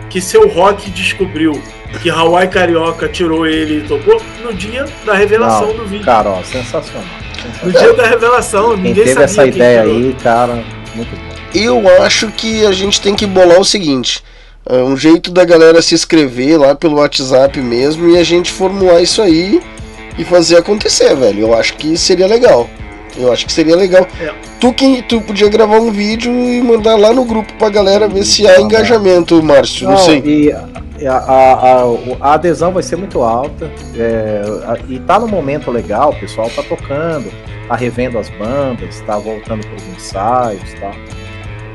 Speaker 2: que seu rock descobriu que Hawaii Carioca tirou ele e tocou? No dia da revelação
Speaker 3: Não,
Speaker 2: do vídeo.
Speaker 3: Cara, ó, sensacional.
Speaker 2: No dia da revelação,
Speaker 3: Quem
Speaker 2: ninguém
Speaker 3: teve
Speaker 2: sabia
Speaker 3: essa ideia aí, cara, muito bom.
Speaker 1: Eu acho que a gente tem que bolar o seguinte: um jeito da galera se inscrever lá pelo WhatsApp mesmo e a gente formular isso aí e fazer acontecer, velho. Eu acho que seria legal. Eu acho que seria legal.
Speaker 2: É.
Speaker 1: Tu que tu podia gravar um vídeo e mandar lá no grupo pra galera ver se há engajamento, Márcio. Não,
Speaker 3: Não,
Speaker 1: sei.
Speaker 3: E a, a- a- adesão vai ser muito alta. é, a- e tá no momento legal, o pessoal tá tocando, tá revendo as bandas, tá voltando pros ensaios, tá.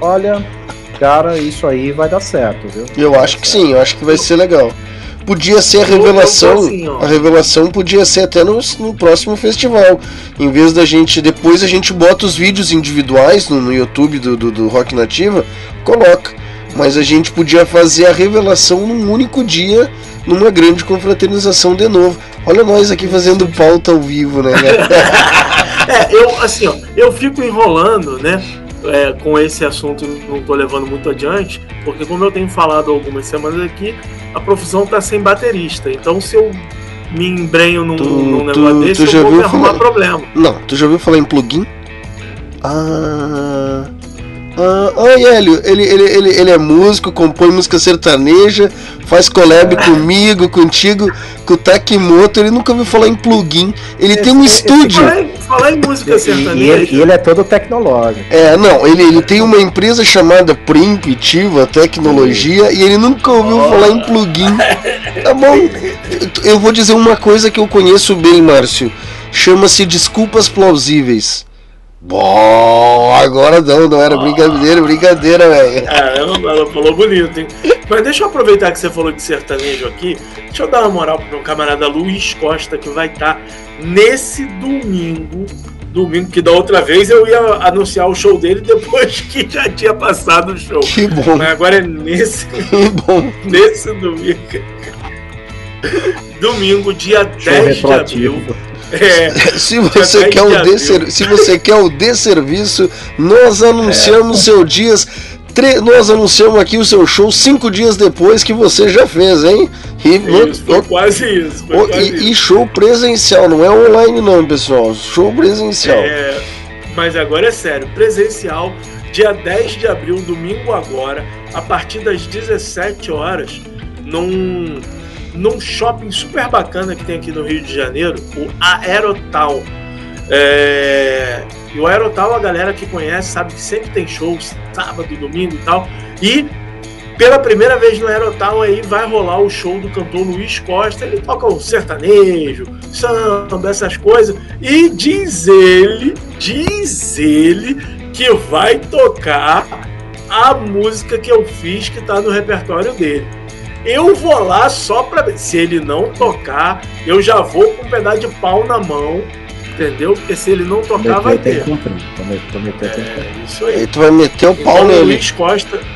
Speaker 3: Olha, cara, isso aí vai dar certo, viu?
Speaker 1: Eu acho que sim, eu acho que vai ser legal. Podia ser a revelação.
Speaker 2: assim,
Speaker 1: a revelação podia ser até no, no próximo festival. Em vez da gente. Depois a gente bota os vídeos individuais no, no YouTube do, do, do Rock Nativa, coloca. Mas a gente podia fazer a revelação num único dia, numa grande confraternização de novo. Olha nós aqui fazendo pauta ao vivo, né? <laughs>
Speaker 2: É, eu, assim, ó, eu fico enrolando, né? É, com esse assunto, não tô levando muito adiante, porque como eu tenho falado algumas semanas aqui, a profissão tá sem baterista. Então, se eu me embrenho num,
Speaker 1: Tu-
Speaker 2: num
Speaker 1: tu-
Speaker 2: negócio
Speaker 1: tu
Speaker 2: desse,
Speaker 1: já
Speaker 2: eu vou
Speaker 1: viu
Speaker 2: me arrumar
Speaker 1: falar-
Speaker 2: problema.
Speaker 1: Não, tu já ouviu falar em plugin? Ah. Ah, oi, Hélio, ele, ele, ele, ele é músico, compõe música sertaneja, faz collab comigo, contigo, com o Takimoto, ele nunca ouviu falar em plugin. Ele tem um
Speaker 3: esse-
Speaker 1: estúdio.
Speaker 2: Falar em, falar em música
Speaker 3: e
Speaker 2: sertaneja.
Speaker 3: ele, e ele é todo tecnológico.
Speaker 1: É, não, ele, ele tem uma empresa chamada Primpitiva Tecnologia e ele nunca ouviu falar em plugin. Tá bom. Eu- Eu vou dizer uma coisa que eu conheço bem, Márcio. Chama-se Desculpas Plausíveis. Bom, agora não, não era brincadeira, brincadeira, velho.
Speaker 2: Caramba, ela falou bonito, hein? Mas deixa eu aproveitar que você falou de sertanejo aqui. Deixa eu dar uma moral pro meu camarada Luiz Costa, que vai estar nesse domingo. Domingo, que da outra vez eu ia anunciar o show dele depois que já tinha passado o show.
Speaker 1: Que bom,
Speaker 2: Mas agora é nesse, <laughs>
Speaker 1: que bom.
Speaker 2: nesse domingo. Domingo, dia
Speaker 3: Show
Speaker 2: 10 de abril. É,
Speaker 1: Se você, quer o
Speaker 2: 10 de abril.
Speaker 1: se você quer o desserviço, nós anunciamos seu dias. tre- Nós anunciamos aqui o seu show cinco dias depois que você já fez, hein? E,
Speaker 2: isso, foi quase isso. Foi quase
Speaker 1: e-
Speaker 2: isso.
Speaker 1: e show presencial, não é online não, pessoal. Show presencial.
Speaker 2: É, mas agora é sério, presencial, dia 10 de abril, domingo agora, a partir das 17 horas, num, num shopping super bacana que tem aqui no Rio de Janeiro, o Aerotal. É, e o Aerotal, a galera que conhece, sabe que sempre tem shows, sábado, domingo e tal. E pela primeira vez no Aerotal aí vai rolar o show do cantor Luiz Costa. Ele toca o sertanejo, samba, essas coisas. E diz ele, diz ele que vai tocar a música que eu fiz que tá no repertório dele. Eu vou lá só pra ver. Se ele não tocar, eu já vou com um pedaço de pau na mão, entendeu? Porque se ele não tocar, vai ter.
Speaker 3: cumprir.
Speaker 2: É isso aí.
Speaker 1: Aí tu vai meter o pau
Speaker 2: Então,
Speaker 1: nele.
Speaker 2: Luiz Costa. <laughs>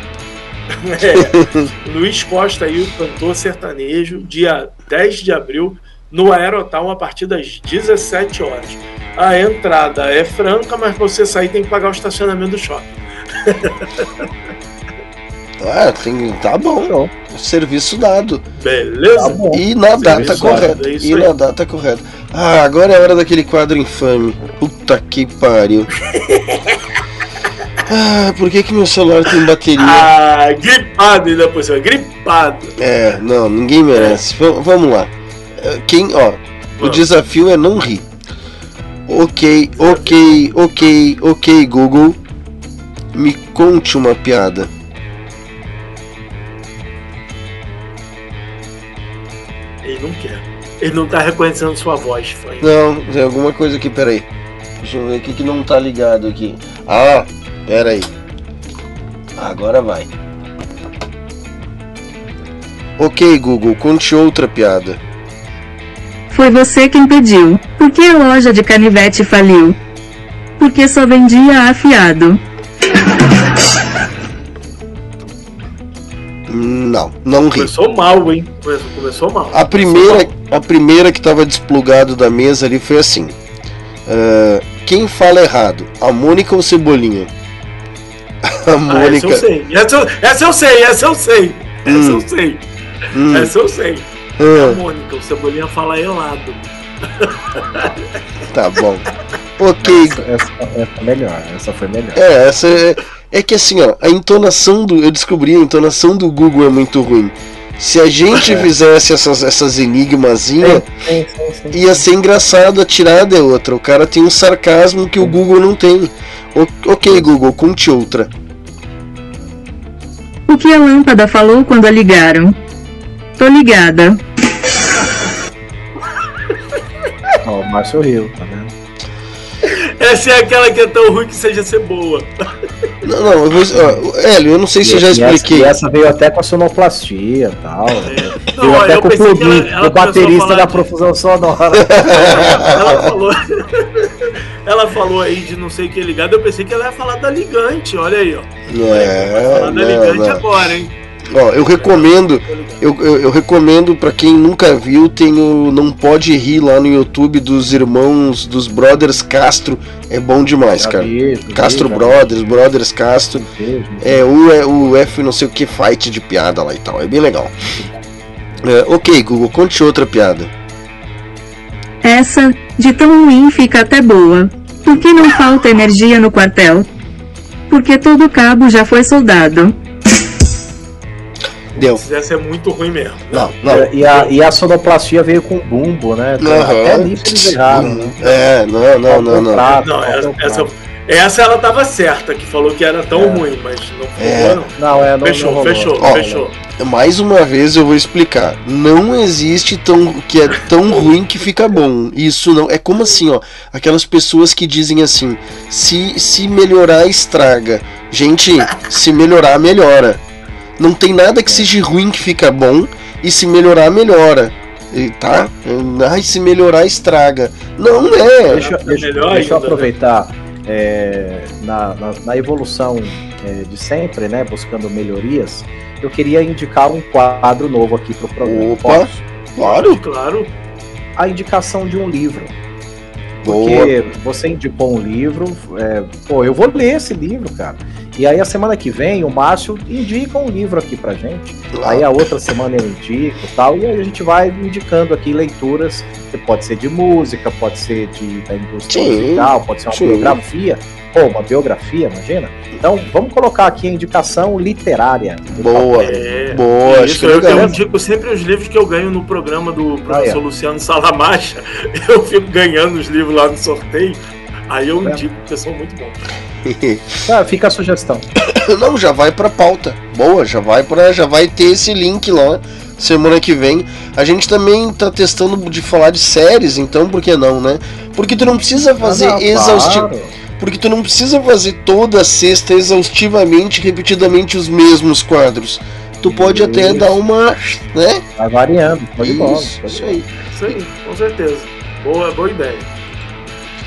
Speaker 2: É, Luiz Costa aí, o cantor sertanejo, dia 10 de abril, no Aerotal, a partir das 17 horas. A entrada é franca, mas pra você sair tem que pagar o estacionamento do shopping. <laughs>
Speaker 1: Ah, tem, tá bom.
Speaker 3: Show.
Speaker 1: Serviço dado.
Speaker 2: Beleza?
Speaker 3: Tá bom.
Speaker 1: E na data
Speaker 2: Serviço
Speaker 1: correta.
Speaker 2: é
Speaker 1: E
Speaker 2: aí.
Speaker 1: na data correta. Ah, agora é hora daquele quadro infame. Puta que pariu. <laughs> Ah, por que que meu celular tem bateria?
Speaker 2: Ah, gripado ainda por cima, gripado.
Speaker 1: É, não, ninguém merece. V- vamos lá. Eh, Quem, ó, o
Speaker 2: Vamos.
Speaker 1: desafio é não rir. Ok, ok, ok, ok, Google. Me conte uma piada.
Speaker 2: Ele não quer. Ele não tá reconhecendo sua voz, foi.
Speaker 1: Não, tem alguma coisa aqui, peraí. Deixa eu ver o que que não tá ligado aqui. Ah, peraí. Agora vai. Ok, Google, conte outra piada.
Speaker 10: Foi você quem pediu. Por que a loja de canivete faliu? Porque só vendia afiado.
Speaker 1: Não, não ri.
Speaker 2: Começou mal, hein? Começou, começou mal.
Speaker 1: A primeira, a primeira que tava desplugado da mesa ali foi assim. Ah, quem fala errado? A Mônica ou Cebolinha? <laughs> A
Speaker 2: Ah, essa
Speaker 1: Mônica.
Speaker 2: eu sei. Essa eu, essa eu sei, essa eu sei. Essa
Speaker 1: Hum.
Speaker 2: eu sei.
Speaker 1: Hum.
Speaker 2: Essa eu sei.
Speaker 1: Ah.
Speaker 2: A Mônica, o Cebolinha fala helado.
Speaker 1: Tá bom. Ok.
Speaker 3: Essa, essa, essa é melhor, essa foi melhor.
Speaker 1: É, essa é, é que assim, ó, a entonação do. Eu descobri, a entonação do Google é muito ruim. Se a gente <laughs>
Speaker 3: É.
Speaker 1: fizesse essas, essas enigmazinhas,
Speaker 3: Sim, sim, sim.
Speaker 1: ia ser engraçado a tirada é outra. O cara tem um sarcasmo que o Google não tem. O- ok, Google, conte outra.
Speaker 10: O que a lâmpada falou quando a ligaram? Tô ligada.
Speaker 3: Ó, o Márcio riu, tá vendo?
Speaker 2: Essa é aquela que é tão ruim que seja ser boa.
Speaker 1: Não, não, eu vou. ó, Hélio, eu não sei se eu já
Speaker 3: E essa-
Speaker 1: expliquei.
Speaker 3: E essa, veio até com a sonoplastia e tal.
Speaker 2: Não,
Speaker 3: veio até
Speaker 2: eu
Speaker 3: com o plugin,
Speaker 2: ela- ela
Speaker 3: o baterista da
Speaker 2: de-
Speaker 3: profusão sonora. <laughs>
Speaker 2: Ela falou. ela falou aí de não sei o que ligado. Eu pensei que ela ia falar da ligante. Olha aí, ó.
Speaker 1: É,
Speaker 2: Falar da
Speaker 1: não,
Speaker 2: ligante
Speaker 1: não.
Speaker 2: agora, hein?
Speaker 1: Ó, eu recomendo, eu, eu, eu recomendo para quem nunca viu, tem o Não Pode Rir lá no YouTube dos irmãos, dos Brothers Castro, é bom demais, cara.
Speaker 3: vi, já vi,
Speaker 1: Castro. Brothers, Brothers Castro, é o, é o F não sei o que fight de piada lá e tal, é bem legal. É, ok, Google, conte outra piada.
Speaker 10: Essa, de tão ruim, fica até boa. Por que não falta energia no quartel? Porque todo cabo já foi soldado.
Speaker 1: Deu.
Speaker 2: Essa é muito ruim mesmo.
Speaker 1: Não, não.
Speaker 3: E a, e a sonoplastia veio com bumbo, né? Até
Speaker 1: Aham.
Speaker 3: nisso eles erraram. né?
Speaker 1: É, não, não, não, não.
Speaker 2: Não, essa, essa, essa ela tava certa, que falou que era tão ruim, mas não foi
Speaker 1: É.
Speaker 2: não.
Speaker 3: Não, é, não,
Speaker 2: Fechou,
Speaker 3: não
Speaker 2: fechou,
Speaker 1: Ó,
Speaker 2: fechou.
Speaker 1: Mais uma vez eu vou explicar. Não existe tão que é tão <laughs> ruim que fica bom. Isso não é como assim, ó. Aquelas pessoas que dizem assim: se se melhorar estraga. Gente, se melhorar melhora. Não tem nada que seja ruim que fica bom e se melhorar melhora. E, tá? Ai, se melhorar estraga. Não é.
Speaker 3: Deixa, deixa-
Speaker 2: melhor
Speaker 3: deixa eu
Speaker 2: ainda,
Speaker 3: aproveitar é, na, na, na evolução é, de sempre, né? Buscando melhorias. Eu queria indicar um quadro novo aqui pro programa.
Speaker 1: Opa,
Speaker 3: Posso?
Speaker 1: claro.
Speaker 2: Claro.
Speaker 3: A indicação de um livro.
Speaker 1: Boa.
Speaker 3: Porque você indicou um livro, é, pô, eu vou ler esse livro, cara. E aí a semana que vem o Márcio indica um livro aqui pra gente. Aí a outra semana eu indico e tal. E aí a gente vai indicando aqui leituras, que pode ser de música, pode ser de, da indústria
Speaker 1: Sim,
Speaker 3: musical, pode ser uma
Speaker 1: sim.
Speaker 3: biografia. Pô, uma biografia, imagina? Então vamos colocar aqui a indicação literária.
Speaker 1: Boa.
Speaker 2: É,
Speaker 1: Boa, acho
Speaker 2: isso,
Speaker 1: que
Speaker 2: eu, eu indico sempre os livros que eu ganho no programa do professor
Speaker 3: Ah, é.
Speaker 2: Luciano Salamacha. <laughs> Eu fico ganhando os livros lá no sorteio. Aí eu
Speaker 3: É.
Speaker 2: indico, porque são muito bons. <laughs>
Speaker 3: Ah, fica a sugestão.
Speaker 1: Não, já vai pra pauta. Boa, já vai para, já vai ter esse link lá semana que vem. A gente também tá testando de falar de séries, então por que não, né? Porque tu não precisa fazer
Speaker 3: Ah, não,
Speaker 1: exausti-
Speaker 3: claro.
Speaker 1: porque tu não precisa fazer toda sexta exaustivamente, repetidamente os mesmos quadros. Tu pode até
Speaker 3: Isso.
Speaker 1: dar uma, né?
Speaker 3: Vai variando, pode bom.
Speaker 1: Isso, isso aí.
Speaker 2: Isso aí, com certeza. Boa, boa ideia.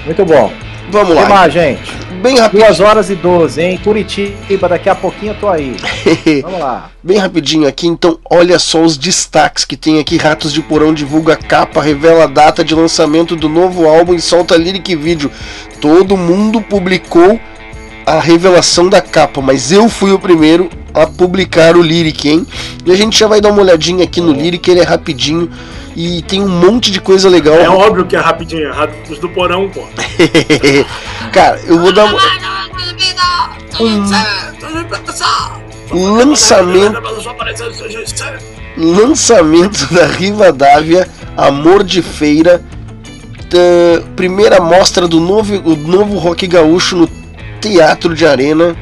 Speaker 3: Muito bom.
Speaker 1: Vamos
Speaker 3: O que
Speaker 1: lá.
Speaker 3: gente?
Speaker 1: Bem rápido.
Speaker 3: 2 horas e 12, hein? Curitiba, daqui a pouquinho eu tô aí. <laughs> Vamos lá.
Speaker 1: Bem rapidinho aqui, então, olha só os destaques que tem aqui. Ratos de Porão divulga capa, revela a data de lançamento do novo álbum e solta lyric vídeo. Todo mundo publicou a revelação da capa, mas eu fui o primeiro a publicar o lyric, hein? E a gente já vai dar uma olhadinha aqui no lyric, ele é rapidinho e tem um monte de coisa legal.
Speaker 2: É óbvio que é rapidinho, é Ratos do Porão, pô. <laughs>
Speaker 1: Cara, eu vou dar um lançamento lançamento da Rivadavia, Amor de Feira, primeira mostra do novo, o novo rock gaúcho no Teatro de Arena,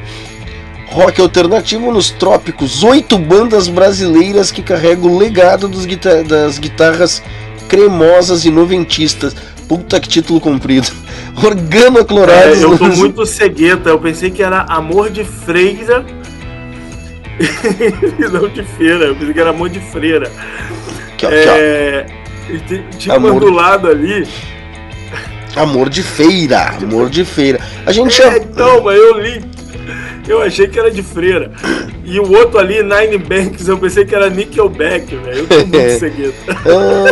Speaker 1: rock alternativo nos trópicos, oito bandas brasileiras que carregam o legado dos guita- das guitarras cremosas e noventistas. Puta que título comprido. <laughs> Organoclorados.
Speaker 2: É, eu tô
Speaker 1: lança-
Speaker 2: muito cegueta. Eu pensei que era Amor de Freira. e <laughs> não de feira. Eu pensei que era amor de freira.
Speaker 1: Aqui, ó,
Speaker 2: é, tinha
Speaker 1: Amor.
Speaker 2: do lado ali.
Speaker 1: Amor de feira, amor de feira. A gente
Speaker 2: É,
Speaker 1: já.
Speaker 2: então, mas eu li. Eu achei que era de freira. E o outro ali, Nine Banks, eu pensei que era Nickelback, velho. Eu tô muito <laughs> cegueta.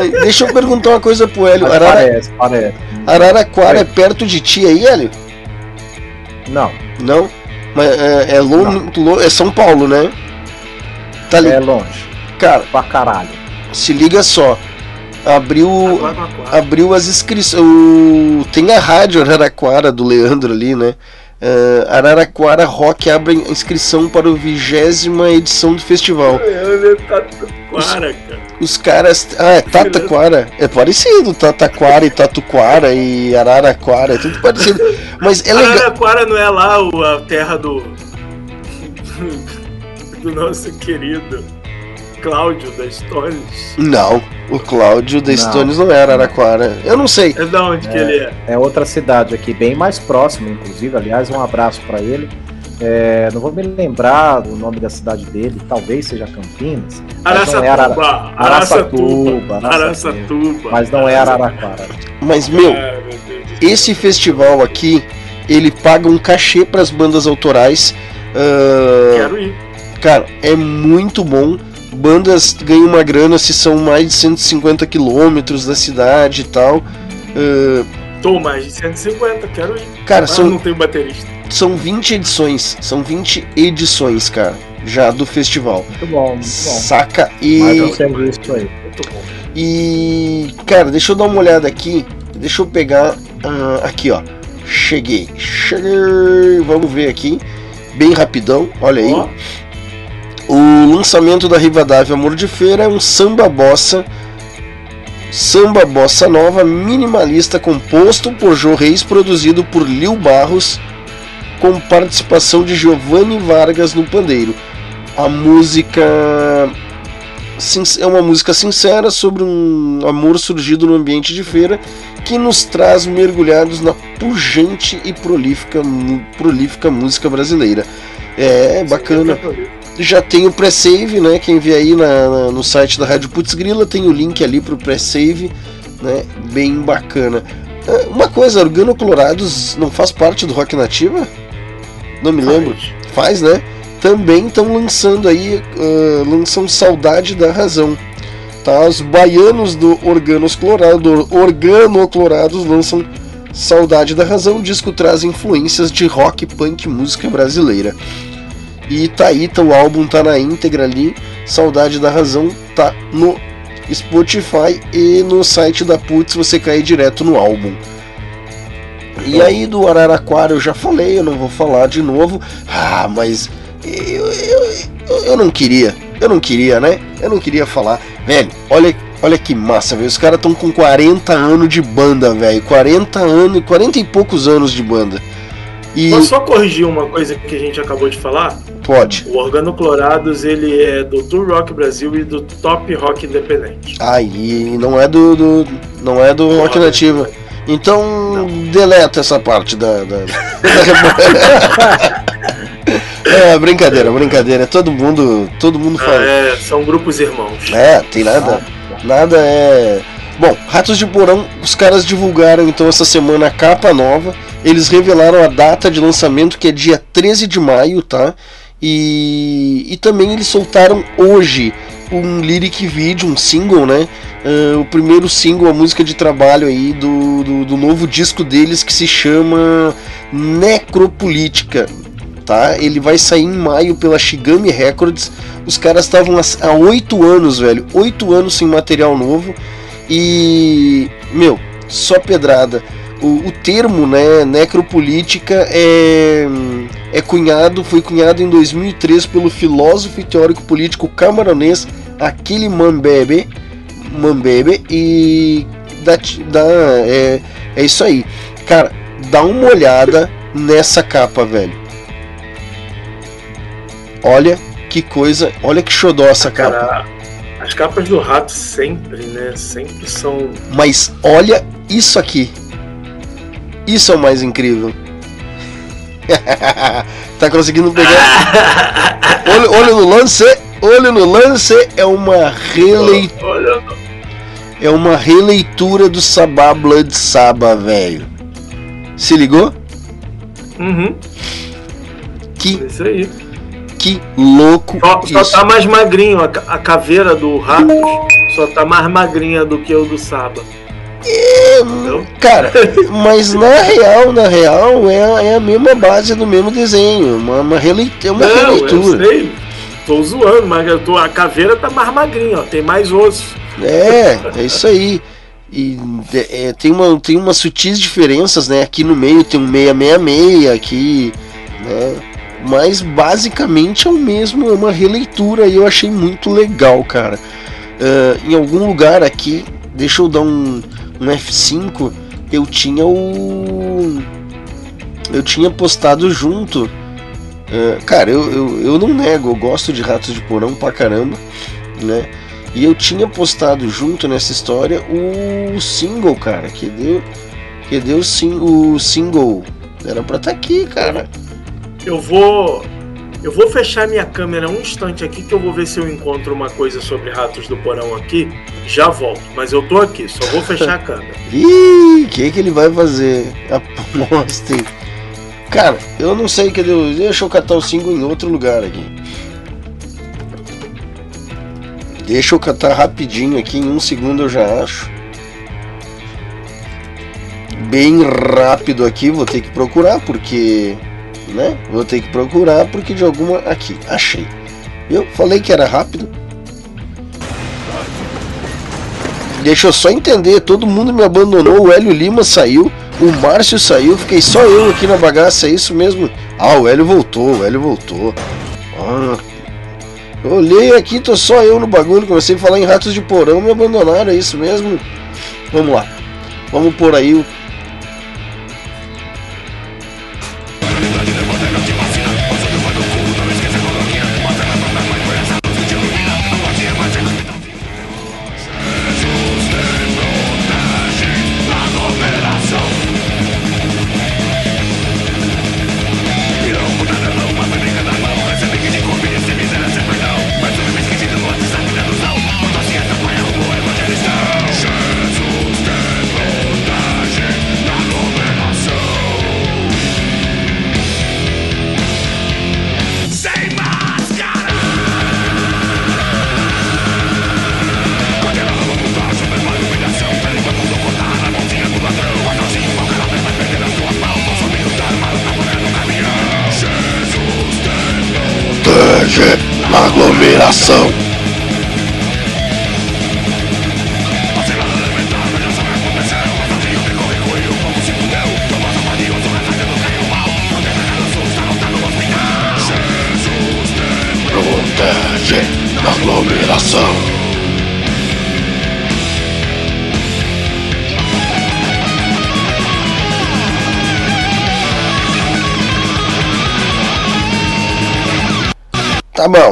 Speaker 1: Ai, deixa eu perguntar uma coisa pro Hélio. Arara-
Speaker 3: Parece, parece.
Speaker 1: Araraquara é perto de ti aí, Hélio?
Speaker 3: Não,
Speaker 1: Não? Mas é, é, lon- lo- é São Paulo, né? Tá ali.
Speaker 3: é longe.
Speaker 1: Cara,
Speaker 3: Pra caralho.
Speaker 1: se liga só. Abriu. Abriu as inscrições. Tem a rádio Araraquara do Leandro ali, né? É, Araraquara Rock abre inscrição para a vigésima edição do festival.
Speaker 2: Eu Tatuquara, cara.
Speaker 1: Os caras. Ah, é Tataquara. É parecido. Tataquara e Tatuquara e Araraquara. É tudo parecido. Mas é legal.
Speaker 2: Araraquara não é lá a terra do. <laughs> do nosso querido Cláudio da Stones.
Speaker 1: Não, o Cláudio da
Speaker 3: Não.
Speaker 1: Stones não é Araraquara. Eu não sei.
Speaker 2: É da onde que ele é?
Speaker 3: É outra cidade aqui, bem mais próxima, inclusive. Aliás, um abraço pra ele. É, não vou me lembrar o nome da cidade dele, talvez seja Campinas. não é Arara-
Speaker 2: Araçatuba.
Speaker 3: Araçatuba,
Speaker 2: Araçatuba. Araçatuba.
Speaker 3: Mas não é Araraquara.
Speaker 1: Mas, meu,
Speaker 2: Ai, meu
Speaker 1: esse festival aqui, ele paga um cachê para as bandas autorais. Ah,
Speaker 2: Quero ir.
Speaker 1: Cara, é muito bom. Bandas ganham uma grana se são mais de 150 quilômetros da cidade e tal. Ah,
Speaker 2: Tô mais de 150, quero ir.
Speaker 1: Cara,
Speaker 2: Mas
Speaker 1: são-
Speaker 2: não tem baterista.
Speaker 1: são 20 edições. São 20 edições, cara, já do festival.
Speaker 3: Muito bom, muito bom.
Speaker 1: Saca?
Speaker 3: Mais um
Speaker 1: E,
Speaker 3: serviço aí.
Speaker 2: Muito bom.
Speaker 1: e. Cara, deixa eu dar uma olhada aqui. Deixa eu pegar. ah, aqui, ó. Cheguei. Cheguei. Vamos ver aqui. Bem rapidão. Olha aí.
Speaker 2: Ó,
Speaker 1: O lançamento da Rivadavia Amor de Feira é um samba bossa, samba bossa nova minimalista composto por Jô Reis, produzido por Lil Barros, com participação de Giovanni Vargas no pandeiro. A música é uma música sincera sobre um amor surgido no ambiente de feira que nos traz mergulhados na pujante e prolífica, prolífica música brasileira. É bacana. Já tem o pré-save, né? Quem vê aí na- na- no site da Rádio Putz Grila tem o link ali pro pré-save, né? Bem bacana. Ah, Uma coisa, Organoclorados não faz parte do Rock Nativa? Não me lembro. Faz, né? Também estão lançando aí, ah, lançam Saudade da Razão. Tá? Os baianos do Organos Clorado, Organoclorados lançam Saudade da Razão. O disco traz influências de rock, punk, música brasileira. E tá aí, tá, o álbum tá na íntegra ali. Saudade da Razão tá no Spotify e no site da Putz você cai direto no álbum. E aí do Araraquara eu já falei, eu não vou falar de novo. Ah, mas eu, eu, eu, eu não queria, eu não queria, né? Eu não queria falar. Velho, olha, olha que massa, velho. Os caras estão com 40 anos de banda, velho. 40 anos, 40 e poucos anos de banda. E
Speaker 2: Posso só corrigir uma coisa que a gente acabou de falar?
Speaker 1: pode.
Speaker 2: O Organoclorados, ele é do Tour Rock Brasil e do Top Rock Independente.
Speaker 1: Aí não é do, do- não é do Rock Nativa. Então deleta essa parte da. da... <laughs> é brincadeira, brincadeira. Todo mundo, todo mundo
Speaker 2: Ah,
Speaker 1: fala.
Speaker 2: é, são grupos irmãos.
Speaker 1: É, tem nada. Nada é. Bom, Ratos de Porão, os caras divulgaram então essa semana a capa nova. Eles revelaram a data de lançamento, que é dia 13 de maio, tá? E, e também eles soltaram hoje um lyric video, um single, né? Ah, o primeiro single, a música de trabalho aí do, do, do novo disco deles que se chama Necropolítica. Tá? Ele vai sair em maio pela Shigami Records. Os caras estavam há oito anos, velho. Oito anos sem material novo. E. Meu, só pedrada. O, o termo, né, necropolítica é, é cunhado, foi cunhado em 2003 pelo filósofo e teórico político camaronês Aquile Mambebe, Mambebe e dá, dá, é, é isso aí. Cara, dá uma olhada nessa capa, velho. Olha que coisa, olha que xodó essa capa.
Speaker 2: As capas do rato sempre, né? Sempre são.
Speaker 1: Mas olha isso aqui. Isso é o mais incrível. <laughs> tá conseguindo pegar. olho, olho no lance, olho no lance é uma releitura. É uma releitura do Sabá Blood Saba, velho. Se ligou?
Speaker 2: Uhum.
Speaker 1: Que,
Speaker 2: Isso aí.
Speaker 1: que louco
Speaker 2: Só, só tá mais magrinho. A, a caveira do Ratos só tá mais magrinha do que o do Saba.
Speaker 1: É, cara, mas na real, na real, é, a- é a mesma base do mesmo desenho. Uma, uma, relei- é uma
Speaker 2: Não, eu
Speaker 1: releitura.
Speaker 2: sei. Tô zoando, mas eu tô, a caveira tá mais magrinha, ó. Tem mais osso.
Speaker 1: É, é isso aí. E é, tem, uma, tem umas sutis diferenças, né? Aqui no meio tem um 666, aqui, né? Mas basicamente é o mesmo, é uma releitura e eu achei muito legal, cara. Ah, em algum lugar aqui, deixa eu dar um, um F5, eu tinha o. Eu tinha postado junto. ah, cara, eu, eu, eu não nego, eu gosto de Ratos de Porão pra caramba, né? E eu tinha postado junto nessa história o single, cara, que deu, que deu sim, o single. Era pra estar aqui, cara.
Speaker 2: Eu vou. Eu vou fechar minha câmera um instante aqui que eu vou ver se eu encontro uma coisa sobre ratos do porão aqui. Já volto, mas eu tô aqui, só vou fechar a câmera. <laughs>
Speaker 1: Ih, o que que ele vai fazer? Apostem. Cara, eu não sei que deu. Deixa eu catar o single em outro lugar aqui. Deixa eu catar rapidinho aqui, em um segundo eu já acho. Bem rápido aqui, vou ter que procurar, porque. Né? Vou ter que procurar, porque de alguma. Aqui, achei. Eu falei que era rápido. Deixa eu só entender, todo mundo me abandonou, o Hélio Lima saiu, o Márcio saiu, fiquei só eu aqui na bagaça, é isso mesmo? Ah, o Hélio voltou, o Hélio voltou. Ah, olhei aqui, tô só eu no bagulho, comecei a falar em ratos de porão, me abandonaram, é isso mesmo? Vamos lá, vamos por aí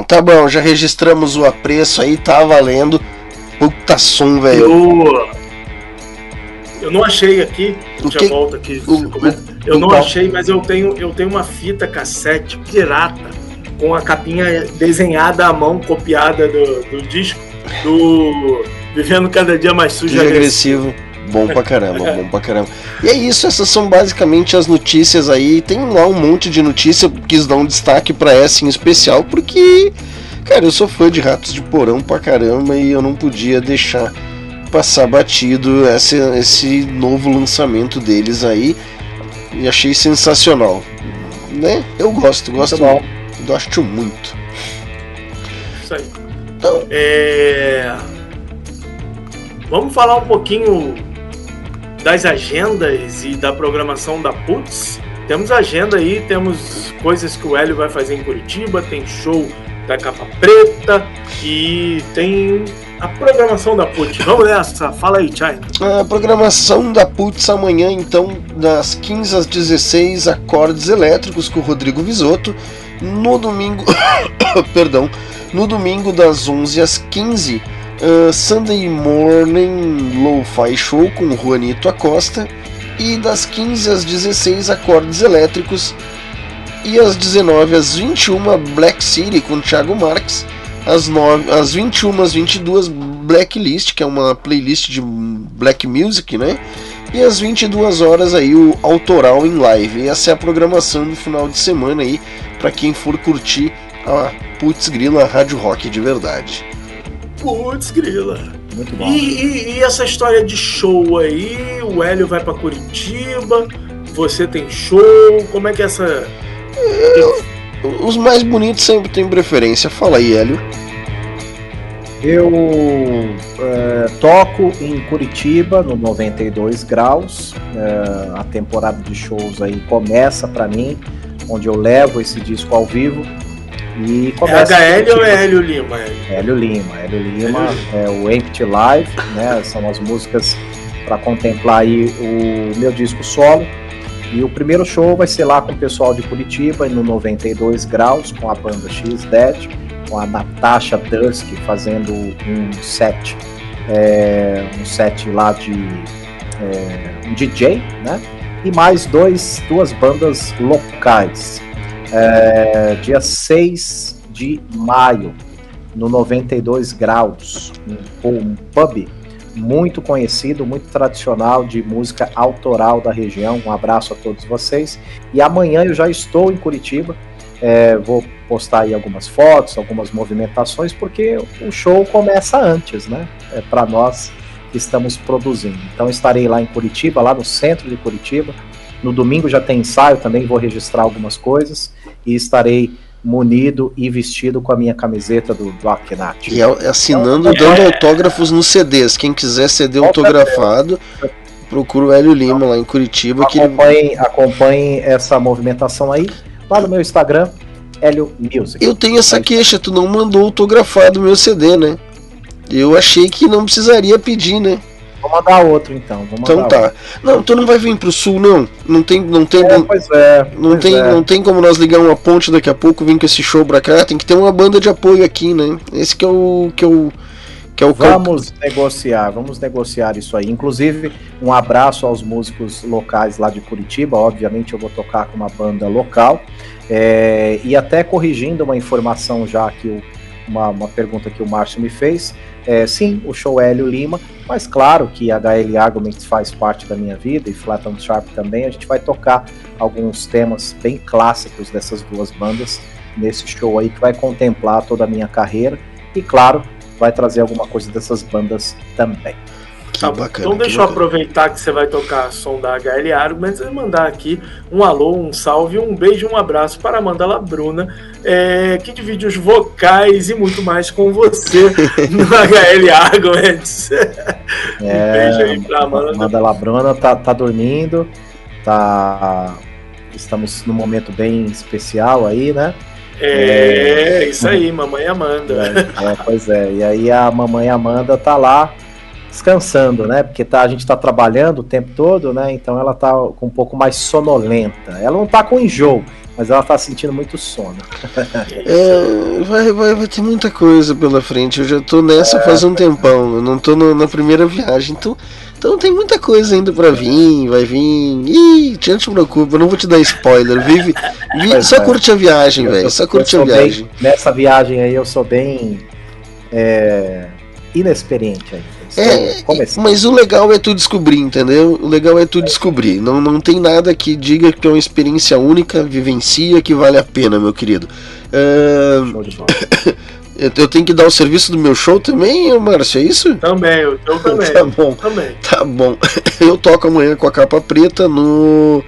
Speaker 1: Tá bom, já registramos o apreço aí, tá valendo. Puta som, velho.
Speaker 2: Eu. Eu não achei aqui,
Speaker 1: O
Speaker 2: já
Speaker 1: que-
Speaker 2: volto aqui.
Speaker 1: o- o-
Speaker 2: eu não
Speaker 1: qual?
Speaker 2: achei, mas eu tenho, eu tenho uma fita cassete pirata com a capinha desenhada à mão, copiada do, do disco do Vivendo Cada Dia Mais Sujo Agressivo.
Speaker 1: agressivo. Bom pra caramba, bom pra caramba. E é isso, essas são basicamente as notícias aí. Tem lá um monte de notícia, quis dar um destaque pra essa em especial, porque, cara, eu sou fã de Ratos de Porão pra caramba e eu não podia deixar passar batido esse, esse novo lançamento deles aí. E achei sensacional. Né? Eu gosto, gosto,
Speaker 3: bom.
Speaker 1: gosto muito.
Speaker 2: Isso aí.
Speaker 1: Então,
Speaker 2: É, Vamos falar um pouquinho das agendas e da programação da Putz. Temos agenda aí, temos coisas que o Hélio vai fazer em Curitiba, tem show da Capa Preta e tem a programação da Putz. Vamos nessa, fala aí, Tchai.
Speaker 1: A programação da Putz amanhã, então, das 15 às 16, acordes elétricos com o Rodrigo Visotto. No domingo, <coughs> perdão, no domingo das 11 às 15, ah, Sunday Morning Lo-Fi Show com Juanito Acosta. E das 15 às 16, acordes elétricos E às 19 às 21 Black City com Thiago Marques. Às, 9, às 21 às 22 Blacklist, que é uma playlist de black music, né? E às 22 horas aí o autoral em live. E essa é a programação do final de semana aí para quem for curtir a Putz Grila Rádio Rock de verdade.
Speaker 2: Putz, grila.
Speaker 3: Muito bom.
Speaker 2: E, e- e essa história de show aí? O Hélio vai pra Curitiba, você tem show, como é que é essa.
Speaker 1: Os mais bonitos sempre têm preferência. Fala aí, Hélio.
Speaker 3: Eu é, toco em Curitiba no 92 graus. É, a temporada de shows aí começa pra mim, onde eu levo esse disco ao vivo. E
Speaker 2: É
Speaker 3: começa em
Speaker 2: HL ou é Hélio Lima? Hélio?
Speaker 3: Lima. Hélio Lima é o Empty Live, né? São as músicas para contemplar aí o meu disco solo. E o primeiro show vai ser lá com o pessoal de Curitiba, no 92 graus, com a banda X Dead, com a Natasha Dusk fazendo um set, é, um set lá de é, um DJ, né? E mais dois, duas bandas locais. É, dia 6 de maio, no 92 graus, um, um pub muito conhecido, muito tradicional de música autoral da região. Um abraço a todos vocês. E amanhã eu já estou em Curitiba. É, vou postar aí algumas fotos, algumas movimentações, porque o show começa antes, né? É para nós que estamos produzindo. Então estarei lá em Curitiba, lá no centro de Curitiba. No domingo já tem ensaio também, vou registrar algumas coisas e estarei munido e vestido com a minha camiseta do Rock Nat.
Speaker 1: E a- assinando, dando autógrafos nos CDs. Quem quiser CD autografado, procura o Hélio Lima lá em Curitiba. Que ele...
Speaker 3: Acompanhem, acompanhem essa movimentação aí lá no meu Instagram, Hélio Music.
Speaker 1: Eu tenho essa queixa, tu não mandou autografado meu CD, né? Eu achei que não precisaria pedir, né?
Speaker 3: Vou mandar outro então.
Speaker 1: Então tá.
Speaker 3: outro.
Speaker 1: Não, tu não vai vir pro sul, não. Não tem, não tem,
Speaker 3: É, pois é.
Speaker 1: não
Speaker 3: pois
Speaker 1: tem,
Speaker 3: é.
Speaker 1: não tem como nós ligar uma ponte daqui a pouco, vir com esse show pra cá. Tem que ter uma banda de apoio aqui, né? Esse que é o que é o que é o cal-
Speaker 3: Vamos negociar, vamos negociar isso aí. Inclusive, um abraço aos músicos locais lá de Curitiba. Obviamente, eu vou tocar com uma banda local. É, e até corrigindo uma informação já que o- uma, uma pergunta que o Márcio me fez. É, sim, o show Hélio Lima, mas claro que HL Arguments faz parte da minha vida e Flat on Sharp também. A gente vai tocar alguns temas bem clássicos dessas duas bandas nesse show aí que vai contemplar toda a minha carreira. E claro, vai trazer alguma coisa dessas bandas também.
Speaker 1: Que
Speaker 2: Tá
Speaker 1: bacana.
Speaker 2: então deixa eu
Speaker 1: bacana.
Speaker 2: aproveitar que você vai tocar som da HL Arguments e mandar aqui um alô, um salve, um beijo, um abraço para a Amanda Labruna, é, que divide os vocais e muito mais com você <laughs> no HL Arguments. Um beijo aí pra Amanda.
Speaker 3: Amanda Labrona tá, tá dormindo, tá. Estamos num momento bem especial aí, né?
Speaker 2: É, isso aí, mamãe Amanda.
Speaker 3: É, é, pois é. E aí a mamãe Amanda tá lá descansando, né? Porque tá, a gente tá trabalhando o tempo todo, né? Então ela tá um pouco mais sonolenta. Ela não tá com enjoo, mas ela tá sentindo muito sono. <laughs>
Speaker 1: É, vai, vai, vai ter muita coisa pela frente. Eu já tô nessa faz um tempão. Eu não tô no- na primeira viagem. Então, então tem muita coisa ainda pra vir. Vai vir. Ih, não te preocupa, eu não vou te dar spoiler. Vive, vi-
Speaker 3: Pois
Speaker 1: só
Speaker 3: é.
Speaker 1: curte a viagem, velho. Só curte a
Speaker 3: sou bem-
Speaker 1: viagem.
Speaker 3: nessa viagem aí eu sou bem é, inexperiente ainda. Estou
Speaker 1: É,
Speaker 3: começando.
Speaker 1: mas o legal é tu descobrir, entendeu? O legal é tu descobrir. Não, não tem nada que diga que é uma experiência única, vivencia, que vale a pena, meu querido.
Speaker 3: Show de bola. <coughs>
Speaker 1: eu, tenho que dar o serviço do meu show também, Márcio, é isso?
Speaker 2: Também, eu, eu também.
Speaker 1: Tá bom.
Speaker 2: Também.
Speaker 1: Tá bom. <laughs> Eu toco amanhã com a capa preta no,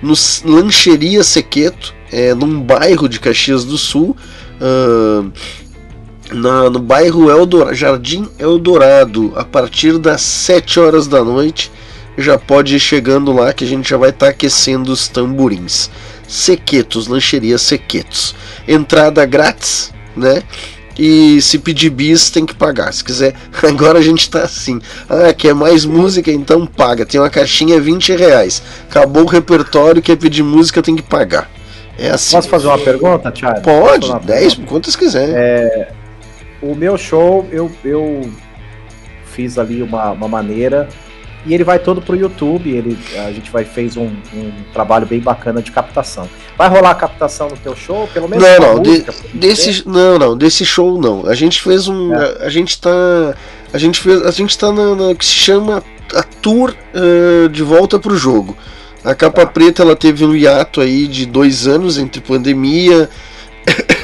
Speaker 1: no Lancheria Sequeto, é, num bairro de Caxias do Sul, ah, na, no bairro Eldor, Jardim Eldorado, a partir das 7 horas da noite. Já pode ir chegando lá que a gente já vai estar aquecendo os tamborins. Sequetos, Lancheria Sequetos. Entrada grátis, né? E se pedir bis tem que pagar. Se quiser, <laughs> agora a gente tá assim. Ah, quer mais música? Então paga. Tem uma caixinha 20 reais. Acabou o repertório, quer pedir música, tem que pagar. É assim.
Speaker 3: Posso fazer uma pergunta, Thiago?
Speaker 1: Pode,
Speaker 3: fazer uma
Speaker 1: 10,
Speaker 3: pergunta?
Speaker 1: quantas quiser.
Speaker 3: O meu show, eu, eu fiz ali uma, uma maneira e ele vai todo pro YouTube. Ele, a gente vai fez um, um trabalho bem bacana de captação. Vai rolar a captação no teu show, pelo menos?
Speaker 1: Não, não,
Speaker 3: música,
Speaker 1: de- desse, não, não, desse show não. A gente fez um, a, a gente tá, a gente fez, a gente tá na, na- que se chama a tour eh, de volta pro jogo. A capa preta ela teve um hiato aí de dois anos entre pandemia,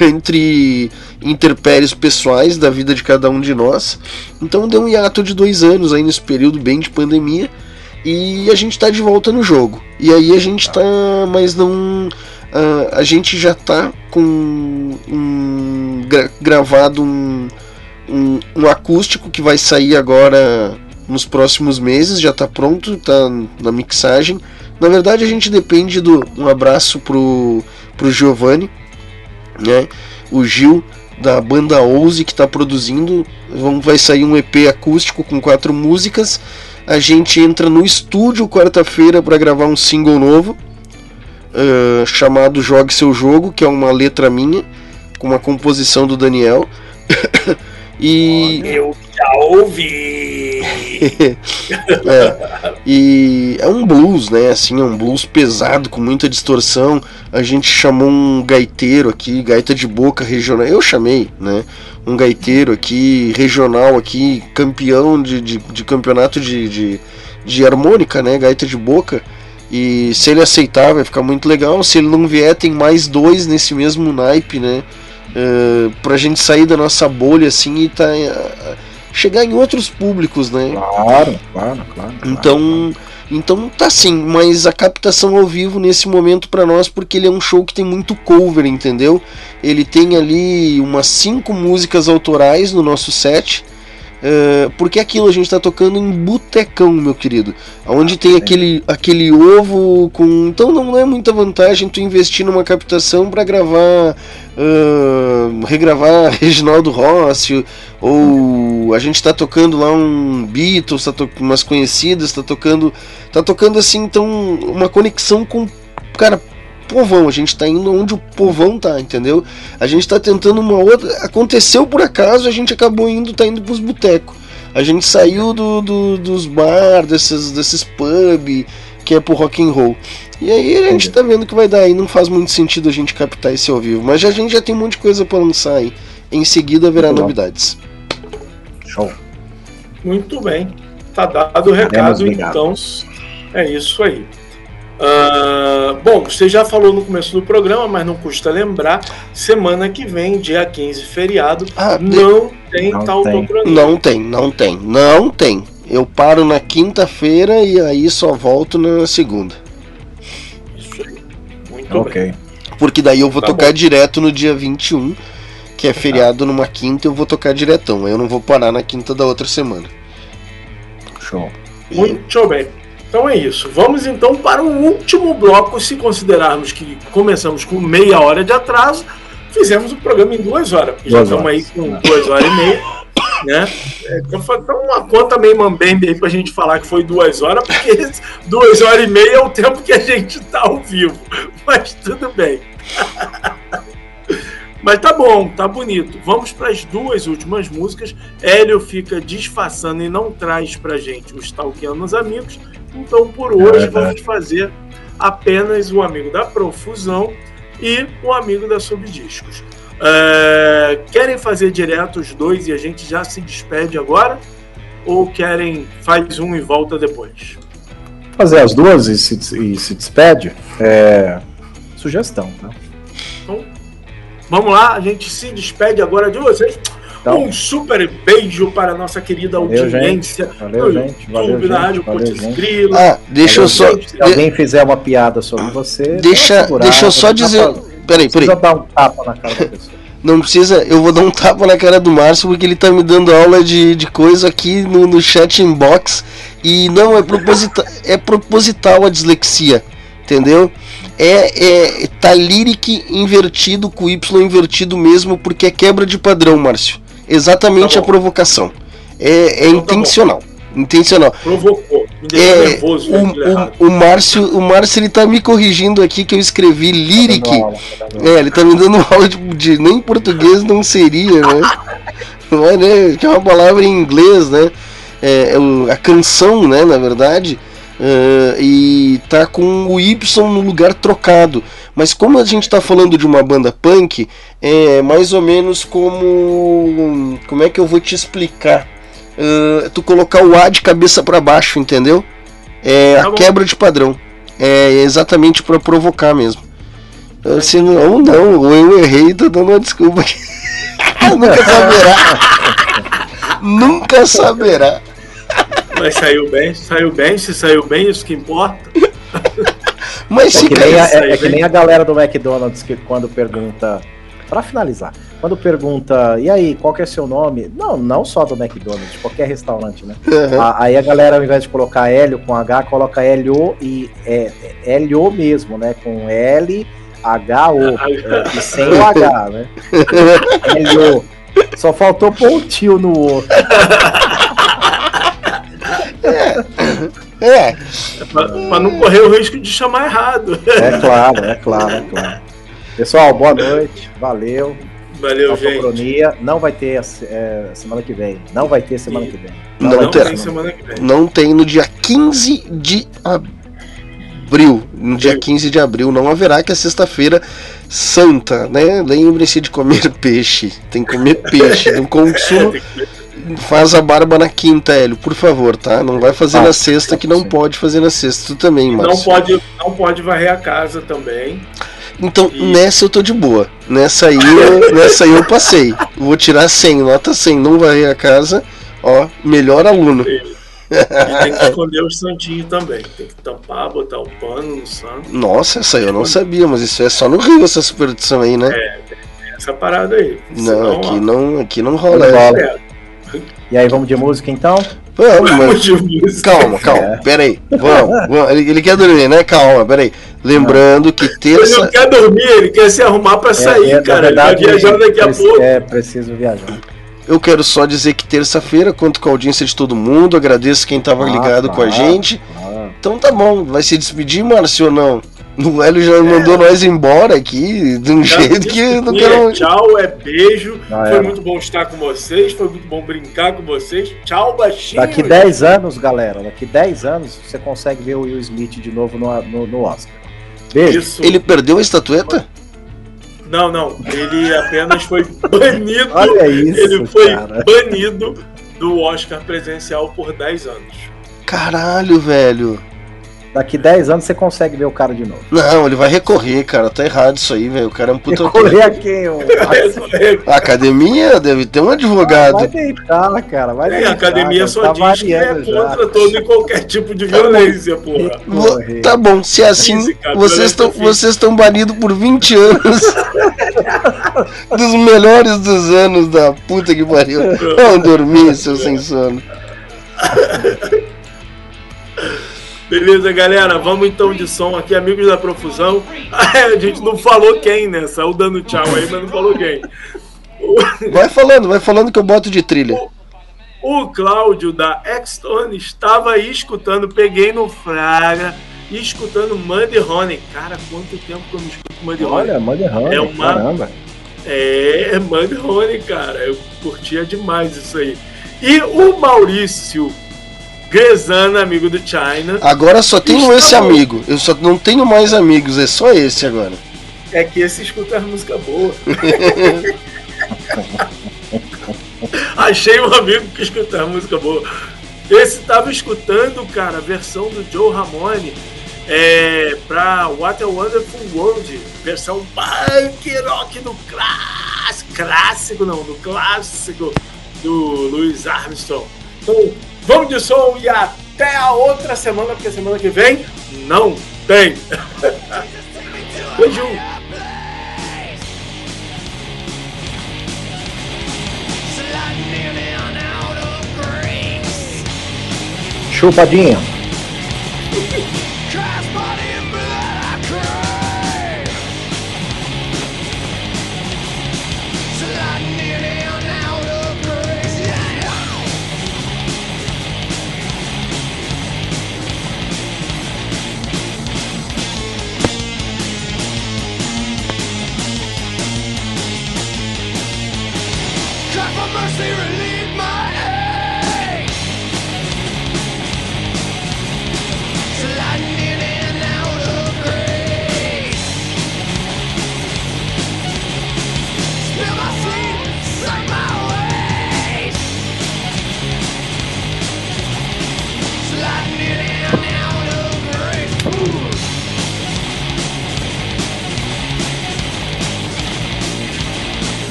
Speaker 1: <laughs> entre interpéries pessoais da vida de cada um de nós. Então deu um hiato de dois anos aí nesse período bem de pandemia. E a gente tá de volta no jogo. E aí a gente tá, mas não. ah, a gente já tá com um gra- gravado um, um, um acústico que vai sair agora nos próximos meses, já tá pronto, tá na mixagem. Na verdade a gente depende do. Um abraço pro, pro Giovanni, né? O Gil da banda Ouse que está produzindo. Vão, vai sair um EP acústico com quatro músicas. A gente entra no estúdio quarta-feira para gravar um single novo ah, chamado Jogue Seu Jogo, que é uma letra minha, com uma composição do Daniel. <coughs> e
Speaker 2: Eu já ouvi. <laughs>
Speaker 1: é, e é um blues, né? Assim, é um blues pesado, com muita distorção. A gente chamou um gaiteiro aqui, gaita de boca regional. Eu chamei, né? Um gaiteiro aqui, regional aqui, campeão de, de, de campeonato de, de, de harmônica, né? Gaita de boca. E se ele aceitar, vai ficar muito legal. Se ele não vier, tem mais dois nesse mesmo naipe, né? Uh, pra gente sair da nossa bolha assim e tá, eh, chegar em outros públicos, né?
Speaker 3: Claro, claro, claro.
Speaker 1: Então, então tá sim, mas a captação ao vivo nesse momento pra nós porque ele é um show que tem muito cover, entendeu? Ele tem ali umas cinco músicas autorais no nosso set. Eh, porque aquilo a gente tá tocando em botecão, meu querido. Onde tem aquele, aquele ovo com. Então não é muita vantagem tu investir numa captação pra gravar. ah, regravar <laughs> Reginaldo Rossi, ou a gente tá tocando lá um Beatles, tá to umas conhecidas, tá tocando. Tá tocando assim, então, uma conexão com. Cara, povão, a gente tá indo onde o povão tá, entendeu? A gente tá tentando uma outra. Aconteceu por acaso, a gente acabou indo, tá indo pros botecos. A gente saiu do, do- dos bar, desses, desses pub, que é pro rock and roll. E aí a gente tá vendo que vai dar aí, não faz muito sentido a gente captar esse ao vivo. Mas a gente já tem um monte de coisa pra lançar aí. Em seguida haverá
Speaker 3: Muito bom.
Speaker 1: novidades.
Speaker 3: Show.
Speaker 2: Muito bem. Tá dado o recado, então. É isso aí. Ah, bom, você já falou no começo do programa, mas não custa lembrar. Semana que vem, dia 15, feriado, não tem
Speaker 1: Não
Speaker 2: tautocronia.
Speaker 1: Não tem, não tem, não tem. Eu paro na quinta-feira e aí só volto na segunda.
Speaker 2: Muito
Speaker 3: ok.
Speaker 1: Porque daí eu vou
Speaker 2: Tá
Speaker 1: tocar
Speaker 2: bom.
Speaker 1: direto no dia 21, que é feriado numa quinta, eu vou tocar diretão. Aí eu não vou parar na quinta da outra semana.
Speaker 3: Show.
Speaker 2: Muito bem. Então é isso. Vamos então para o último bloco, se considerarmos que começamos com meia hora de atraso, fizemos o programa em duas horas, porque já
Speaker 3: Duas
Speaker 2: estamos aí com duas horas e meia. Né? Então então uma conta meio mambembe aí pra gente falar que foi duas horas, porque <laughs> duas horas e meia é o tempo que a gente tá ao vivo. Mas tudo bem. <laughs> Mas tá bom, tá bonito. Vamos para as duas últimas músicas. Hélio fica disfarçando e não traz pra gente os Stalkeando os Amigos. Então por hoje
Speaker 3: verdade.
Speaker 2: vamos fazer apenas o amigo da Profusão e o amigo da Subdiscos. É, querem fazer direto os dois e a gente já se despede agora? Ou querem faz um e volta depois?
Speaker 3: Fazer as duas e se, e se despede? É. Sugestão, tá?
Speaker 2: Vamos lá, a gente se despede agora de vocês.
Speaker 3: Então.
Speaker 2: um super beijo para a nossa querida
Speaker 3: Valeu,
Speaker 2: audiência
Speaker 3: gente. Valeu,
Speaker 2: no
Speaker 3: gente. Valeu,
Speaker 2: YouTube, na. Rádio
Speaker 3: Valeu.
Speaker 2: Grilo.
Speaker 1: Ah, deixa eu só.
Speaker 3: Se alguém fizer uma piada sobre você.
Speaker 1: Deixa,
Speaker 3: segurada,
Speaker 1: deixa eu só
Speaker 3: não dá
Speaker 1: dizer.
Speaker 3: pra-
Speaker 1: Peraí, peraí.
Speaker 3: Precisa dar um tapa na cara da pessoa.
Speaker 1: Não precisa, eu vou dar um tapa na cara do Márcio porque ele tá me dando aula de, de coisa aqui no, no chat inbox. E não, é, proposita, é proposital a dislexia, entendeu? É, é tá lyric invertido com Y invertido mesmo, porque é quebra de padrão, Márcio. Exatamente a provocação. É, é intencional. Intencional.
Speaker 2: Provocou. Me deixou
Speaker 1: É,
Speaker 2: nervoso.
Speaker 1: o, o, o Márcio, o Márcio ele tá me corrigindo aqui que eu escrevi lyric. É, ele tá me dando <laughs> aula de, de nem português não seria, né? Não é, né? Que é uma palavra em inglês, né? é, é o- a canção, né, na verdade, é, e tá com o Y no lugar trocado. Mas como a gente tá falando de uma banda punk, é mais ou menos como. Como é que eu vou te explicar? É, tu colocar o A de cabeça para baixo, entendeu? É
Speaker 2: Tá
Speaker 1: a
Speaker 2: bom.
Speaker 1: quebra de padrão. É exatamente para provocar mesmo. Eh, Se não, ou não, ou eu errei, tô dando uma desculpa aqui. <laughs> Nunca saberá. <laughs> Nunca saberá.
Speaker 2: Mas saiu bem, saiu bem, se saiu bem, isso que importa. <laughs>
Speaker 1: Mas
Speaker 3: É que, nem a, é, é que nem a galera do McDonald's que quando pergunta. Pra finalizar, quando pergunta, e aí, qual que é seu nome? Não, não só do McDonald's, qualquer restaurante, né?
Speaker 1: Uhum.
Speaker 3: A- aí a galera, ao invés de colocar Hélio com H, coloca L-O e é, L-O mesmo, né? Com L, H-O. <laughs> é, e sem o H, né? <laughs> L-O. Só faltou pôr o tio no O.
Speaker 1: É,
Speaker 2: Pra, pra não correr o risco de chamar errado.
Speaker 3: É claro, é claro, é claro. Pessoal, boa noite. Valeu.
Speaker 2: Valeu, gente.
Speaker 3: Autocronia não vai ter é, semana que vem. Não vai ter semana que vem.
Speaker 1: Não
Speaker 3: vai
Speaker 2: Não
Speaker 1: terá.
Speaker 2: tem semana que vem.
Speaker 1: não tem no dia 15 de abril. No dia 15 de abril não haverá, que é sexta-feira santa, né? Lembre-se de comer peixe. Tem que comer peixe. <laughs> No consumo, faz a barba na quinta, Hélio, por favor, tá? Não vai fazer
Speaker 3: Ah,
Speaker 1: na sexta, que não
Speaker 3: sim.
Speaker 1: pode fazer na sexta. Tu também,
Speaker 2: Não
Speaker 1: Márcio.
Speaker 2: pode, não pode varrer a casa também.
Speaker 1: Então,
Speaker 2: E-
Speaker 1: nessa eu tô de boa. Nessa aí, eu, <laughs> nessa aí eu passei. Vou tirar 100, nota 100. Não varrer a casa. Ó, melhor aluno.
Speaker 2: E tem que esconder os santinhos também. Tem que tampar, botar um pano no santo.
Speaker 1: Nossa, essa aí eu não sabia, mas isso é só no Rio, essa superstição aí, né?
Speaker 2: Essa parada aí.
Speaker 1: não,
Speaker 2: Senão,
Speaker 1: aqui
Speaker 2: ó,
Speaker 1: não, aqui não rola.
Speaker 3: Não rola.
Speaker 2: é,
Speaker 3: E aí, vamos de música então?
Speaker 1: Vamos, mas...
Speaker 2: de música.
Speaker 1: Calma, calma,
Speaker 3: É.
Speaker 1: peraí. Vamos, vamos. Ele, ele quer dormir, né? Calma, peraí. Lembrando que
Speaker 2: Ele não
Speaker 1: terça.
Speaker 2: quer dormir, ele quer se arrumar pra sair,
Speaker 3: É, é,
Speaker 2: cara. ele vai
Speaker 3: verdade,
Speaker 2: viajar daqui a pouco.
Speaker 3: É, preciso viajar.
Speaker 1: Eu quero só dizer que terça-feira conto com a audiência de todo mundo. Agradeço quem tava
Speaker 3: Ah,
Speaker 1: ligado com a
Speaker 3: tá.
Speaker 1: gente.
Speaker 3: Ah,
Speaker 1: Então tá bom, vai se despedir, Márcio, ou não? O Hélio já mandou nós embora aqui de um
Speaker 2: Já
Speaker 1: jeito que eu não quero.
Speaker 2: é Tchau, é beijo.
Speaker 3: Já
Speaker 2: foi
Speaker 3: era.
Speaker 2: muito bom estar com vocês, foi muito bom brincar com vocês. Tchau, baixinho.
Speaker 3: daqui 10 anos, galera, daqui 10 anos você consegue ver o Will Smith de novo no, no, no Oscar. Beijo.
Speaker 2: Isso.
Speaker 1: Ele perdeu a estatueta?
Speaker 2: Não, não. Ele apenas foi <laughs> banido.
Speaker 3: Olha isso,
Speaker 2: ele foi
Speaker 3: cara.
Speaker 2: banido do Oscar presencial por 10 anos.
Speaker 1: Caralho, velho.
Speaker 3: Daqui 10 anos você consegue ver o cara de novo.
Speaker 1: Não, ele vai recorrer, cara. Tá errado isso aí, velho. O cara é um puta.
Speaker 3: Recorrer a quem? ô? <laughs>
Speaker 1: A academia deve ter um
Speaker 3: Vai
Speaker 1: advogado.
Speaker 3: deitar, cara. Vai deitar,
Speaker 2: a academia
Speaker 3: cara,
Speaker 2: só
Speaker 3: tá
Speaker 2: diz que é
Speaker 3: variando já.
Speaker 2: contra todo e qualquer tipo de violência, porra.
Speaker 1: Tá bom, se é assim, vocês estão
Speaker 2: física.
Speaker 1: vocês estão banidos por 20 anos. <laughs> dos melhores dos anos da puta que pariu. <laughs> Vão dormir, seu sem sono.
Speaker 2: Beleza, galera. Vamos então de som aqui, amigos da Profusão. <laughs> a gente não falou quem, né? Saiu dando tchau aí, mas não falou quem.
Speaker 1: Vai falando, vai falando que eu boto de trilha.
Speaker 2: O Cláudio da Extone estava aí escutando, peguei no Fraga e escutando Muddy Honey. Cara, quanto tempo que eu não escuto Muddy Honey?
Speaker 3: Olha, manda errando.
Speaker 2: É uma-
Speaker 3: Caramba.
Speaker 2: É, Muddy Honey, cara. Eu curtia demais isso aí. E o Maurício Grezana, amigo do China,
Speaker 1: Agora só tenho esse
Speaker 2: bom.
Speaker 1: amigo. Eu só não tenho mais amigos, é só esse agora.
Speaker 2: é que esse escuta música boa. <laughs> Achei um amigo que escuta música boa. Esse tava escutando, cara, a versão do Joe Ramone é, pra What a Wonderful World, versão punk rock do clássico, clássico não, do clássico do Louis Armstrong. Então, vamos de som e até a outra semana, porque semana que vem não tem. <laughs> Beijo.
Speaker 3: Chupadinho. <laughs>
Speaker 6: zero.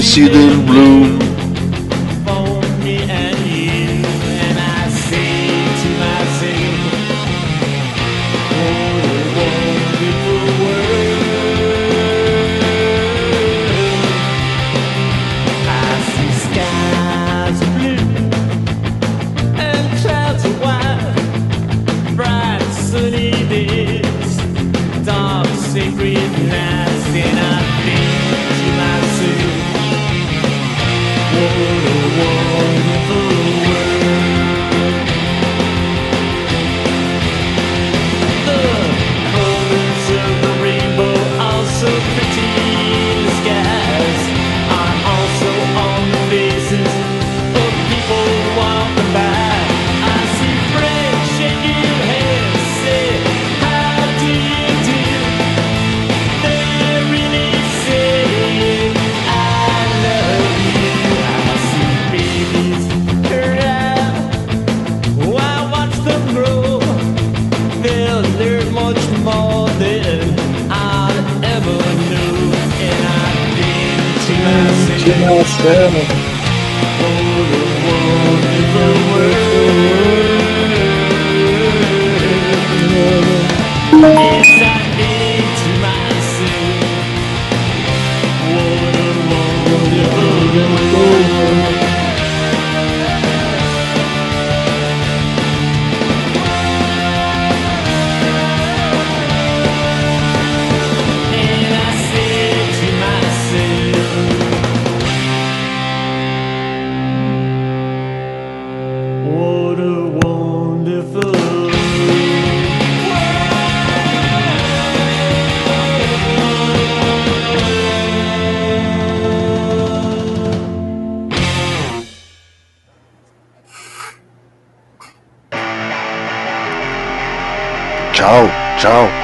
Speaker 5: I see them bloom.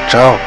Speaker 5: Tchau, tchau, tchau, tchau.